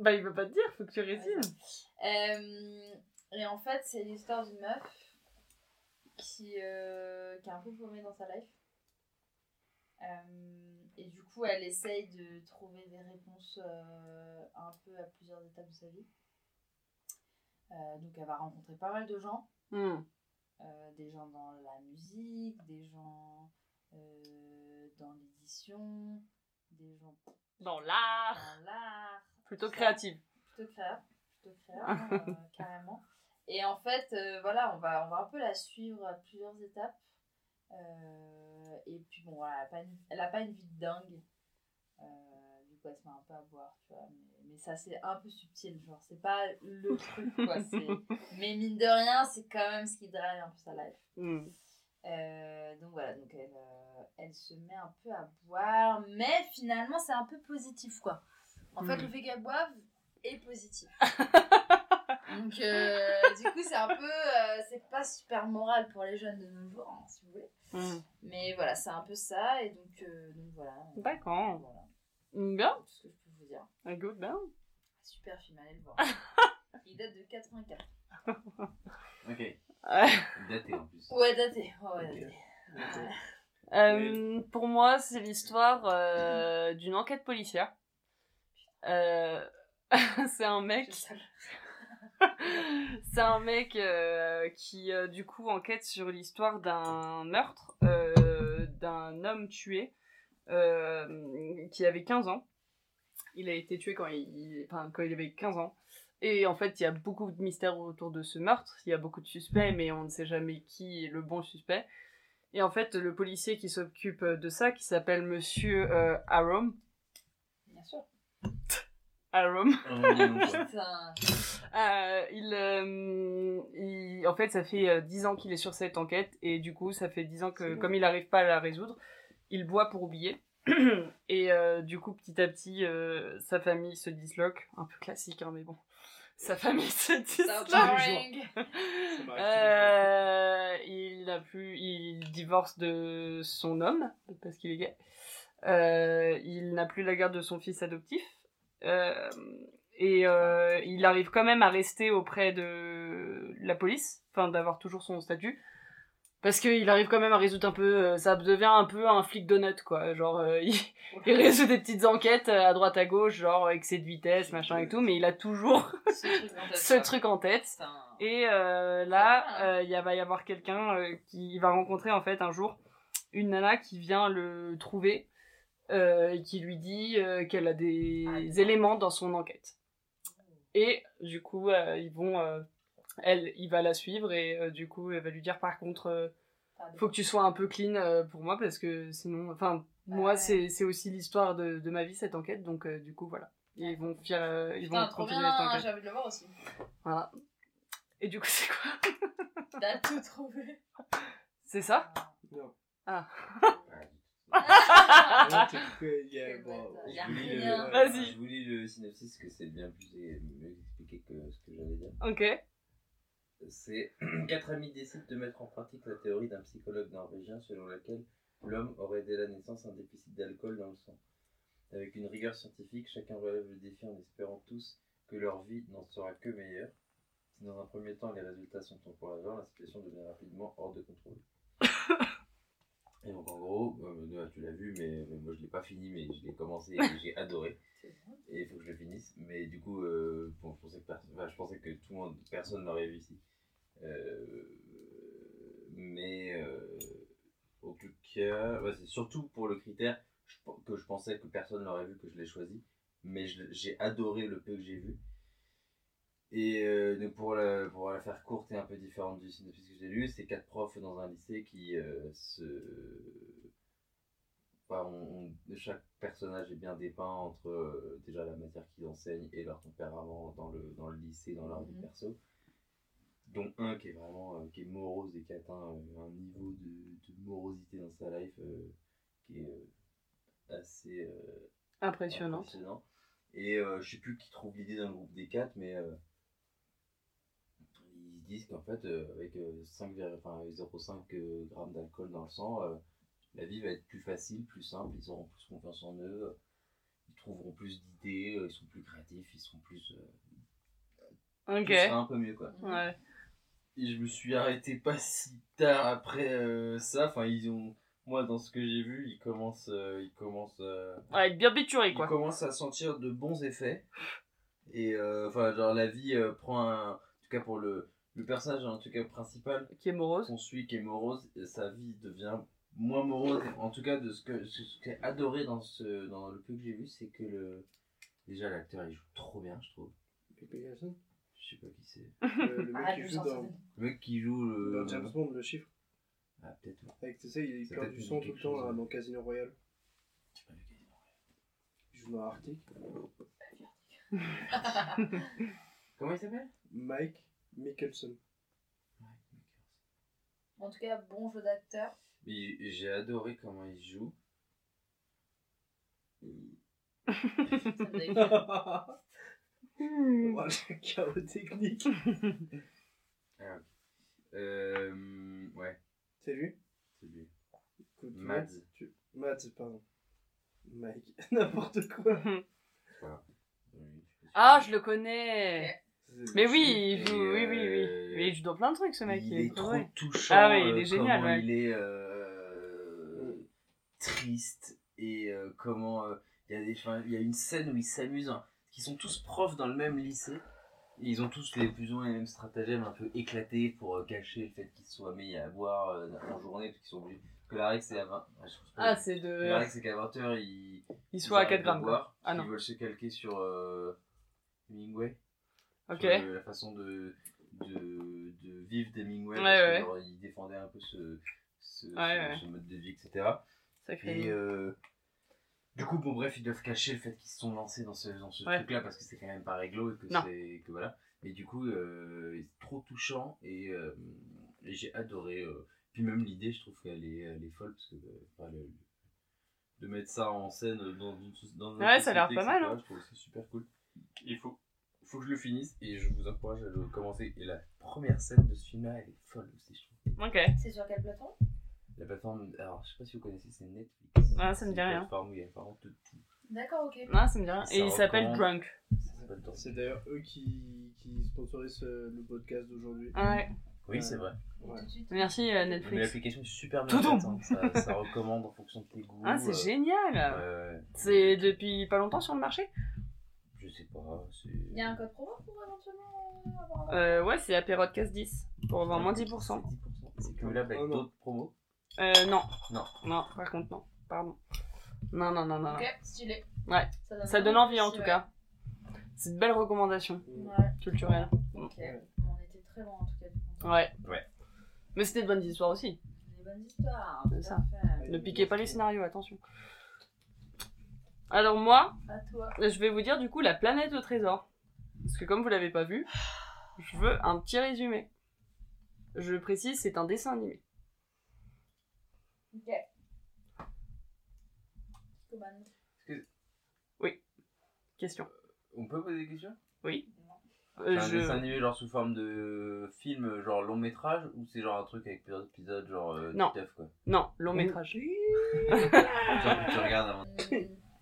Speaker 5: Bah, il veut pas te dire, faut que tu résumes.
Speaker 2: Euh, et en fait, c'est l'histoire d'une meuf qui, euh, qui est un peu paumée dans sa life. Euh, et du coup, elle essaye de trouver des réponses euh, un peu à plusieurs étapes de sa vie. Donc, elle va rencontrer pas mal de gens. Euh, des gens dans la musique, des gens dans l'édition, des gens
Speaker 5: Dans l'art,
Speaker 2: dans l'art.
Speaker 5: Plutôt créative.
Speaker 2: Plutôt créa, plutôt créa, hein, euh, carrément. Et en fait, euh, voilà, on va, on va un peu la suivre à plusieurs étapes. Euh, et puis bon, voilà, elle a pas une, elle a pas une vie de dingue. Du coup, elle se met un peu à boire, tu vois. Mais, mais ça, c'est un peu subtil, genre, c'est pas le truc, quoi. Mais mine de rien, c'est quand même ce qui drive un peu sa life. Euh, donc voilà, donc elle, euh, elle se met un peu à boire, mais finalement c'est un peu positif quoi. En fait,
Speaker 5: Mm.
Speaker 2: le fait qu'elle boive est positif. donc euh, du coup, c'est un peu, euh, c'est pas super moral pour les jeunes de nos jours, hein, si vous voulez.
Speaker 5: Hum.
Speaker 2: Mais voilà, c'est un peu ça, et donc, euh, donc voilà.
Speaker 5: D'accord.
Speaker 2: Voilà,
Speaker 5: Bien,
Speaker 2: tout ce que je peux vous dire.
Speaker 5: un good, bien.
Speaker 2: Super film, allez le voir. Il date de 84.
Speaker 4: Ok. Daté en plus.
Speaker 2: Ouais, daté. Ouais, ouais, daté.
Speaker 3: Ok.
Speaker 5: Euh, pour moi, c'est l'histoire euh, d'une enquête policière. Euh, c'est un mec, c'est un mec euh, qui euh, du coup enquête sur l'histoire d'un meurtre d'un homme tué qui avait 15 ans. Il a été tué quand il, enfin, quand il avait 15 ans. Et en fait, il y a beaucoup de mystères autour de ce meurtre. Il y a beaucoup de suspects, mais on ne sait jamais qui est le bon suspect. Et en fait, le policier qui s'occupe de ça, qui s'appelle Monsieur
Speaker 2: sûr.
Speaker 5: Arum,
Speaker 2: Putain.
Speaker 5: euh, il, euh, il- en fait, ça fait euh, 10 ans qu'il est sur cette enquête, et du coup, ça fait 10 ans que, comme il n'arrive pas à la résoudre, il boit pour oublier. et euh, du coup, petit à petit, euh, sa famille se disloque. Un peu classique, hein, mais bon. Sa famille se disloque. Euh, il a plus, il divorce de son homme parce qu'il est gay. Euh, il n'a plus la garde de son fils adoptif. Euh, et euh, il arrive quand même à rester auprès de la police, enfin d'avoir toujours son statut. Parce qu'il arrive quand même à résoudre un peu, euh, ça devient un peu un flic donut quoi. Genre, il, il résout des petites enquêtes à droite à gauche, genre excès de vitesse, machin et tout, mais il a toujours
Speaker 2: Ce truc en tête,
Speaker 5: ce truc en tête. Et là, il va y avoir quelqu'un qui va rencontrer en fait un jour une nana qui vient le trouver euh, et qui lui dit euh, qu'elle a des
Speaker 2: Ah,
Speaker 5: éléments dans son enquête. Et du coup, euh, ils vont euh, elle, il va la suivre et euh, du coup, elle va lui dire par contre, euh, faut que tu sois un peu clean euh, pour moi parce que sinon, enfin, moi,
Speaker 2: Ouais.
Speaker 5: c'est c'est aussi l'histoire de, de ma vie cette enquête, donc euh, du coup, voilà. Ils vont faire, euh, ils
Speaker 2: Putain,
Speaker 5: vont
Speaker 2: trop
Speaker 5: continuer
Speaker 2: bien,
Speaker 5: cette enquête.
Speaker 2: j'ai envie de le voir aussi.
Speaker 5: Voilà. Et du coup, c'est quoi?
Speaker 2: T'as tout trouvé.
Speaker 5: C'est ça?
Speaker 6: Non.
Speaker 5: Ah. Vas-y.
Speaker 4: Je vous lis le synopsis que c'est bien plus mieux expliqué que ce que j'allais dire.
Speaker 5: Ok.
Speaker 4: C'est quatre amis décident de mettre en pratique la théorie d'un psychologue norvégien selon laquelle l'homme aurait dès la naissance un déficit d'alcool dans le sang. Avec une rigueur scientifique, chacun relève le défi en espérant tous que leur vie n'en sera que meilleure. Si dans un premier temps les résultats sont encourageants, la situation devient rapidement hors de contrôle. Et donc en gros, euh, Noah, tu l'as vu, mais, mais moi je l'ai pas fini, mais je l'ai commencé et j'ai adoré. Et il faut que je le finisse. Mais du coup, euh, bon, je, pensais que enfin, je pensais que tout le monde, personne n'aurait vu ici. Euh, mais euh, en tout cas, ouais, c'est surtout pour le critère je que je pensais que personne n'aurait vu que je l'ai choisi. Mais j'ai adoré le peu que j'ai vu. Et euh, donc pour, la, pour la faire courte et un peu différente du synopsis que j'ai lu, c'est quatre profs dans un lycée qui euh, se. Enfin, on- on- chaque personnage est bien dépeint entre euh, déjà la matière qu'ils enseignent et leur tempérament dans le, dans le lycée, dans leur vie
Speaker 2: Mhm.
Speaker 4: perso. Dont un qui est vraiment qui est morose et qui atteint un niveau de, de morosité dans sa life qui est assez
Speaker 5: Impressionnant.
Speaker 4: impressionnant. Et je sais plus qui trouve l'idée d'un groupe des quatre, mais disent qu'en fait, euh, avec euh, 5, enfin, 0,5 euh, grammes d'alcool dans le sang, euh, la vie va être plus facile, plus simple, ils auront plus confiance en eux, euh, ils trouveront plus d'idées, euh, ils sont plus créatifs, ils seront plus. euh,
Speaker 5: Ok.
Speaker 4: sera un peu mieux quoi.
Speaker 5: Ouais.
Speaker 4: Et je me suis arrêté pas si tard après euh, ça, enfin, ils ont. Moi, dans ce que j'ai vu, ils commencent. euh, ils commencent euh,
Speaker 5: Ouais, bien bituré
Speaker 4: il
Speaker 5: quoi.
Speaker 4: commence à sentir de bons effets. Et euh, enfin, genre, la vie euh, prend un. En tout cas, pour le, le personnage, en tout cas, principal,
Speaker 5: Qui est morose.
Speaker 4: qu'on suit, qui est morose, et sa vie devient moins morose. En tout cas, de ce que, ce que j'ai adoré dans, ce, dans le peu que j'ai vu, c'est que le. Déjà, l'acteur, il joue trop bien, je trouve. Je sais pas qui c'est.
Speaker 6: Le, le mec
Speaker 2: Arrête
Speaker 6: qui joue dans,
Speaker 4: Le mec qui joue le.
Speaker 6: dans James Bond, le chiffre.
Speaker 4: Ah, peut-être. ouais.
Speaker 6: Avec, tu sais, il perd du
Speaker 4: dit
Speaker 6: tout le temps
Speaker 4: chose,
Speaker 6: là, dans Casino Royale.
Speaker 4: J'ai pas vu Casino Royale.
Speaker 6: Il joue dans Arctic.
Speaker 4: Comment il s'appelle?
Speaker 6: Mike Mickelson.
Speaker 2: En tout cas, bon jeu d'acteur.
Speaker 4: Mais J'ai adoré comment il joue.
Speaker 6: Oh, le chaos technique.
Speaker 4: Ah. Euh, ouais,
Speaker 6: C'est lui?
Speaker 4: C'est lui.
Speaker 6: Écoute,
Speaker 4: Mads.
Speaker 6: tu- Mads, pardon. Mike. N'importe quoi.
Speaker 5: Ah, je le connais. Mais oui, il joue, oui, oui, oui.
Speaker 4: euh,
Speaker 5: Mais il joue dans plein de trucs, ce mec.
Speaker 4: il est trop touchant.
Speaker 5: Ah ouais, il est
Speaker 4: euh,
Speaker 5: génial,
Speaker 4: comment
Speaker 5: ouais.
Speaker 4: Il est euh, triste et euh, comment euh, il y y a une scène où ils s'amusent, hein, qui sont tous profs dans le même lycée. Et ils ont tous les plus ou moins les mêmes stratagèmes un peu éclatés pour cacher le fait qu'ils se soient mis à boire en journée parce qu'ils sont obligés. Que la règle c'est à 20. Ah,
Speaker 5: Ah, c'est
Speaker 4: La
Speaker 5: de.
Speaker 4: règle c'est qu'à 20h ils,
Speaker 5: Il soit à
Speaker 4: arrêtent
Speaker 5: 4
Speaker 4: de
Speaker 5: grammes,
Speaker 4: boire,
Speaker 5: Ah
Speaker 4: ils veulent se calquer sur Hemingway.
Speaker 5: Ok.
Speaker 4: sur la façon de, de, de vivre d'Hemingway.
Speaker 5: Ouais,
Speaker 4: parce que,
Speaker 5: ouais.
Speaker 4: genre, il défendait un peu ce, ce,
Speaker 5: Ouais,
Speaker 4: ce-
Speaker 5: ouais.
Speaker 4: ce mode de vie, etc.
Speaker 5: Sacré.
Speaker 4: Et euh, du coup, bon, bref, ils doivent cacher le fait qu'ils se sont lancés dans ce, dans ce
Speaker 5: Ouais.
Speaker 4: truc-là parce que c'est quand même pas réglo et que
Speaker 5: Non.
Speaker 4: c'est. que voilà. Et du coup, euh, c'est trop touchant et, euh, et j'ai adoré. euh, puis même l'idée, je trouve qu'elle est, elle est folle parce que. enfin, le- de mettre ça en scène dans une, dans une
Speaker 5: Ouais, ça a l'air pas mal,
Speaker 4: etc.,
Speaker 5: hein.
Speaker 4: Je trouve que c'est super cool. Il faut, faut que je le finisse et je vous encourage à le commencer. Et la première scène de ce film-là, elle est folle aussi, je trouve.
Speaker 5: Ok.
Speaker 2: C'est sur quelle plateforme?
Speaker 4: La plateforme, alors je sais pas si vous connaissez, c'est Netflix.
Speaker 5: Ah, ça me
Speaker 4: C'est
Speaker 5: dit
Speaker 4: une
Speaker 5: rien.
Speaker 4: plateforme où il y a vraiment de tout.
Speaker 2: D'accord, ok.
Speaker 5: Ah, ça me dit rien. Et il s'appelle. Drunk.
Speaker 4: Ça s'appelle Torture.
Speaker 6: C'est d'ailleurs eux qui, qui sponsorisent euh, le podcast d'aujourd'hui.
Speaker 5: Ouais.
Speaker 4: Oui, c'est vrai.
Speaker 6: Ouais.
Speaker 2: Tout de suite.
Speaker 5: Merci euh,
Speaker 4: Mais
Speaker 5: Netflix.
Speaker 4: l'application est super bien
Speaker 5: Tout
Speaker 4: faite. hein. Ça, ça recommande en fonction de tes goûts.
Speaker 5: Ah, c'est
Speaker 4: euh,
Speaker 5: génial.
Speaker 4: ouais.
Speaker 5: C'est depuis pas longtemps sur le marché?
Speaker 4: Sais pas.
Speaker 2: Il y a un code promo pour éventuellement euh, avoir un.
Speaker 5: euh, Ouais, c'est Apérodcast 10 pour avoir moins 10%.
Speaker 4: C'est 10%. C'est cumulable avec
Speaker 6: Oh non.
Speaker 4: d'autres promos.
Speaker 5: Euh, non.
Speaker 4: Non.
Speaker 5: Non, par contre, non. Pardon. Non, non, non, non.
Speaker 2: Ok, stylé.
Speaker 5: Ouais. Ça donne envie en tout cas. C'est de belles recommandations
Speaker 2: Ouais,
Speaker 5: culturelles.
Speaker 2: ok. On était très loin en tout cas du conte.
Speaker 5: Ouais.
Speaker 4: Ouais.
Speaker 5: Mais c'était de bonnes histoires aussi.
Speaker 2: Des bonnes histoires.
Speaker 5: C'est ça. Ne piquez pas les scénarios, attention. Alors moi,
Speaker 2: À toi.
Speaker 5: je vais vous dire du coup la planète au trésor. Parce que comme vous l'avez pas vu, je veux un petit résumé. Je précise, c'est un dessin animé.
Speaker 2: Ok. Commande.
Speaker 5: Question.
Speaker 4: On peut poser des questions?
Speaker 5: Oui.
Speaker 4: C'est
Speaker 5: Euh,
Speaker 4: un
Speaker 5: je-
Speaker 4: dessin animé genre sous forme de film, genre long métrage, ou c'est genre un truc avec plusieurs épisodes, genre euh,
Speaker 5: Non.
Speaker 4: Quoi?
Speaker 5: Non, long métrage.
Speaker 4: Tu regardes avant.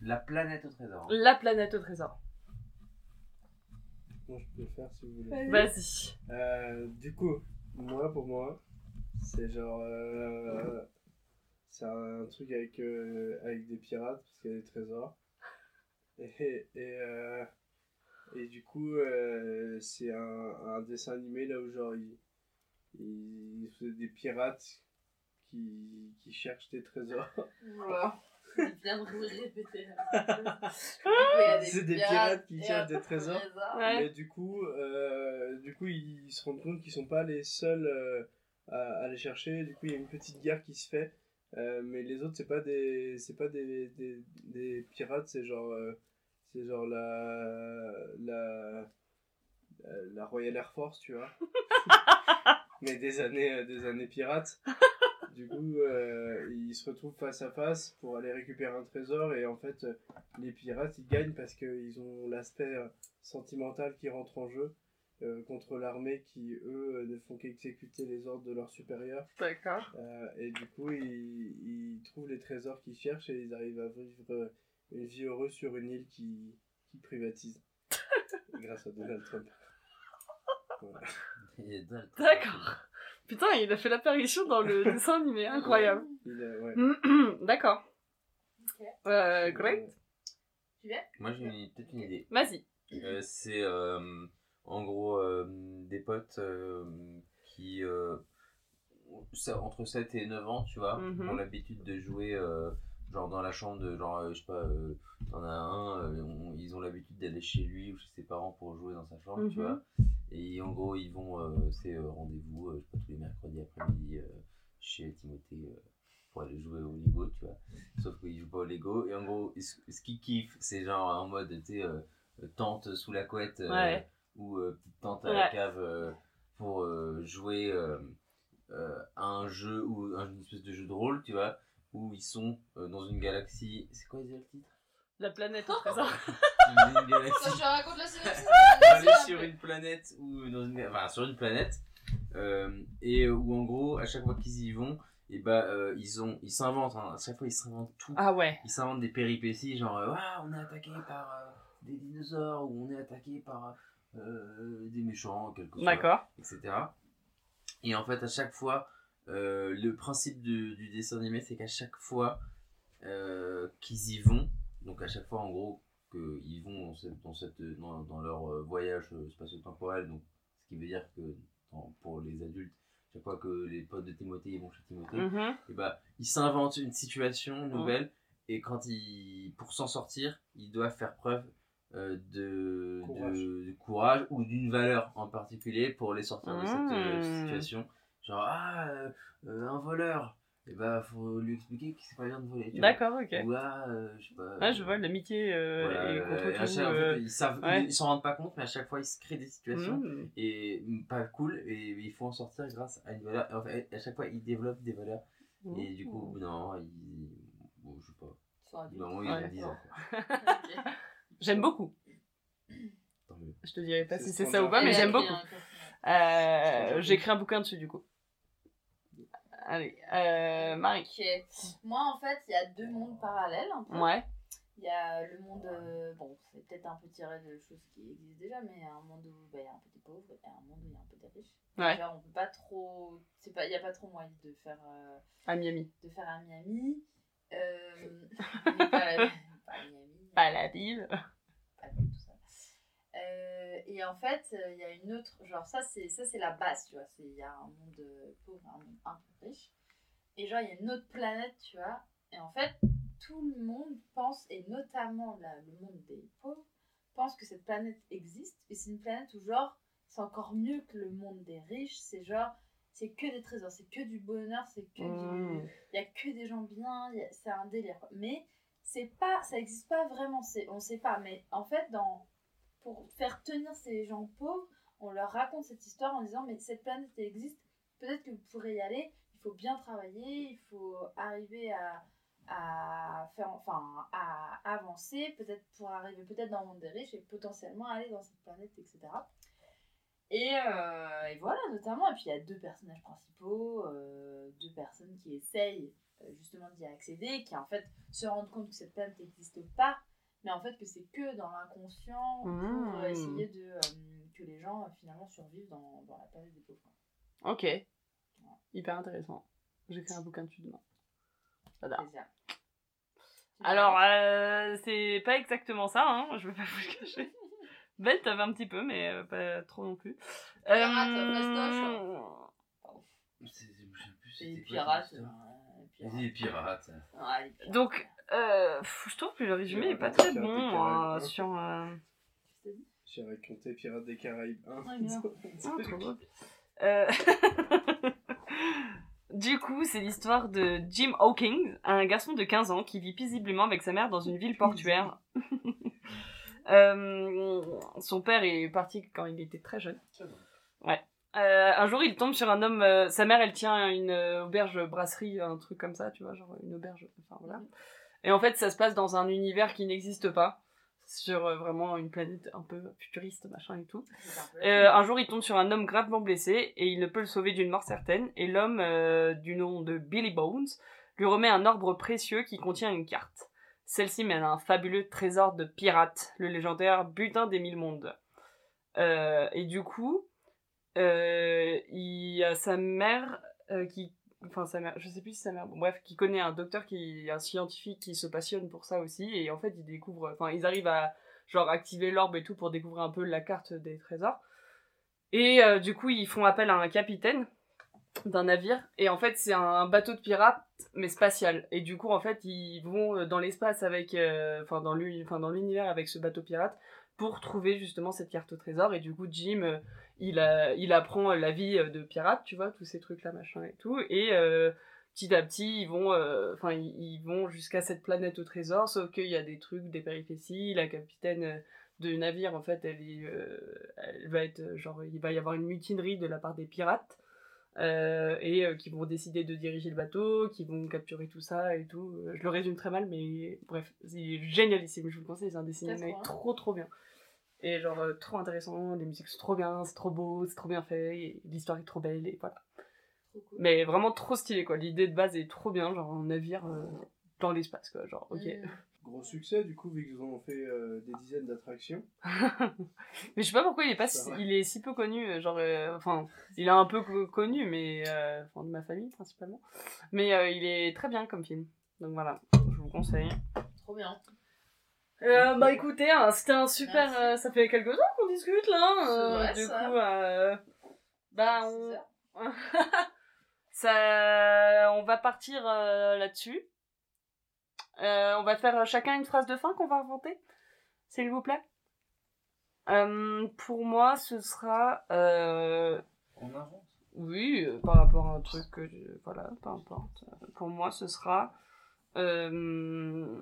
Speaker 4: La planète au trésor.
Speaker 5: La planète au trésor.
Speaker 3: Moi, je peux le faire si vous voulez.
Speaker 5: Vas-y.
Speaker 3: Euh, du coup, moi, pour moi, c'est genre. euh, c'est un truc avec, euh, avec des pirates, parce qu'il y a des trésors. Et, et, euh, et du coup, euh, c'est un, un dessin animé là où, genre, il, il, c'est des pirates qui, qui cherchent des trésors.
Speaker 2: Voilà. Il vient de vous répéter.
Speaker 3: C'est des pirates qui cherchent des trésors.
Speaker 5: Ouais.
Speaker 3: Mais du coup, euh, du coup, ils se rendent compte qu'ils sont pas les seuls euh, à, à les chercher. Du coup, il y a une petite guerre qui se fait. Euh, mais les autres, c'est pas des, c'est pas des, des, des pirates, c'est genre, euh, c'est genre la, la, la, la Royal Air Force, tu vois. mais des années, euh, des années pirates. Du coup, euh, ils se retrouvent face à face pour aller récupérer un trésor et en fait, euh, les pirates ils gagnent parce qu'ils ont l'aspect euh, sentimental qui rentre en jeu euh, contre l'armée qui eux ne font qu'exécuter les ordres de leurs supérieurs
Speaker 5: D'accord.
Speaker 3: Euh, et du coup ils, ils trouvent les trésors qu'ils cherchent et ils arrivent à vivre une vie heureuse sur une île qui, qui privatise grâce à Donald Trump. Voilà.
Speaker 5: D'accord. Putain, il a fait l'apparition dans le dessin animé, incroyable.
Speaker 3: Ouais.
Speaker 5: D'accord.
Speaker 2: Ok.
Speaker 5: Euh, great.
Speaker 2: Tu viens
Speaker 4: Moi j'ai peut-être une idée.
Speaker 5: Vas-y.
Speaker 4: Euh, c'est euh, en gros euh, des potes euh, qui euh, ça, entre 7 et 9 ans, tu vois,
Speaker 5: Mhm.
Speaker 4: ont l'habitude de jouer euh, genre dans la chambre de genre euh, je sais pas euh, t'en as un euh, on- ils ont l'habitude d'aller chez lui ou chez ses parents pour jouer dans sa chambre, tu
Speaker 5: Mhm.
Speaker 4: vois. Et en gros, ils vont euh, c'est rendez-vous je sais pas tous les mercredis après-midi chez Timothée pour aller jouer au Lego, tu vois. Sauf qu'ils jouent pas au Lego et en gros, ce, qu'ils kiffent, c'est genre en mode tu sais tente sous la couette
Speaker 5: Ouais.
Speaker 4: ou petite tente à la cave pour jouer à un jeu ou un- une espèce de jeu de rôle, tu vois, où ils sont euh, dans une galaxie. C'est quoi déjà le titre?
Speaker 5: La planète au trésor.
Speaker 4: Une, une
Speaker 2: Quand
Speaker 4: galaxie.
Speaker 2: je te raconte la synopsis,
Speaker 4: aller sur une planète ou dans une, enfin, sur une planète euh, et où en gros à chaque fois qu'ils y vont et bah euh, ils ont ils s'inventent hein, à chaque fois ils s'inventent tout
Speaker 5: Ah ouais.
Speaker 4: ils s'inventent des péripéties genre euh, Ah, on est attaqué par euh, des dinosaures ou on est attaqué par euh, des méchants quelque chose
Speaker 5: D'accord.
Speaker 4: etc et en fait à chaque fois euh, le principe du, du dessin animé c'est qu'à chaque fois euh, qu'ils y vont donc à chaque fois en gros qu'ils vont dans, cette, dans, cette, dans, dans leur euh, voyage spatio-temporel donc ce qui veut dire que pour les adultes chaque fois que les potes de Timothée ils vont chez Timothée
Speaker 5: Mhm.
Speaker 4: et bah, ils s'inventent une situation nouvelle et quand ils, pour s'en sortir, ils doivent faire preuve euh, de,
Speaker 3: Courage.
Speaker 4: de, de courage ou d'une valeur en particulier pour les sortir de cette euh,
Speaker 5: Mmh.
Speaker 4: situation. Genre, ah, euh, euh, un voleur, et bah, faut lui expliquer que c'est pas bien de voler. tu vois.
Speaker 5: D'accord, ok.
Speaker 4: Ou ah, euh, je sais pas.
Speaker 5: Ah, je vois l'amitié euh,
Speaker 4: voilà,
Speaker 5: et
Speaker 4: euh,
Speaker 5: contre
Speaker 4: à
Speaker 5: tout.
Speaker 4: chaque- en fait,
Speaker 5: euh,
Speaker 4: ils savent,
Speaker 5: ouais.
Speaker 4: ils s'en rendent pas compte, mais à chaque fois ils se créent des situations
Speaker 5: mm.
Speaker 4: et mm, pas cool et il faut en sortir grâce à une valeur. Et en fait, à chaque fois ils développent des valeurs et du coup, moment, ils. Bon, je sais pas.
Speaker 5: Ouais.
Speaker 4: ils ont 10 ans. quoi.
Speaker 5: J'aime beaucoup.
Speaker 4: Tant mieux.
Speaker 5: Je te dirai pas
Speaker 3: C'est
Speaker 5: si c'est ça ou pas, mais j'aime beaucoup. Euh, J'ai écrit un bouquin dessus, du coup. Allez, euh, Marie.
Speaker 2: Moi, en fait, il y a deux mondes parallèles. un peu.
Speaker 5: Ouais.
Speaker 2: Il y a le monde, euh, bon, c'est peut-être un peu tiré de choses qui existent déjà, mais il y a un monde où bah, il y a un peu des pauvres et un monde où il y a un peu des riches.
Speaker 5: Ouais.
Speaker 2: Genre, on peut pas trop, c'est pas, il y a pas trop moyen de faire, euh,
Speaker 5: À Miami.
Speaker 2: de faire un Miami. Euh, mais pas, pas Miami.
Speaker 5: Pas la ville.
Speaker 2: Euh, et en fait, euh, il y a une autre, genre ça c'est ça c'est la base, tu vois. Il y a un monde euh, pauvre, un monde un peu riche. Et genre il y a une autre planète, tu vois. Et en fait, tout le monde pense, et notamment la- le monde des pauvres, pense que cette planète existe. Et c'est une planète où genre c'est encore mieux que le monde des riches. C'est genre, c'est que des trésors, c'est que du bonheur, c'est que
Speaker 5: Mmh.
Speaker 2: du. Il y a que des gens bien, c'est un délire. quoi. Mais c'est pas, ça existe pas vraiment, c'est, on sait pas. Mais en fait, dans, pour faire tenir ces gens pauvres, on leur raconte cette histoire en disant mais cette planète existe, peut-être que vous pourrez y aller. Il faut bien travailler, il faut arriver à, à faire, enfin, à avancer, peut-être pour arriver peut-être dans le monde des riches et potentiellement aller dans cette planète, etc. Et, euh, et voilà, notamment. Et puis il y a deux personnages principaux, euh, deux personnes qui essayent euh, justement d'y accéder, qui en fait se rendent compte que cette planète n'existe pas, mais en fait que c'est que dans l'inconscient pour
Speaker 5: Mmh.
Speaker 2: euh, essayer de euh, que les gens euh, finalement survivent dans, dans la planète des pauvres.
Speaker 5: Ok. Hyper intéressant. J'écris un bouquin dessus demain. J'adore. Alors, euh, c'est pas exactement ça, hein, je vais pas vous le cacher. Belle, t'avais un petit peu, mais euh, pas trop non plus.
Speaker 2: Pirate,
Speaker 5: Euh,
Speaker 4: quoi
Speaker 2: pirates. euh,
Speaker 4: Les pirates.
Speaker 2: Les pirates.
Speaker 5: Donc, euh, je trouve que le résumé est pas très bon moi, sur. euh,
Speaker 6: J'ai raconté Pirates des Caraïbes 1.
Speaker 2: Ouais, bien.
Speaker 5: Ah, trop drôle. Euh, Du coup, c'est l'histoire de Jim Hawkins, un garçon de 15 ans qui vit paisiblement avec sa mère dans une ville portuaire. Euh, son père est parti quand il était très jeune. Ouais. Euh, un jour, il tombe sur un homme. euh, sa mère, elle tient une euh, auberge brasserie, un truc comme ça, tu vois, genre une auberge. Enfin voilà. Et en fait, ça se passe dans un univers qui n'existe pas, sur euh, vraiment une planète un peu futuriste, machin et tout. Euh, un jour, il tombe sur un homme gravement blessé et il ne peut le sauver d'une mort certaine. Et l'homme, euh, du nom de Billy Bones, lui remet un orbre précieux qui contient une carte. Celle-ci mène à un fabuleux trésor de pirates, le légendaire butin des mille mondes. Et du coup, il y a sa mère qui. Enfin, sa mère, je sais plus si sa mère. bref, qui connaît un docteur qui un scientifique qui se passionne pour ça aussi. Et en fait, ils découvrent. Enfin, ils arrivent à genre activer l'orbe et tout pour découvrir un peu la carte des trésors. Et euh, du coup, ils font appel à un capitaine d'un navire. Et en fait, c'est un bateau de pirates, mais spatial. Et du coup, en fait, ils vont euh, dans l'espace avec. euh, Enfin, dans l'univers avec ce bateau pirate pour trouver justement cette carte au trésor. Et du coup, Jim, euh, il, apprend la vie de pirate, tu vois, tous ces trucs-là, machin et tout. Et. petit à petit, ils vont, enfin, ils, vont jusqu'à cette planète au trésor, sauf qu'il y a des trucs, des péripéties. La capitaine de navire, en fait, elle, va être, genre, il va y avoir une mutinerie de la part des pirates, euh, et euh, qui vont décider de diriger le bateau, qui vont capturer tout ça et tout. Euh, Je le résume très mal, mais bref, c'est génialissime, je vous le conseille, c'est un dessin animé
Speaker 2: trop, hein.
Speaker 5: trop trop bien. Et genre, euh, trop intéressant, les musiques sont trop bien, c'est trop beau, c'est trop bien fait, l'histoire est trop belle, et voilà.
Speaker 2: Cool.
Speaker 5: Mais vraiment trop stylé, quoi. L'idée de base est trop bien, genre un navire dans l'espace, quoi. Genre, ok.
Speaker 2: Mm.
Speaker 6: Gros succès, du coup, vu qu'ils ont fait euh, des dizaines d'attractions.
Speaker 5: mais je sais pas pourquoi il est pas si- il est si peu connu euh, genre euh, enfin il est un peu co- connu mais euh, enfin de ma famille principalement. Mais euh, il est très bien comme film. Donc voilà je vous conseille.
Speaker 2: Trop bien.
Speaker 5: euh, bah écoutez hein, c'était un super euh, ça fait quelques temps qu'on discute là
Speaker 2: C'est
Speaker 5: euh,
Speaker 2: vrai,
Speaker 5: du
Speaker 2: ça.
Speaker 5: coup euh, bah on ça on va partir euh, là-dessus Euh, on va faire chacun une phrase de fin qu'on va inventer s'il vous plaît Euh, pour moi ce sera euh,
Speaker 4: On invente.
Speaker 5: oui, euh, par rapport à un truc que je... Voilà, peu importe. Euh, Pour moi, ce sera... euh,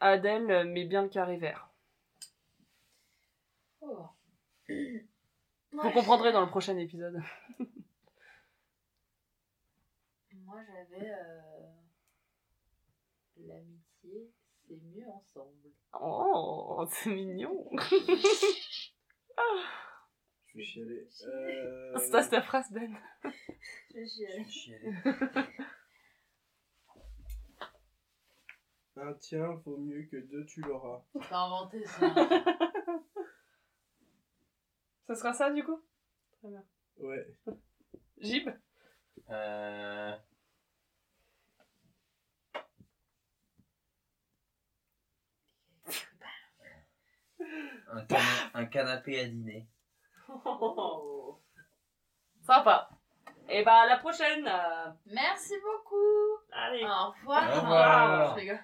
Speaker 5: Adèle met bien le carré vert.
Speaker 2: Oh.
Speaker 5: Vous
Speaker 2: Ouais.
Speaker 5: comprendrez dans le prochain épisode.
Speaker 2: Moi j'avais euh, l'amitié, c'est mieux ensemble.
Speaker 5: Oh, c'est mignon.
Speaker 6: Je vais chialer. Euh,
Speaker 5: Ça, c'est ta phrase, Ben.
Speaker 2: Je vais chialer.
Speaker 4: Chialer.
Speaker 6: Un tien vaut mieux que deux, tu l'auras.
Speaker 2: T'as inventé ça.
Speaker 5: Ce sera ça, du coup?
Speaker 6: Ouais.
Speaker 5: Gib?
Speaker 4: Euh... Un, cana- un canapé à dîner.
Speaker 5: Sympa. Et bah, à la prochaine. euh,
Speaker 2: Merci beaucoup.
Speaker 5: Allez.
Speaker 2: Au revoir.
Speaker 4: Au revoir.
Speaker 2: Je rigole.